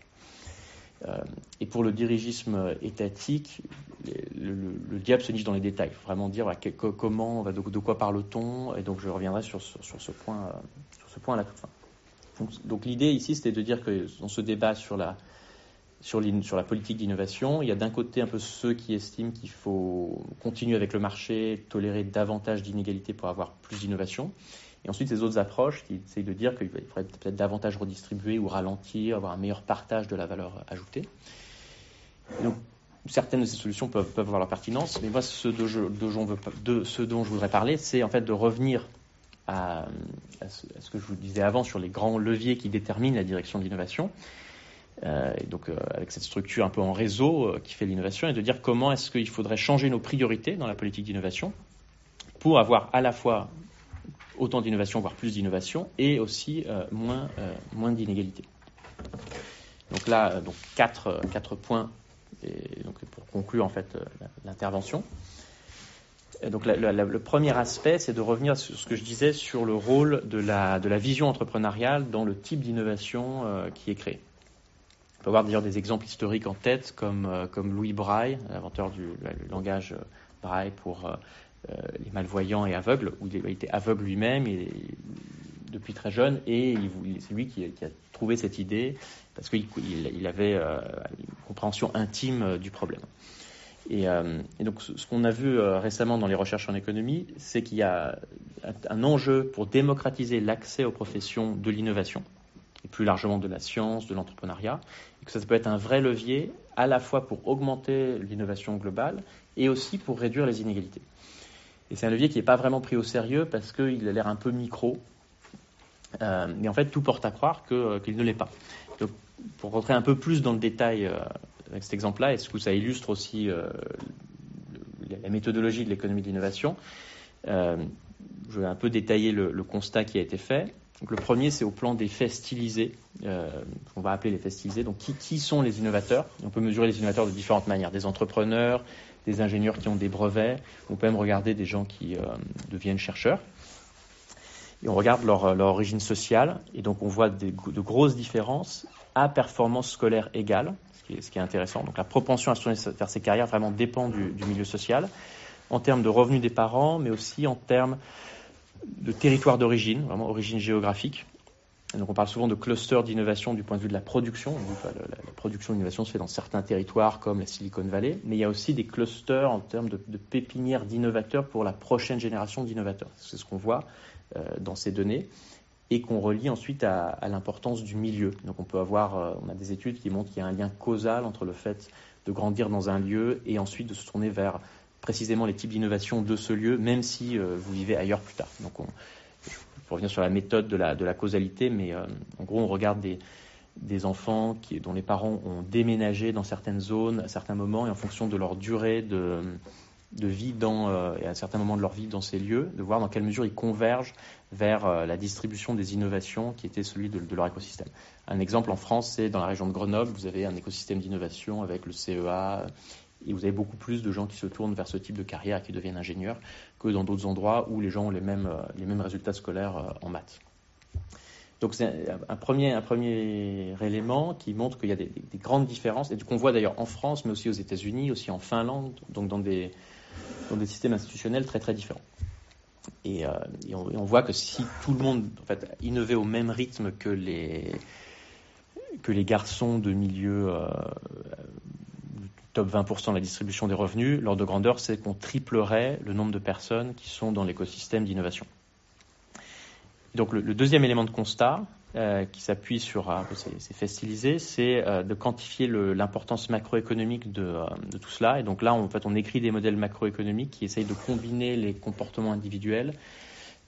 et pour le dirigisme étatique, le, diable se niche dans les détails. Il faut vraiment dire comment, de, quoi parle-t-on, et donc je reviendrai sur, ce, point, sur ce point à la toute fin. donc l'idée ici, c'était de dire que dans ce débat sur la sur, la politique d'innovation. Il y a d'un côté un peu ceux qui estiment qu'il faut continuer avec le marché, tolérer davantage d'inégalités pour avoir plus d'innovation. Et ensuite, ces autres approches qui essayent de dire qu'il faudrait peut-être davantage redistribuer ou ralentir, avoir un meilleur partage de la valeur ajoutée. donc, certaines de ces solutions peuvent, avoir leur pertinence, mais moi, ce dont je, voudrais parler, c'est en fait de revenir à, ce, que je vous disais avant sur les grands leviers qui déterminent la direction de l'innovation. Euh, et donc euh, avec cette structure un peu en réseau euh, qui fait l'innovation, et de dire comment est-ce qu'il faudrait changer nos priorités dans la politique d'innovation pour avoir à la fois autant d'innovation, voire plus d'innovation, et aussi moins, d'inégalités. Donc là, donc quatre, points pour conclure en fait l'intervention. Le premier aspect, c'est de revenir sur ce que je disais sur le rôle de la, de la vision entrepreneuriale dans le type d'innovation qui est créé. On peut avoir d'ailleurs des exemples historiques en tête, comme, euh, Louis Braille, l'inventeur du langage euh, Braille pour euh, les malvoyants et aveugles, où il été aveugle lui-même depuis très jeune, et c'est lui qui, a trouvé cette idée parce qu'il il avait une compréhension intime du problème. Et, donc, ce qu'on a vu récemment dans les recherches en économie, c'est qu'il y a un enjeu pour démocratiser l'accès aux professions de l'innovation et plus largement de la science, de l'entrepreneuriat, et que ça peut être un vrai levier à la fois pour augmenter l'innovation globale et aussi pour réduire les inégalités. Et c'est un levier qui n'est pas vraiment pris au sérieux parce qu'il a l'air un peu micro, euh, mais en fait tout porte à croire euh, qu'il ne l'est pas. Donc, pour rentrer un peu plus dans le détail euh, avec cet exemple-là, est-ce que ça illustre aussi la méthodologie de l'économie de l'innovation Je vais un peu détailler le constat qui a été fait. Donc le premier, c'est au plan des faits stylisés, euh, on va appeler les faits stylisés. Donc qui, sont les innovateurs? On peut mesurer les innovateurs de différentes manières. Des entrepreneurs, des ingénieurs qui ont des brevets, on peut même regarder des gens qui euh, deviennent chercheurs. Et on regarde leur, leur, origine sociale, et donc on voit de grosses différences à performance scolaire égale, ce qui est, intéressant. Donc la propension à faire ses carrières vraiment dépend du, du milieu social, en termes de revenus des parents, mais aussi en termes de territoire d'origine, vraiment origine géographique. donc on parle souvent de cluster d'innovation du point de vue de la production. la, production d'innovation se fait dans certains territoires comme la Silicon Valley, mais il y a aussi des clusters en termes de, pépinières d'innovateurs pour la prochaine génération d'innovateurs. C'est ce qu'on voit euh, dans ces données et qu'on relie ensuite à, l'importance du milieu. Donc on peut avoir, euh, on a des études qui montrent qu'il y a un lien causal entre le fait de grandir dans un lieu et ensuite de se tourner vers précisément les types d'innovation de ce lieu, même si euh, vous vivez ailleurs plus tard. Donc, on, pour revenir sur la méthode de la, causalité, mais euh, en gros, on regarde des, enfants dont les parents ont déménagé dans certaines zones à certains moments, et en fonction de leur durée de, vie dans, euh, et à certains moments de leur vie dans ces lieux, de voir dans quelle mesure ils convergent vers la distribution des innovations qui était celui de, leur écosystème. Un exemple en France, c'est dans la région de Grenoble, vous avez un écosystème d'innovation avec le CEA, et vous avez beaucoup plus de gens qui se tournent vers ce type de carrière et qui deviennent ingénieurs que dans d'autres endroits où les gens ont les mêmes, euh, les mêmes résultats scolaires euh, en maths. Donc c'est un premier, un premier élément qui montre qu'il y a des, grandes différences, et qu'on voit d'ailleurs en France, mais aussi aux États-Unis, aussi en Finlande, donc dans des, dans des systèmes institutionnels très très différents. Et, euh, on, voit que si tout le monde en fait, innovait au même rythme que les, que les garçons de milieu euh, top 20% de la distribution des revenus, l'ordre de grandeur, c'est qu'on triplerait le nombre de personnes qui sont dans l'écosystème d'innovation. Donc le, deuxième élément de constat, euh, qui s'appuie sur, euh, c'est c'est euh, de quantifier l'importance macroéconomique de, de, tout cela. Et donc là, en fait, on écrit des modèles macroéconomiques qui essayent de combiner les comportements individuels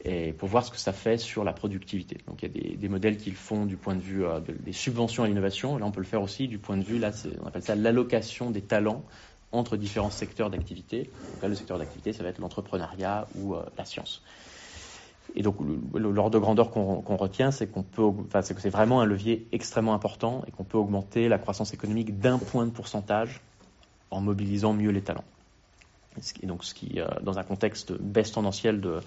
et pour voir ce que ça fait sur la productivité. Donc il y a des, des modèles qui le font du point de vue des subventions à l'innovation. Là, on peut le faire aussi du point de vue, là, on appelle ça l'allocation des talents entre différents secteurs d'activité. Là, le secteur d'activité, ça va être l'entrepreneuriat ou la science. Et donc, l'ordre de grandeur qu'on retient, c'est qu'on peut, enfin, c'est que c'est vraiment un levier extrêmement important et qu'on peut augmenter la croissance économique d'un point de pourcentage en mobilisant mieux les talents. Et donc, ce qui, euh, dans un contexte baisse tendancielle de,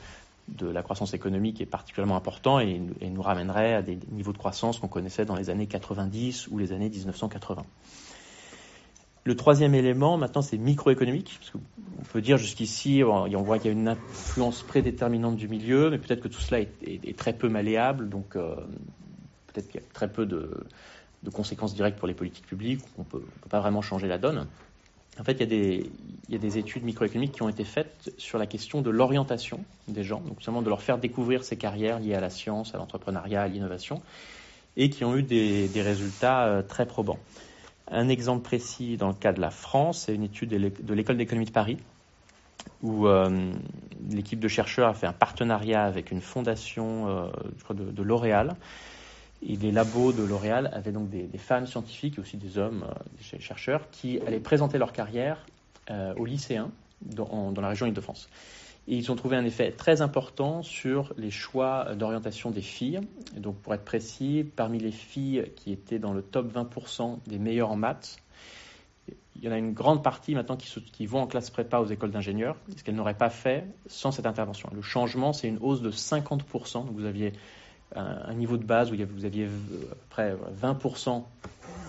de la croissance économique est particulièrement important et, nous ramènerait à des niveaux de croissance qu'on connaissait dans les années 90 ou les années 1980. Le troisième élément, maintenant, c'est microéconomique. Parce on peut dire jusqu'ici, on voit qu'il y a une influence prédéterminante du milieu, mais peut-être que tout cela est, très peu malléable, donc euh, peut-être qu'il y a très peu de, conséquences directes pour les politiques publiques, on ne peut pas vraiment changer la donne. En fait, il y, a des, études microéconomiques qui ont été faites sur la question de l'orientation des gens, donc seulement de leur faire découvrir ces carrières liées à la science, à l'entrepreneuriat, à l'innovation, et qui ont eu des, des résultats euh, très probants. Un exemple précis dans le cas de la France, c'est une étude de l'école d'économie de Paris, où euh, l'équipe de chercheurs a fait un partenariat avec une fondation euh, de, L'Oréal. Et les labos de L'Oréal avaient donc des, femmes scientifiques et aussi des hommes, euh, des chercheurs, qui allaient présenter leur carrière aux lycéens dans, la région Île-de-France. Et ils ont trouvé un effet très important sur les choix d'orientation des filles. Donc, pour être précis, parmi les filles qui étaient dans le top 20% des meilleures en maths, il y en a une grande partie maintenant qui, qui vont en classe prépa aux écoles d'ingénieurs, ce qu'elles n'auraient pas fait sans cette intervention. Le changement, c'est une hausse de 50%. Donc, vous aviez un, niveau de base où vous aviez à peu près 20%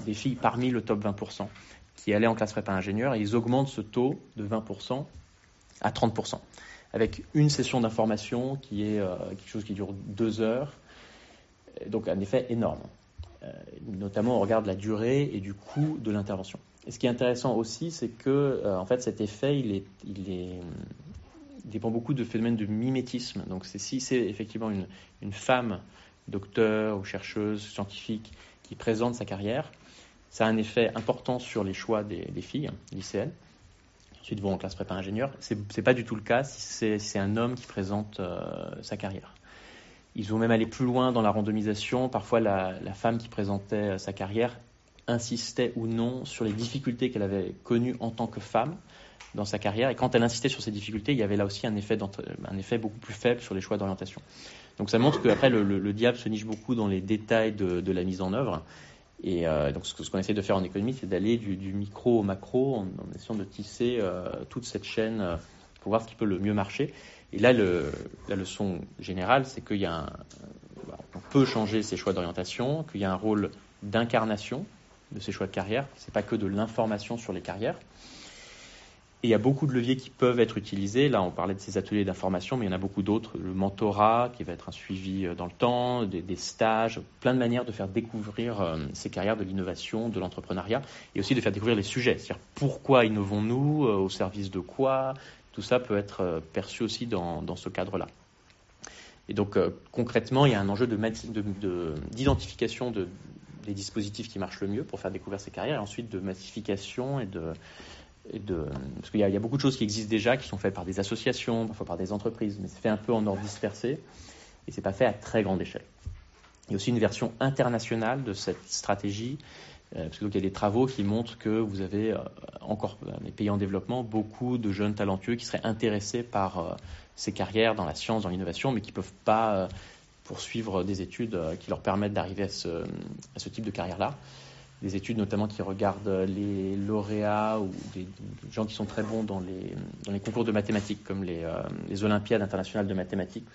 des filles parmi le top 20% qui allaient en classe prépa ingénieur, et ils augmentent ce taux de 20% à 30% avec une session d'information qui est euh, quelque chose qui dure deux heures. Donc un effet énorme. Euh, notamment, on regarde la durée et du coût de l'intervention. Et ce qui est intéressant aussi, c'est que euh, en fait, cet effet, il, est, il, est, dépend beaucoup de phénomènes de mimétisme. Donc, c'est si c'est effectivement une, une, femme, docteur ou chercheuse scientifique, qui présente sa carrière, ça a un effet important sur les choix des, filles lycéennes ensuite vont en classe prépa ingénieur. Ce n'est pas du tout le cas si c'est un homme qui présente euh, sa carrière. Ils vont même aller plus loin dans la randomisation. Parfois, la, femme qui présentait euh, sa carrière insistait ou non sur les difficultés qu'elle avait connues en tant que femme dans sa carrière. Et quand elle insistait sur ces difficultés, il y avait là aussi un effet, un effet beaucoup plus faible sur les choix d'orientation. Donc ça montre qu'après, le, le, diable se niche beaucoup dans les détails de, la mise en œuvre. Et euh, donc, ce qu'on essaie de faire en économie, c'est d'aller du, micro au macro en, essayant de tisser euh, toute cette chaîne euh, pour voir ce qui peut le mieux marcher. Et là, la leçon générale, c'est qu'il peut changer ses choix d'orientation, qu'il y a un rôle d'incarnation de ses choix de carrière. C'est pas que de l'information sur les carrières il y a beaucoup de leviers qui peuvent être utilisés. Là, on parlait de ces ateliers d'information, mais il y en a beaucoup d'autres. Le mentorat, qui va être un suivi euh, dans le temps, des, stages, plein de manières de faire découvrir euh, ces carrières de l'innovation, de l'entrepreneuriat, et aussi de faire découvrir les sujets. C'est-à-dire pourquoi innovons-nous, euh, au service de quoi? Tout ça peut être perçu aussi dans, ce cadre-là. Et donc, concrètement, il y a un enjeu d'identification de, de, des dispositifs qui marchent le mieux pour faire découvrir ces carrières, et ensuite de massification et de parce qu'il y, a beaucoup de choses qui existent déjà, qui sont faites par des associations, parfois par des entreprises, mais c'est fait un peu en ordre dispersé et c'est pas fait à très grande échelle. Il y a aussi une version internationale de cette stratégie, euh, parce qu'il y a des travaux qui montrent que vous avez euh, encore, dans les pays en développement, beaucoup de jeunes talentueux qui seraient intéressés par euh, ces carrières dans la science, dans l'innovation, mais qui ne peuvent pas poursuivre des études qui leur permettent d'arriver à ce, type de carrière-là des études notamment qui regardent les lauréats ou des, gens qui sont très bons dans les, concours de mathématiques, comme les, euh, les Olympiades internationales de mathématiques.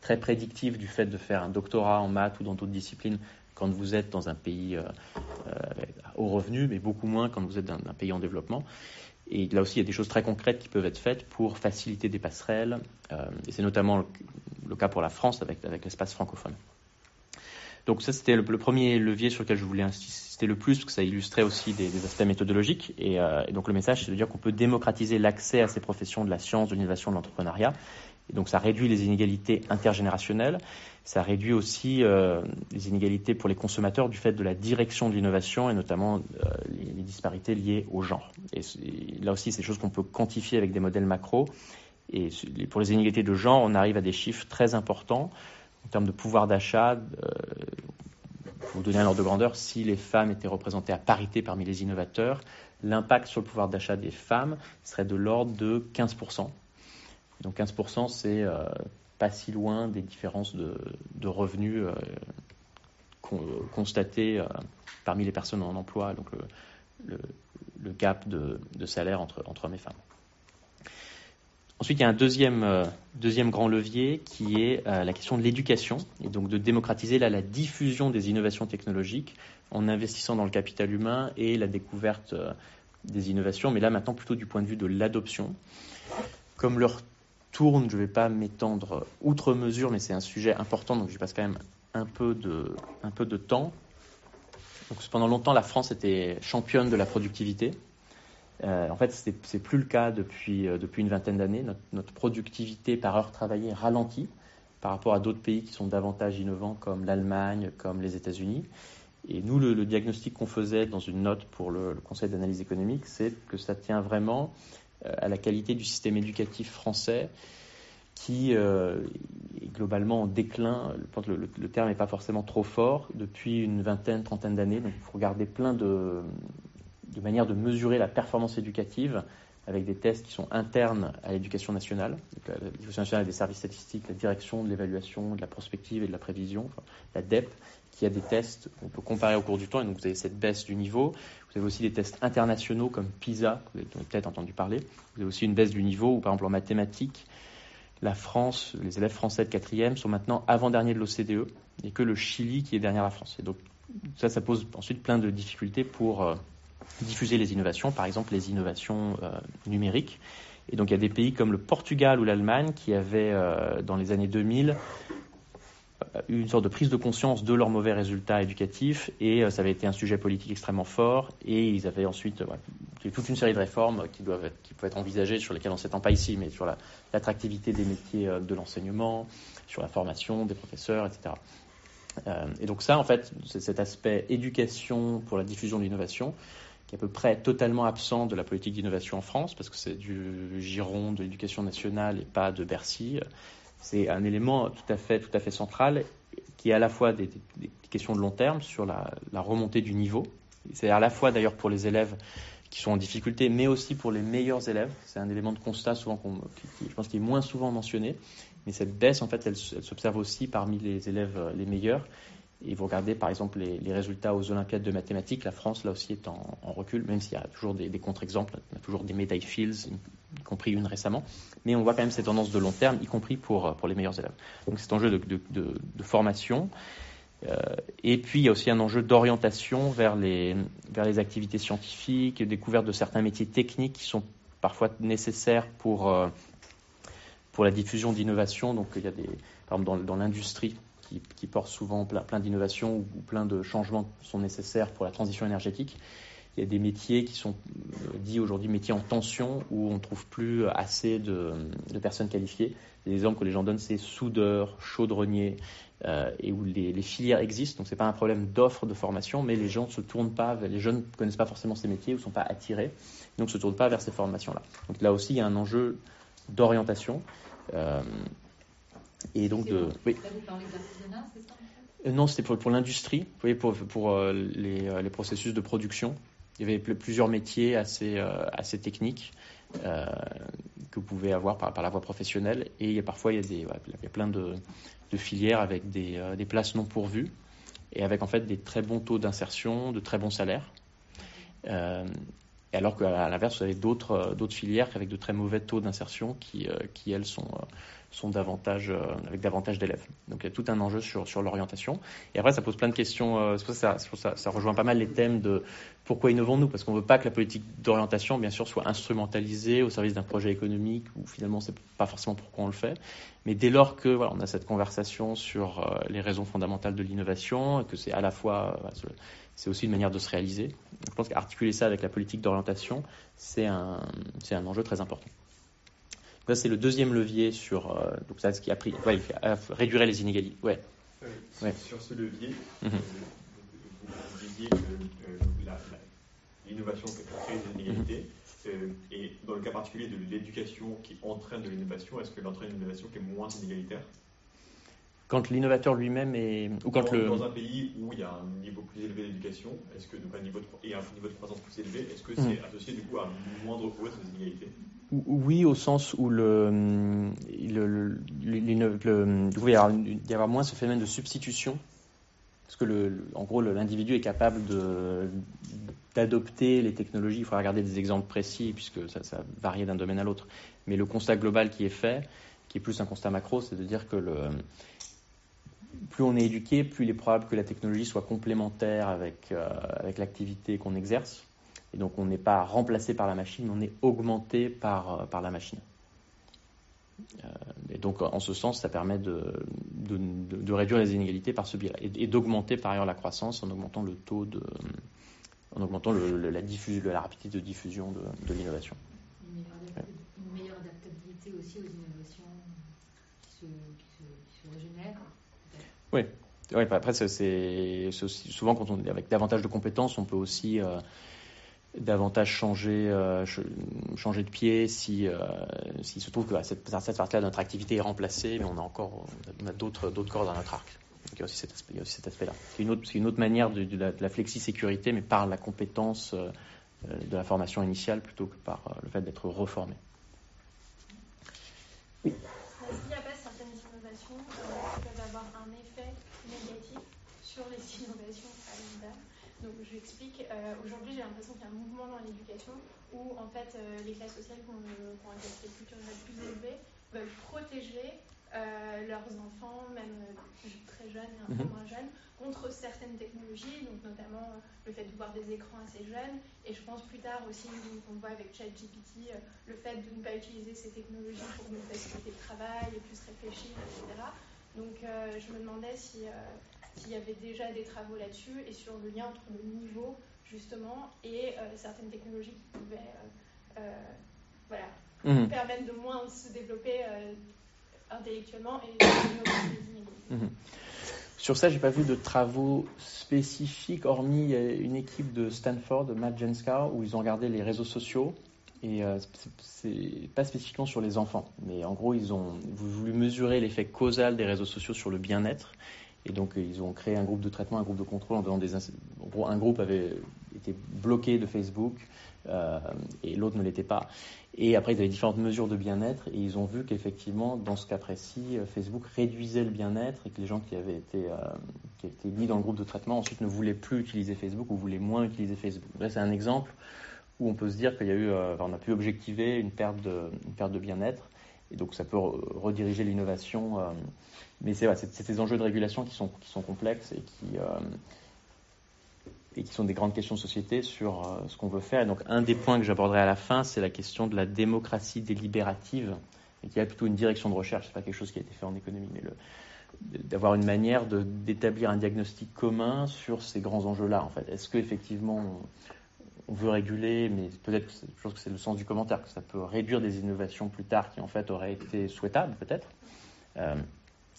très prédictive du fait de faire un doctorat en maths ou dans d'autres disciplines quand vous êtes dans un pays euh, au revenu, mais beaucoup moins quand vous êtes dans un pays en développement. Et là aussi, il y a des choses très concrètes qui peuvent être faites pour faciliter des passerelles. et c'est notamment le, cas pour la France avec, l'espace francophone. Donc ça, c'était le, premier levier sur lequel je voulais insister le plus, parce que ça illustrait aussi des, aspects méthodologiques. Et, et, donc le message, c'est de dire qu'on peut démocratiser l'accès à ces professions de la science, de l'innovation, de l'entrepreneuriat, et donc ça réduit les inégalités intergénérationnelles, ça réduit aussi euh, les inégalités pour les consommateurs du fait de la direction de l'innovation et notamment euh, les, disparités liées au genre. Et, là aussi, c'est des choses qu'on peut quantifier avec des modèles macro. Et pour les inégalités de genre, on arrive à des chiffres très importants en termes de pouvoir d'achat. Euh, pour vous donner un ordre de grandeur, si les femmes étaient représentées à parité parmi les innovateurs, l'impact sur le pouvoir d'achat des femmes serait de l'ordre de 15%. Donc 15%, c'est pas si loin des différences de, revenus euh, constatées euh, parmi les personnes en emploi, donc le, gap de, salaire entre, hommes et femmes. Ensuite, il y a un deuxième, deuxième grand levier qui est la question de l'éducation, et donc de démocratiser la diffusion des innovations technologiques en investissant dans le capital humain et la découverte des innovations, mais là maintenant plutôt du point de vue de l'adoption. Comme leur tourne, je ne vais pas m'étendre outre mesure, mais c'est un sujet important, donc je passe quand même un peu de, un peu de temps. Donc, pendant longtemps, la France était championne de la productivité. Euh, en fait, ce n'est plus le cas depuis, euh, depuis une vingtaine d'années. Notre, productivité par heure travaillée ralentit par rapport à d'autres pays qui sont davantage innovants comme l'Allemagne, comme les États-Unis. Et nous, le, diagnostic qu'on faisait dans une note pour le, Conseil d'analyse économique, c'est que ça tient vraiment à la qualité du système éducatif français qui euh, est globalement en déclin. Le, terme n'est pas forcément trop fort depuis une vingtaine, trentaine d'années. Donc il faut regarder plein de manières de mesurer la performance éducative avec des tests qui sont internes à l'éducation nationale. L'éducation nationale a des services statistiques, la direction de l'évaluation, de la prospective et de la prévision, la DEP, qui a des tests qu'on peut comparer au cours du temps. Et donc vous avez cette baisse du niveau. Vous avez aussi des tests internationaux comme PISA, que vous avez peut-être entendu parler. Vous avez aussi une baisse du niveau où, par exemple, en mathématiques, la France, les élèves français de quatrième sont maintenant avant-dernier de l'OCDE et que le Chili qui est derrière la France. Et donc ça, ça pose ensuite plein de difficultés pour euh, diffuser les innovations, par exemple les innovations euh, numériques. Et donc il y a des pays comme le Portugal ou l'Allemagne qui avaient, euh, dans les années 2000, une sorte de prise de conscience de leurs mauvais résultats éducatifs et euh, ça avait été un sujet politique extrêmement fort et ils avaient ensuite toute une série de réformes qui, être, peuvent être envisagées sur lesquelles on s'étend pas ici mais sur l'attractivité des métiers de l'enseignement, sur la formation des professeurs, etc. Et donc ça en fait cet aspect éducation pour la diffusion de l'innovation qui est à peu près totalement absent de la politique d'innovation en France parce que c'est du giron de l'éducation nationale et pas de Bercy c'est un élément tout à fait, central qui est à la fois des, questions de long terme sur la, remontée du niveau. C'est à la fois d'ailleurs pour les élèves qui sont en difficulté, mais aussi pour les meilleurs élèves. C'est un élément de constat souvent qui, je pense qui est moins souvent mentionné. Mais cette baisse, en fait, elle, s'observe aussi parmi les élèves les meilleurs. Et vous regardez par exemple les, résultats aux Olympiades de mathématiques, la France là aussi est en, recul, même s'il y a toujours des, contre-exemples, on a toujours des médailles Fields, y compris une récemment, mais on voit quand même ces tendances de long terme, y compris pour, les meilleurs élèves. Donc c'est un enjeu de, formation. Euh, et puis il y a aussi un enjeu d'orientation vers les, activités scientifiques, découverte de certains métiers techniques qui sont parfois nécessaires pour, euh, pour la diffusion d'innovation. Donc il y a des, par exemple dans l'industrie, qui, portent souvent plein, d'innovations ou, plein de changements sont nécessaires pour la transition énergétique. Il y a des métiers qui sont euh, dits aujourd'hui métiers en tension où on ne trouve plus assez de, personnes qualifiées. Les exemples que les gens donnent, c'est soudeur, chaudronnier, euh, et où les, filières existent. Donc ce n'est pas un problème d'offre de formation, mais les gens ne se tournent pas, les jeunes ne connaissent pas forcément ces métiers ou ne sont pas attirés, donc ne se tournent pas vers ces formations-là. Donc là aussi, il y a un enjeu d'orientation. Euh, et donc de. Oui. Euh, non, c'était pour, pour l'industrie, vous voyez, pour, pour euh, les, euh, les, processus de production. Il y avait plusieurs métiers assez, assez techniques que vous pouvez avoir par, par, la voie professionnelle. Et il y a, parfois, il y a, des, il y a plein de, de, filières avec des, des, places non pourvues et avec en fait des très bons taux d'insertion, de très bons salaires. Euh, alors qu'à l'inverse, vous avez d'autres, d'autres filières avec de très mauvais taux d'insertion qui, qui elles, sont, sont davantage, euh, avec davantage d'élèves. Donc il y a tout un enjeu sur, sur l'orientation. Et après, ça pose plein de questions. Euh, ça, ça, ça, rejoint pas mal les thèmes de pourquoi innovons-nous? Parce qu'on ne veut pas que la politique d'orientation, bien sûr, soit instrumentalisée au service d'un projet économique où finalement, c'est pas forcément pourquoi on le fait. Mais dès lors que voilà, a cette conversation sur euh, les raisons fondamentales de l'innovation, et que c'est à la fois, c'est aussi une manière de se réaliser. Je pense qu'articuler ça avec la politique d'orientation, c'est un, c'est un enjeu très important. Ça, c'est le deuxième levier sur euh, donc ça, ce qui a pris, ouais, réduire les inégalités. Ouais. Euh, ouais. Sur ce levier, mm -hmm. vous, disiez que euh, l'innovation crée des inégalités. Mm -hmm. et dans le cas particulier de l'éducation qui entraîne de l'innovation, est-ce qu'elle entraîne une innovation qui est moins inégalitaire quand l'innovateur lui-même est ou quand dans, le dans un pays où il y a un niveau plus élevé d'éducation, est-ce que donc un niveau de, et un niveau de croissance plus élevé, est-ce que c'est mmh. associé du coup à une moindre hausse des inégalités oui, au sens où le, le, le, le il y avoir moins ce phénomène de substitution, parce que le, en gros l'individu est capable d'adopter les technologies. Il faudra regarder des exemples précis puisque ça, ça varie d'un domaine à l'autre. Mais le constat global qui est fait, qui est plus un constat macro, c'est de dire que le, plus on est éduqué, plus il est probable que la technologie soit complémentaire avec, euh, avec l'activité qu'on exerce. Et donc on n'est pas remplacé par la machine, mais on est augmenté par, euh, par la machine. Euh, et donc en ce sens, ça permet de, de, de réduire les inégalités par ce biais-là et, et d'augmenter par ailleurs la croissance en augmentant le taux de, en augmentant le, le, la, rapidité de diffusion de, de l'innovation une, meilleure adaptabilité aussi aux innovations qui se, qui se, qui se régénèrent. Oui. Oui, après, c'est souvent quand on avec davantage de compétences, on peut aussi euh, davantage changer, euh, changer de pied si euh, s'il se trouve que cette, cette partie-là de notre activité est remplacée, mais on a encore on a d'autres d'autres cordes dans notre arc. Donc il y a aussi cet aspect, cet aspect-là. C'est une autre c'est une autre manière de, de, la, de la flexi-sécurité, mais par la compétence euh, de la formation initiale plutôt que par euh, le fait d'être reformé. Oui. Est-ce qu'il n'y a pas certaines innovations euh, qui peuvent avoir un effet négatif sur les innovations à l'univers donc je l'explique. Euh, Aujourd'hui, j'ai l'impression qu'il y a un mouvement dans l'éducation où en fait euh, les classes sociales qui ont, un capital culturel plus élevé veulent protéger euh, leurs enfants, même très jeunes et un peu moins jeunes, contre certaines technologies, donc notamment le fait de voir des écrans assez jeunes. Et je pense plus tard aussi, donc on voit avec ChatGPT, le fait de ne pas utiliser ces technologies pour nous faciliter le travail et plus réfléchir, etc. Donc euh, je me demandais si s'il y avait déjà des travaux là-dessus et sur le lien entre le niveau justement et euh, certaines technologies qui pouvaient euh, euh, voilà, mmh. permettre de moins se développer intellectuellement et mmh. Sur ça, j'ai pas vu de travaux spécifiques, hormis une équipe de Stanford, de Matt Jenska, où ils ont regardé les réseaux sociaux. Et euh, c'est pas spécifiquement sur les enfants, mais en gros, ils ont voulu mesurer l'effet causal des réseaux sociaux sur le bien-être. Et donc, ils ont créé un groupe de traitement, un groupe de contrôle en donnant des. En gros, un groupe avait été bloqué de Facebook euh, et l'autre ne l'était pas. Et après, ils avaient différentes mesures de bien-être et ils ont vu qu'effectivement, dans ce cas précis, Facebook réduisait le bien-être et que les gens qui avaient été, euh, qui étaient mis dans le groupe de traitement ensuite ne voulaient plus utiliser Facebook ou voulaient moins utiliser Facebook. Là, c'est un exemple où on peut se dire qu'il y a eu, euh, on a pu objectiver une perte de, une perte de bien-être et donc ça peut rediriger l'innovation. Euh, mais c'est, c'est ces enjeux de régulation qui sont, qui sont complexes et qui, euh, et qui sont des grandes questions de société sur euh, ce qu'on veut faire. Et donc un des points que j'aborderai à la fin, c'est la question de la démocratie délibérative et qui a plutôt une direction de recherche. C'est pas quelque chose qui a été fait en économie, mais d'avoir une manière d'établir un diagnostic commun sur ces grands enjeux-là. En fait, est-ce que effectivement on, veut réguler, mais peut-être, je pense que c'est le sens du commentaire, que ça peut réduire des innovations plus tard qui en fait auraient été souhaitables, peut-être. Euh,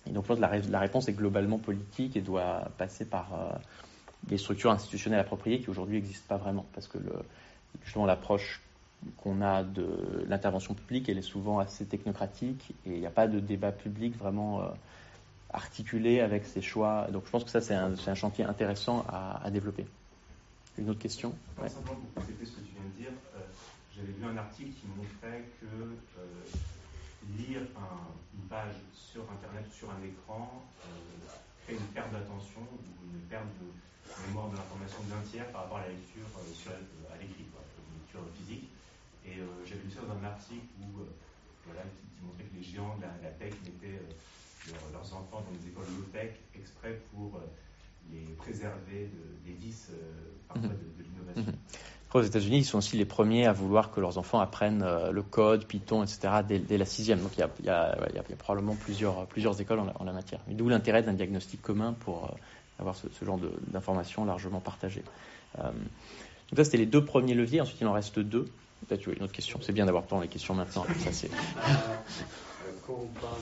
et donc, la, la, réponse est globalement politique et doit passer par euh, des structures institutionnelles appropriées qui aujourd'hui n'existent pas vraiment, parce que le, justement l'approche qu'on a de l'intervention publique, elle est souvent assez technocratique et il n'y a pas de débat public vraiment euh, articulé avec ces choix. Donc, je pense que ça, c'est un, un, chantier intéressant à, à, développer. Une autre question? Ouais. Simplement pour compléter ce que tu viens de dire, euh, j'avais vu un article qui montrait que lire un, une page sur Internet sur un écran euh, crée une perte d'attention ou une perte de mémoire de l'information d'un tiers par rapport à la lecture euh, sur, euh, à l'écrit, une lecture physique. Et euh, j'avais lu ça dans un article où voilà, qui, montraient que les géants de la, tech mettaient leurs enfants dans des écoles low-tech exprès pour les préserver des vices parfois mhm. de, l'innovation. Mhm. Aux États-Unis, ils sont aussi les premiers à vouloir que leurs enfants apprennent le code, Python, etc. dès, la sixième. Donc il y a, il y a, il y a probablement plusieurs, plusieurs écoles en la, matière. D'où l'intérêt d'un diagnostic commun pour avoir ce, ce genre d'informations largement partagées. Euh, donc ça, c'était les deux premiers leviers. Ensuite, il en reste deux. Peut-être tu as une autre question. C'est bien d'avoir temps les questions maintenant. Ça, c'est... Euh, quand on parle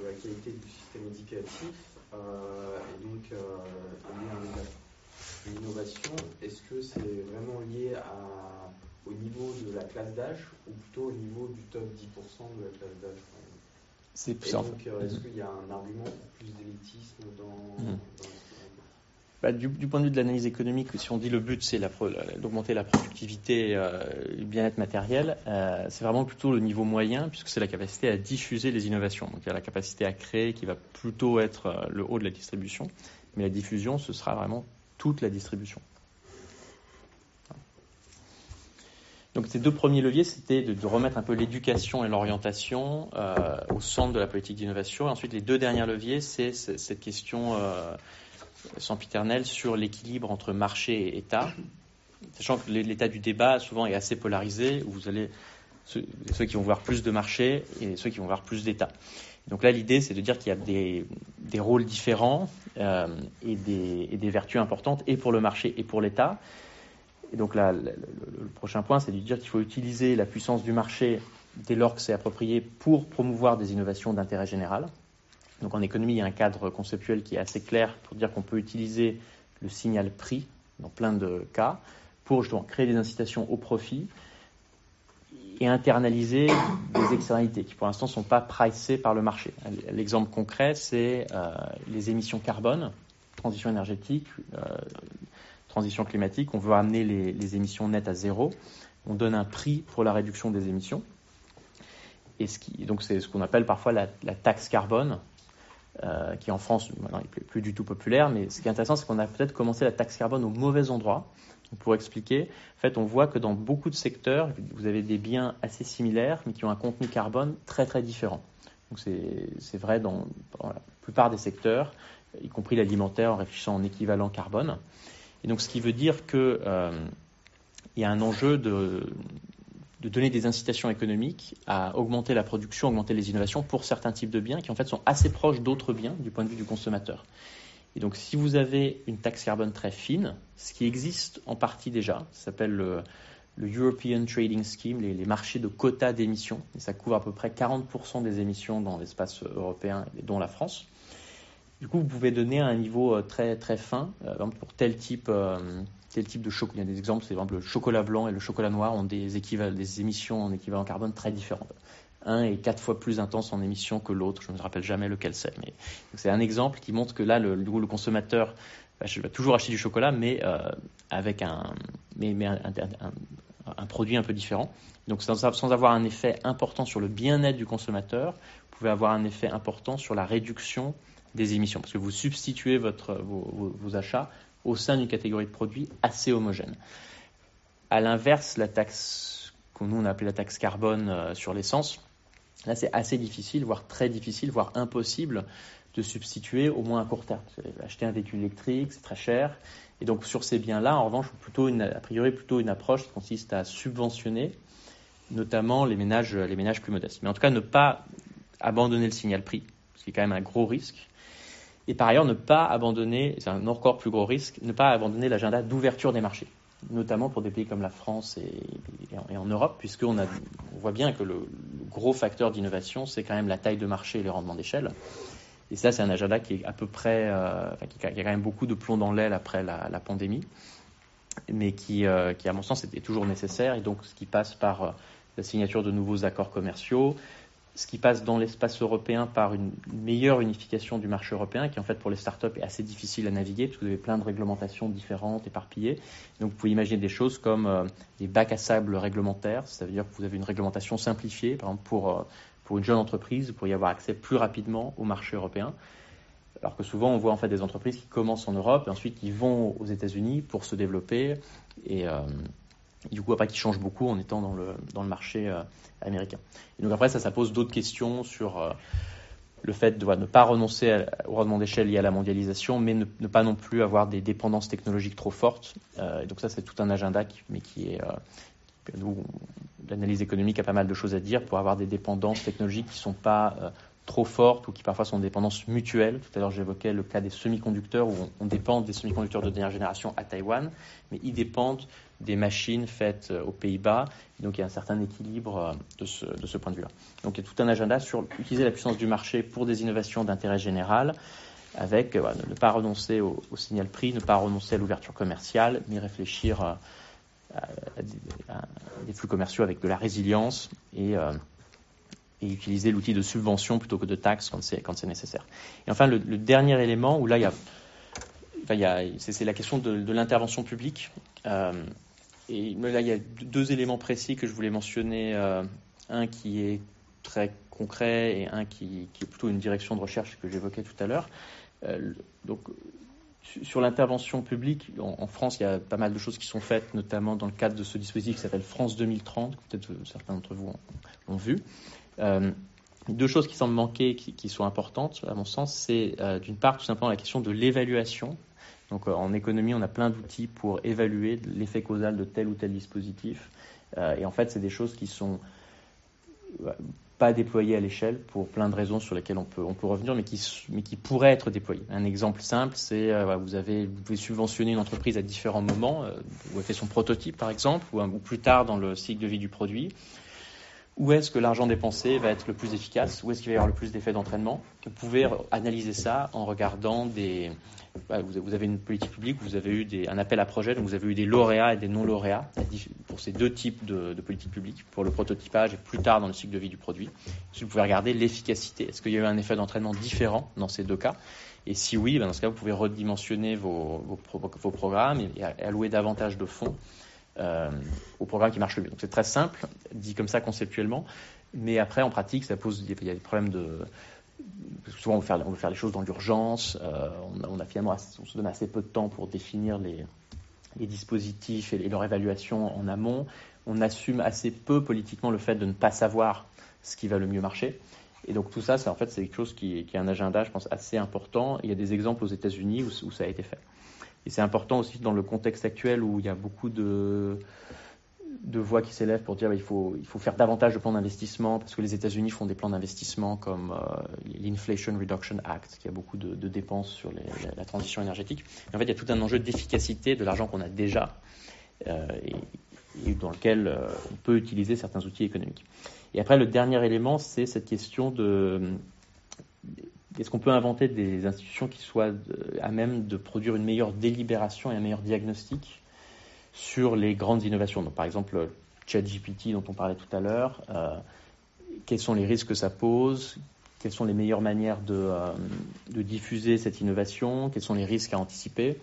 de, la qualité du système éducatif, euh, et donc euh, l'innovation, est-ce que c'est vraiment lié à, au niveau de la classe d'âge ou plutôt au niveau du top 10% de la classe d'âge c'est et donc, est-ce qu'il y a un argument pour plus d'élitisme dans, mmh. dans bah, du, point de vue de l'analyse économique, si on dit le but c'est d'augmenter la productivité et euh, le bien-être matériel, euh, c'est vraiment plutôt le niveau moyen, puisque c'est la capacité à diffuser les innovations. Donc il y a la capacité à créer qui va plutôt être euh, le haut de la distribution, mais la diffusion, ce sera vraiment toute la distribution. Donc ces deux premiers leviers, c'était de, remettre un peu l'éducation et l'orientation au centre de la politique d'innovation. Et ensuite, les deux derniers leviers, c'est cette question sempiternel sur l'équilibre entre marché et État, sachant que l'état du débat souvent est assez polarisé, où vous allez ceux, qui vont voir plus de marché et ceux qui vont voir plus d'État. Donc là, l'idée, c'est de dire qu'il y a des, rôles différents euh, et, des, vertus importantes, et pour le marché et pour l'État. Et donc là, le prochain point, c'est de dire qu'il faut utiliser la puissance du marché dès lors que c'est approprié pour promouvoir des innovations d'intérêt général. Donc en économie, il y a un cadre conceptuel qui est assez clair pour dire qu'on peut utiliser le signal prix dans plein de cas pour justement créer des incitations au profit et internaliser des externalités qui pour l'instant ne sont pas pricées par le marché. L'exemple concret, c'est euh, les émissions carbone, transition énergétique, euh, transition climatique. On veut amener les, émissions nettes à zéro. On donne un prix pour la réduction des émissions. Et ce qui, donc c'est ce qu'on appelle parfois la taxe carbone, euh, qui en France maintenant n'est plus, du tout populaire. Mais ce qui est intéressant, c'est qu'on a peut-être commencé la taxe carbone au mauvais endroit. Pour expliquer, en fait, on voit que dans beaucoup de secteurs, vous avez des biens assez similaires, mais qui ont un contenu carbone très très différent. Donc c'est vrai dans, la plupart des secteurs, y compris l'alimentaire, en réfléchissant en équivalent carbone. Et donc ce qui veut dire qu'il euh, y a un enjeu de, de donner des incitations économiques à augmenter la production, augmenter les innovations pour certains types de biens qui en fait sont assez proches d'autres biens du point de vue du consommateur. Et donc si vous avez une taxe carbone très fine, ce qui existe en partie déjà, ça s'appelle le, European Trading Scheme, les, marchés de quotas d'émissions, et ça couvre à peu près 40% des émissions dans l'espace européen, dont la France. Du coup, vous pouvez donner un niveau euh, très très fin, euh, pour tel type euh, quel type de chocolat. Il y a des exemples, c'est par exemple le chocolat blanc et le chocolat noir ont des, émissions en équivalent carbone très différentes. Un est quatre fois plus intense en émissions que l'autre. Je ne me rappelle jamais lequel c'est. Mais c'est un exemple qui montre que là, le, le consommateur bah, va toujours acheter du chocolat, mais euh, avec un, mais, un, produit un peu différent. Donc sans, avoir un effet important sur le bien-être du consommateur, vous pouvez avoir un effet important sur la réduction des émissions, parce que vous substituez votre, vos achats au sein d'une catégorie de produits assez homogène. À l'inverse, la taxe que nous on a la taxe carbone euh, sur l'essence, là c'est assez difficile, voire très difficile, voire impossible de substituer au moins à court terme. Acheter un véhicule électrique, c'est très cher. Et donc sur ces biens-là, en revanche, plutôt une, a priori plutôt une approche qui consiste à subventionner, notamment les ménages, les ménages plus modestes. Mais en tout cas, ne pas abandonner le signal prix, ce qui est quand même un gros risque. Et par ailleurs, ne pas abandonner, c'est un encore plus gros risque, ne pas abandonner l'agenda d'ouverture des marchés, notamment pour des pays comme la France et, en, Europe, puisqu'on on voit bien que le, gros facteur d'innovation, c'est quand même la taille de marché et le rendement d'échelle. Et ça, c'est un agenda qui est à peu près, euh, qui, a, quand même beaucoup de plomb dans l'aile après la, pandémie, mais qui, euh, qui, à mon sens, est toujours nécessaire. Et donc, ce qui passe par euh, la signature de nouveaux accords commerciaux, ce qui passe dans l'espace européen par une meilleure unification du marché européen, qui en fait pour les startups est assez difficile à naviguer, parce que vous avez plein de réglementations différentes, éparpillées. Donc vous pouvez imaginer des choses comme euh, des bacs à sable réglementaires, ça veut dire que vous avez une réglementation simplifiée, par exemple pour, euh, pour une jeune entreprise, vous pourriez avoir accès plus rapidement au marché européen. Alors que souvent on voit en fait des entreprises qui commencent en Europe et ensuite qui vont aux États-Unis pour se développer et, euh, du coup, après, qui change beaucoup en étant dans le, dans le marché américain. Et donc après, ça, ça pose d'autres questions sur le fait de ne pas renoncer au rendement d'échelle lié à la mondialisation, mais ne, pas non plus avoir des dépendances technologiques trop fortes. Euh, donc ça, c'est tout un agenda, qui, mais qui est... Euh, l'analyse économique a pas mal de choses à dire pour avoir des dépendances technologiques qui ne sont pas euh, trop fortes ou qui parfois sont des dépendances mutuelles. Tout à l'heure, j'évoquais le cas des semi-conducteurs où on, on dépend des semi-conducteurs de dernière génération à Taïwan, mais ils dépendent des machines faites euh, aux Pays-Bas. Donc il y a un certain équilibre euh, de ce, point de vue-là. Donc il y a tout un agenda sur utiliser la puissance du marché pour des innovations d'intérêt général, avec euh, ne pas renoncer au, signal prix, ne pas renoncer à l'ouverture commerciale, mais réfléchir à, des, flux commerciaux avec de la résilience et, utiliser l'outil de subvention plutôt que de taxe quand c'est, nécessaire. Et enfin, le, dernier élément où là, il y a, c'est, la question de l'intervention publique. Et là, il y a deux éléments précis que je voulais mentionner. Euh, un qui est très concret et un qui, est plutôt une direction de recherche que j'évoquais tout à l'heure. Euh, donc, sur l'intervention publique, en, France, il y a pas mal de choses qui sont faites, notamment dans le cadre de ce dispositif qui s'appelle France 2030, peut-être certains d'entre vous ont, vu. Euh, deux choses qui semblent manquer, qui, qui, sont importantes, à mon sens, c'est d'une part tout simplement la question de l'évaluation donc euh, en économie, on a plein d'outils pour évaluer l'effet causal de tel ou tel dispositif. Euh, et en fait, c'est des choses qui sont euh, pas déployées à l'échelle pour plein de raisons sur lesquelles on peut, revenir, mais qui, pourraient être déployées. Un exemple simple, c'est vous, avez, vous pouvez subventionner une entreprise à différents moments, où elle fait son prototype par exemple, ou plus tard dans le cycle de vie du produit où est-ce que l'argent dépensé va être le plus efficace, où est-ce qu'il va y avoir le plus d'effets d'entraînement? Vous pouvez analyser ça en regardant des... Bah, vous avez une politique publique, vous avez eu un appel à projet, donc vous avez eu des lauréats et des non-lauréats pour ces deux types de, de politiques publiques, pour le prototypage et plus tard dans le cycle de vie du produit. Vous pouvez regarder l'efficacité. Est-ce qu'il y a eu un effet d'entraînement différent dans ces deux cas? Et si oui, ben dans ce cas, vous pouvez redimensionner vos, programmes et allouer davantage de fonds euh, au programme qui marche le mieux. Donc c'est très simple, dit comme ça conceptuellement, mais après en pratique, ça pose il y a des problèmes de souvent on veut faire, on veut faire les choses dans l'urgence, euh, on, a finalement on se donne assez peu de temps pour définir les, les dispositifs et, leur évaluation en amont. On assume assez peu politiquement le fait de ne pas savoir ce qui va le mieux marcher. Et donc tout ça, c'est en fait c'est quelque chose qui, qui, est un agenda, je pense, assez important. Il y a des exemples aux États-Unis où, où ça a été fait. Et c'est important aussi dans le contexte actuel où il y a beaucoup de, de voix qui s'élèvent pour dire qu'il faut, il faut faire davantage de plans d'investissement parce que les États-Unis font des plans d'investissement comme euh, l'Inflation Reduction Act, qui a beaucoup de, dépenses sur la, transition énergétique. en fait, il y a tout un enjeu d'efficacité de l'argent qu'on a déjà euh, et, dans lequel euh, on peut utiliser certains outils économiques. Et après, le dernier élément, c'est cette question de est-ce qu'on peut inventer des institutions qui soient à même de produire une meilleure délibération et un meilleur diagnostic sur les grandes innovations? Donc, Par exemple, ChatGPT dont on parlait tout à l'heure, euh, quels sont les risques que ça pose? Quelles sont les meilleures manières de, euh, diffuser cette innovation? Quels sont les risques à anticiper?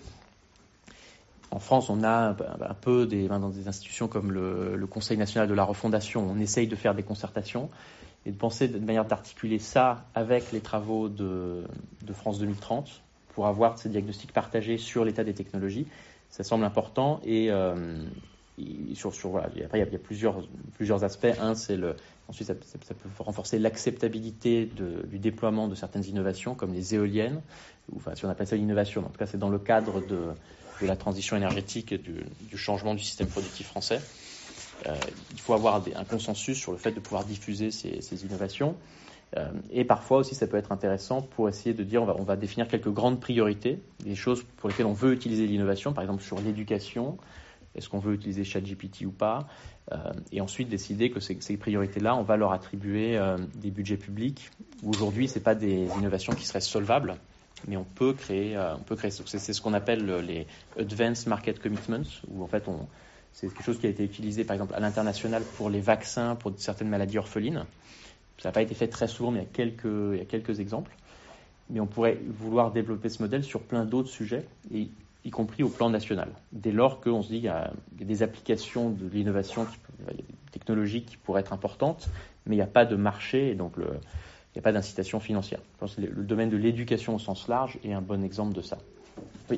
En France, on a un peu des, dans des institutions comme le, Conseil national de la refondation, on essaye de faire des concertations et de penser de manière d'articuler ça avec les travaux de, France 2030 pour avoir ces diagnostics partagés sur l'état des technologies, ça semble important. Et, euh, après, il y a, plusieurs, plusieurs aspects. Un, c'est le, ensuite, ça, peut renforcer l'acceptabilité du déploiement de certaines innovations, comme les éoliennes, ou enfin, si on appelle ça l'innovation, en tout cas, c'est dans le cadre de, de la transition énergétique et du changement du système productif français. Euh, il faut avoir un consensus sur le fait de pouvoir diffuser ces, innovations. Euh, et parfois aussi, ça peut être intéressant pour essayer de dire on va, définir quelques grandes priorités, des choses pour lesquelles on veut utiliser l'innovation, par exemple sur l'éducation, est-ce qu'on veut utiliser ChatGPT ou pas, euh, et ensuite décider que ces, priorités-là, on va leur attribuer des budgets publics. Aujourd'hui, ce pas des innovations qui seraient solvables, mais on peut créer, on peut créer. C'est ce qu'on appelle les Advanced Market Commitments, où en fait on, c'est quelque chose qui a été utilisé, par exemple, à l'international pour les vaccins, pour certaines maladies orphelines. Ça n'a pas été fait très souvent, mais il y, a quelques, exemples. Mais on pourrait vouloir développer ce modèle sur plein d'autres sujets, y compris au plan national. Dès lors qu'on se dit qu'il y, a des applications de l'innovation technologique qui pourraient être importantes, mais il n'y a pas de marché et donc il n'y a pas d'incitation financière. Je pense que le domaine de l'éducation au sens large est un bon exemple de ça. Oui.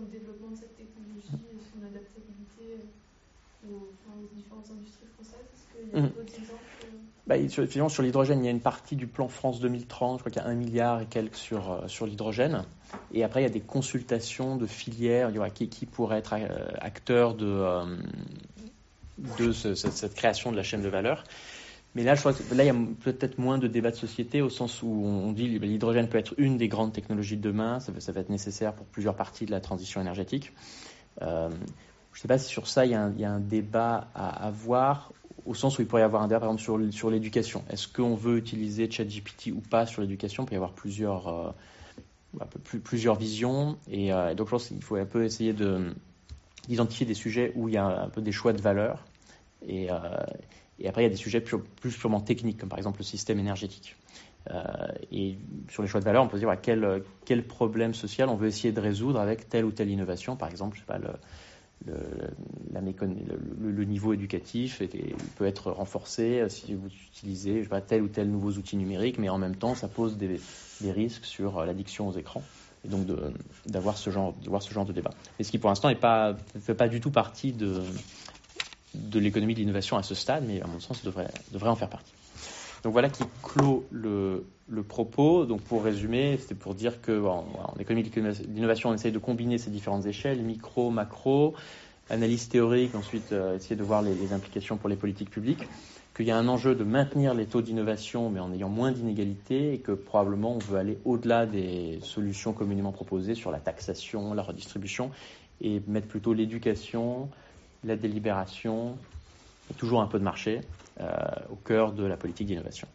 Dans le développement de cette technologie et son adaptabilité aux, différentes industries françaises? Est-ce qu'il y a mmh. d'autres exemples bah, sur, l'hydrogène, il y a une partie du plan France 2030, je crois qu'il y a un milliard et quelques sur, sur l'hydrogène. Et après, il y a des consultations de filières qui, qui pourraient être acteurs de, de cette, création de la chaîne de valeur. Mais là, je crois que là, il y a peut-être moins de débats de société au sens où on dit que l'hydrogène peut être une des grandes technologies de demain, ça, va être nécessaire pour plusieurs parties de la transition énergétique. Euh, je ne sais pas si sur ça, il y, a un, débat à avoir, au sens où il pourrait y avoir un débat, par exemple, sur, l'éducation. Est-ce qu'on veut utiliser ChatGPT ou pas sur l'éducation? Il peut y avoir plusieurs, euh, plusieurs visions. Et, euh, donc, je pense qu'il faut un peu essayer d'identifier des sujets où il y a un peu des choix de valeur et, et, après, il y a des sujets plus, purement techniques, comme par exemple le système énergétique. Euh, et sur les choix de valeur, on peut se dire quel, problème social on veut essayer de résoudre avec telle ou telle innovation. Par exemple, le, niveau éducatif peut être renforcé si vous utilisez je tel ou tel nouveaux outils numériques, mais en même temps, ça pose des, risques sur l'addiction aux écrans. Et donc d'avoir ce, ce genre de débat. Et ce qui pour l'instant ne fait pas du tout partie de, de l'économie de l'innovation à ce stade, mais à mon sens, devrait, devrait en faire partie. Donc voilà qui clôt le, propos. Donc pour résumer, c'était pour dire que en, économie de l'innovation, on essaye de combiner ces différentes échelles, micro, macro, analyse théorique, ensuite euh, essayer de voir les, implications pour les politiques publiques, qu'il y a un enjeu de maintenir les taux d'innovation, mais en ayant moins d'inégalités, et que probablement on veut aller au-delà des solutions communément proposées sur la taxation, la redistribution, et mettre plutôt l'éducation, la délibération et toujours un peu de marché euh, au cœur de la politique d'innovation.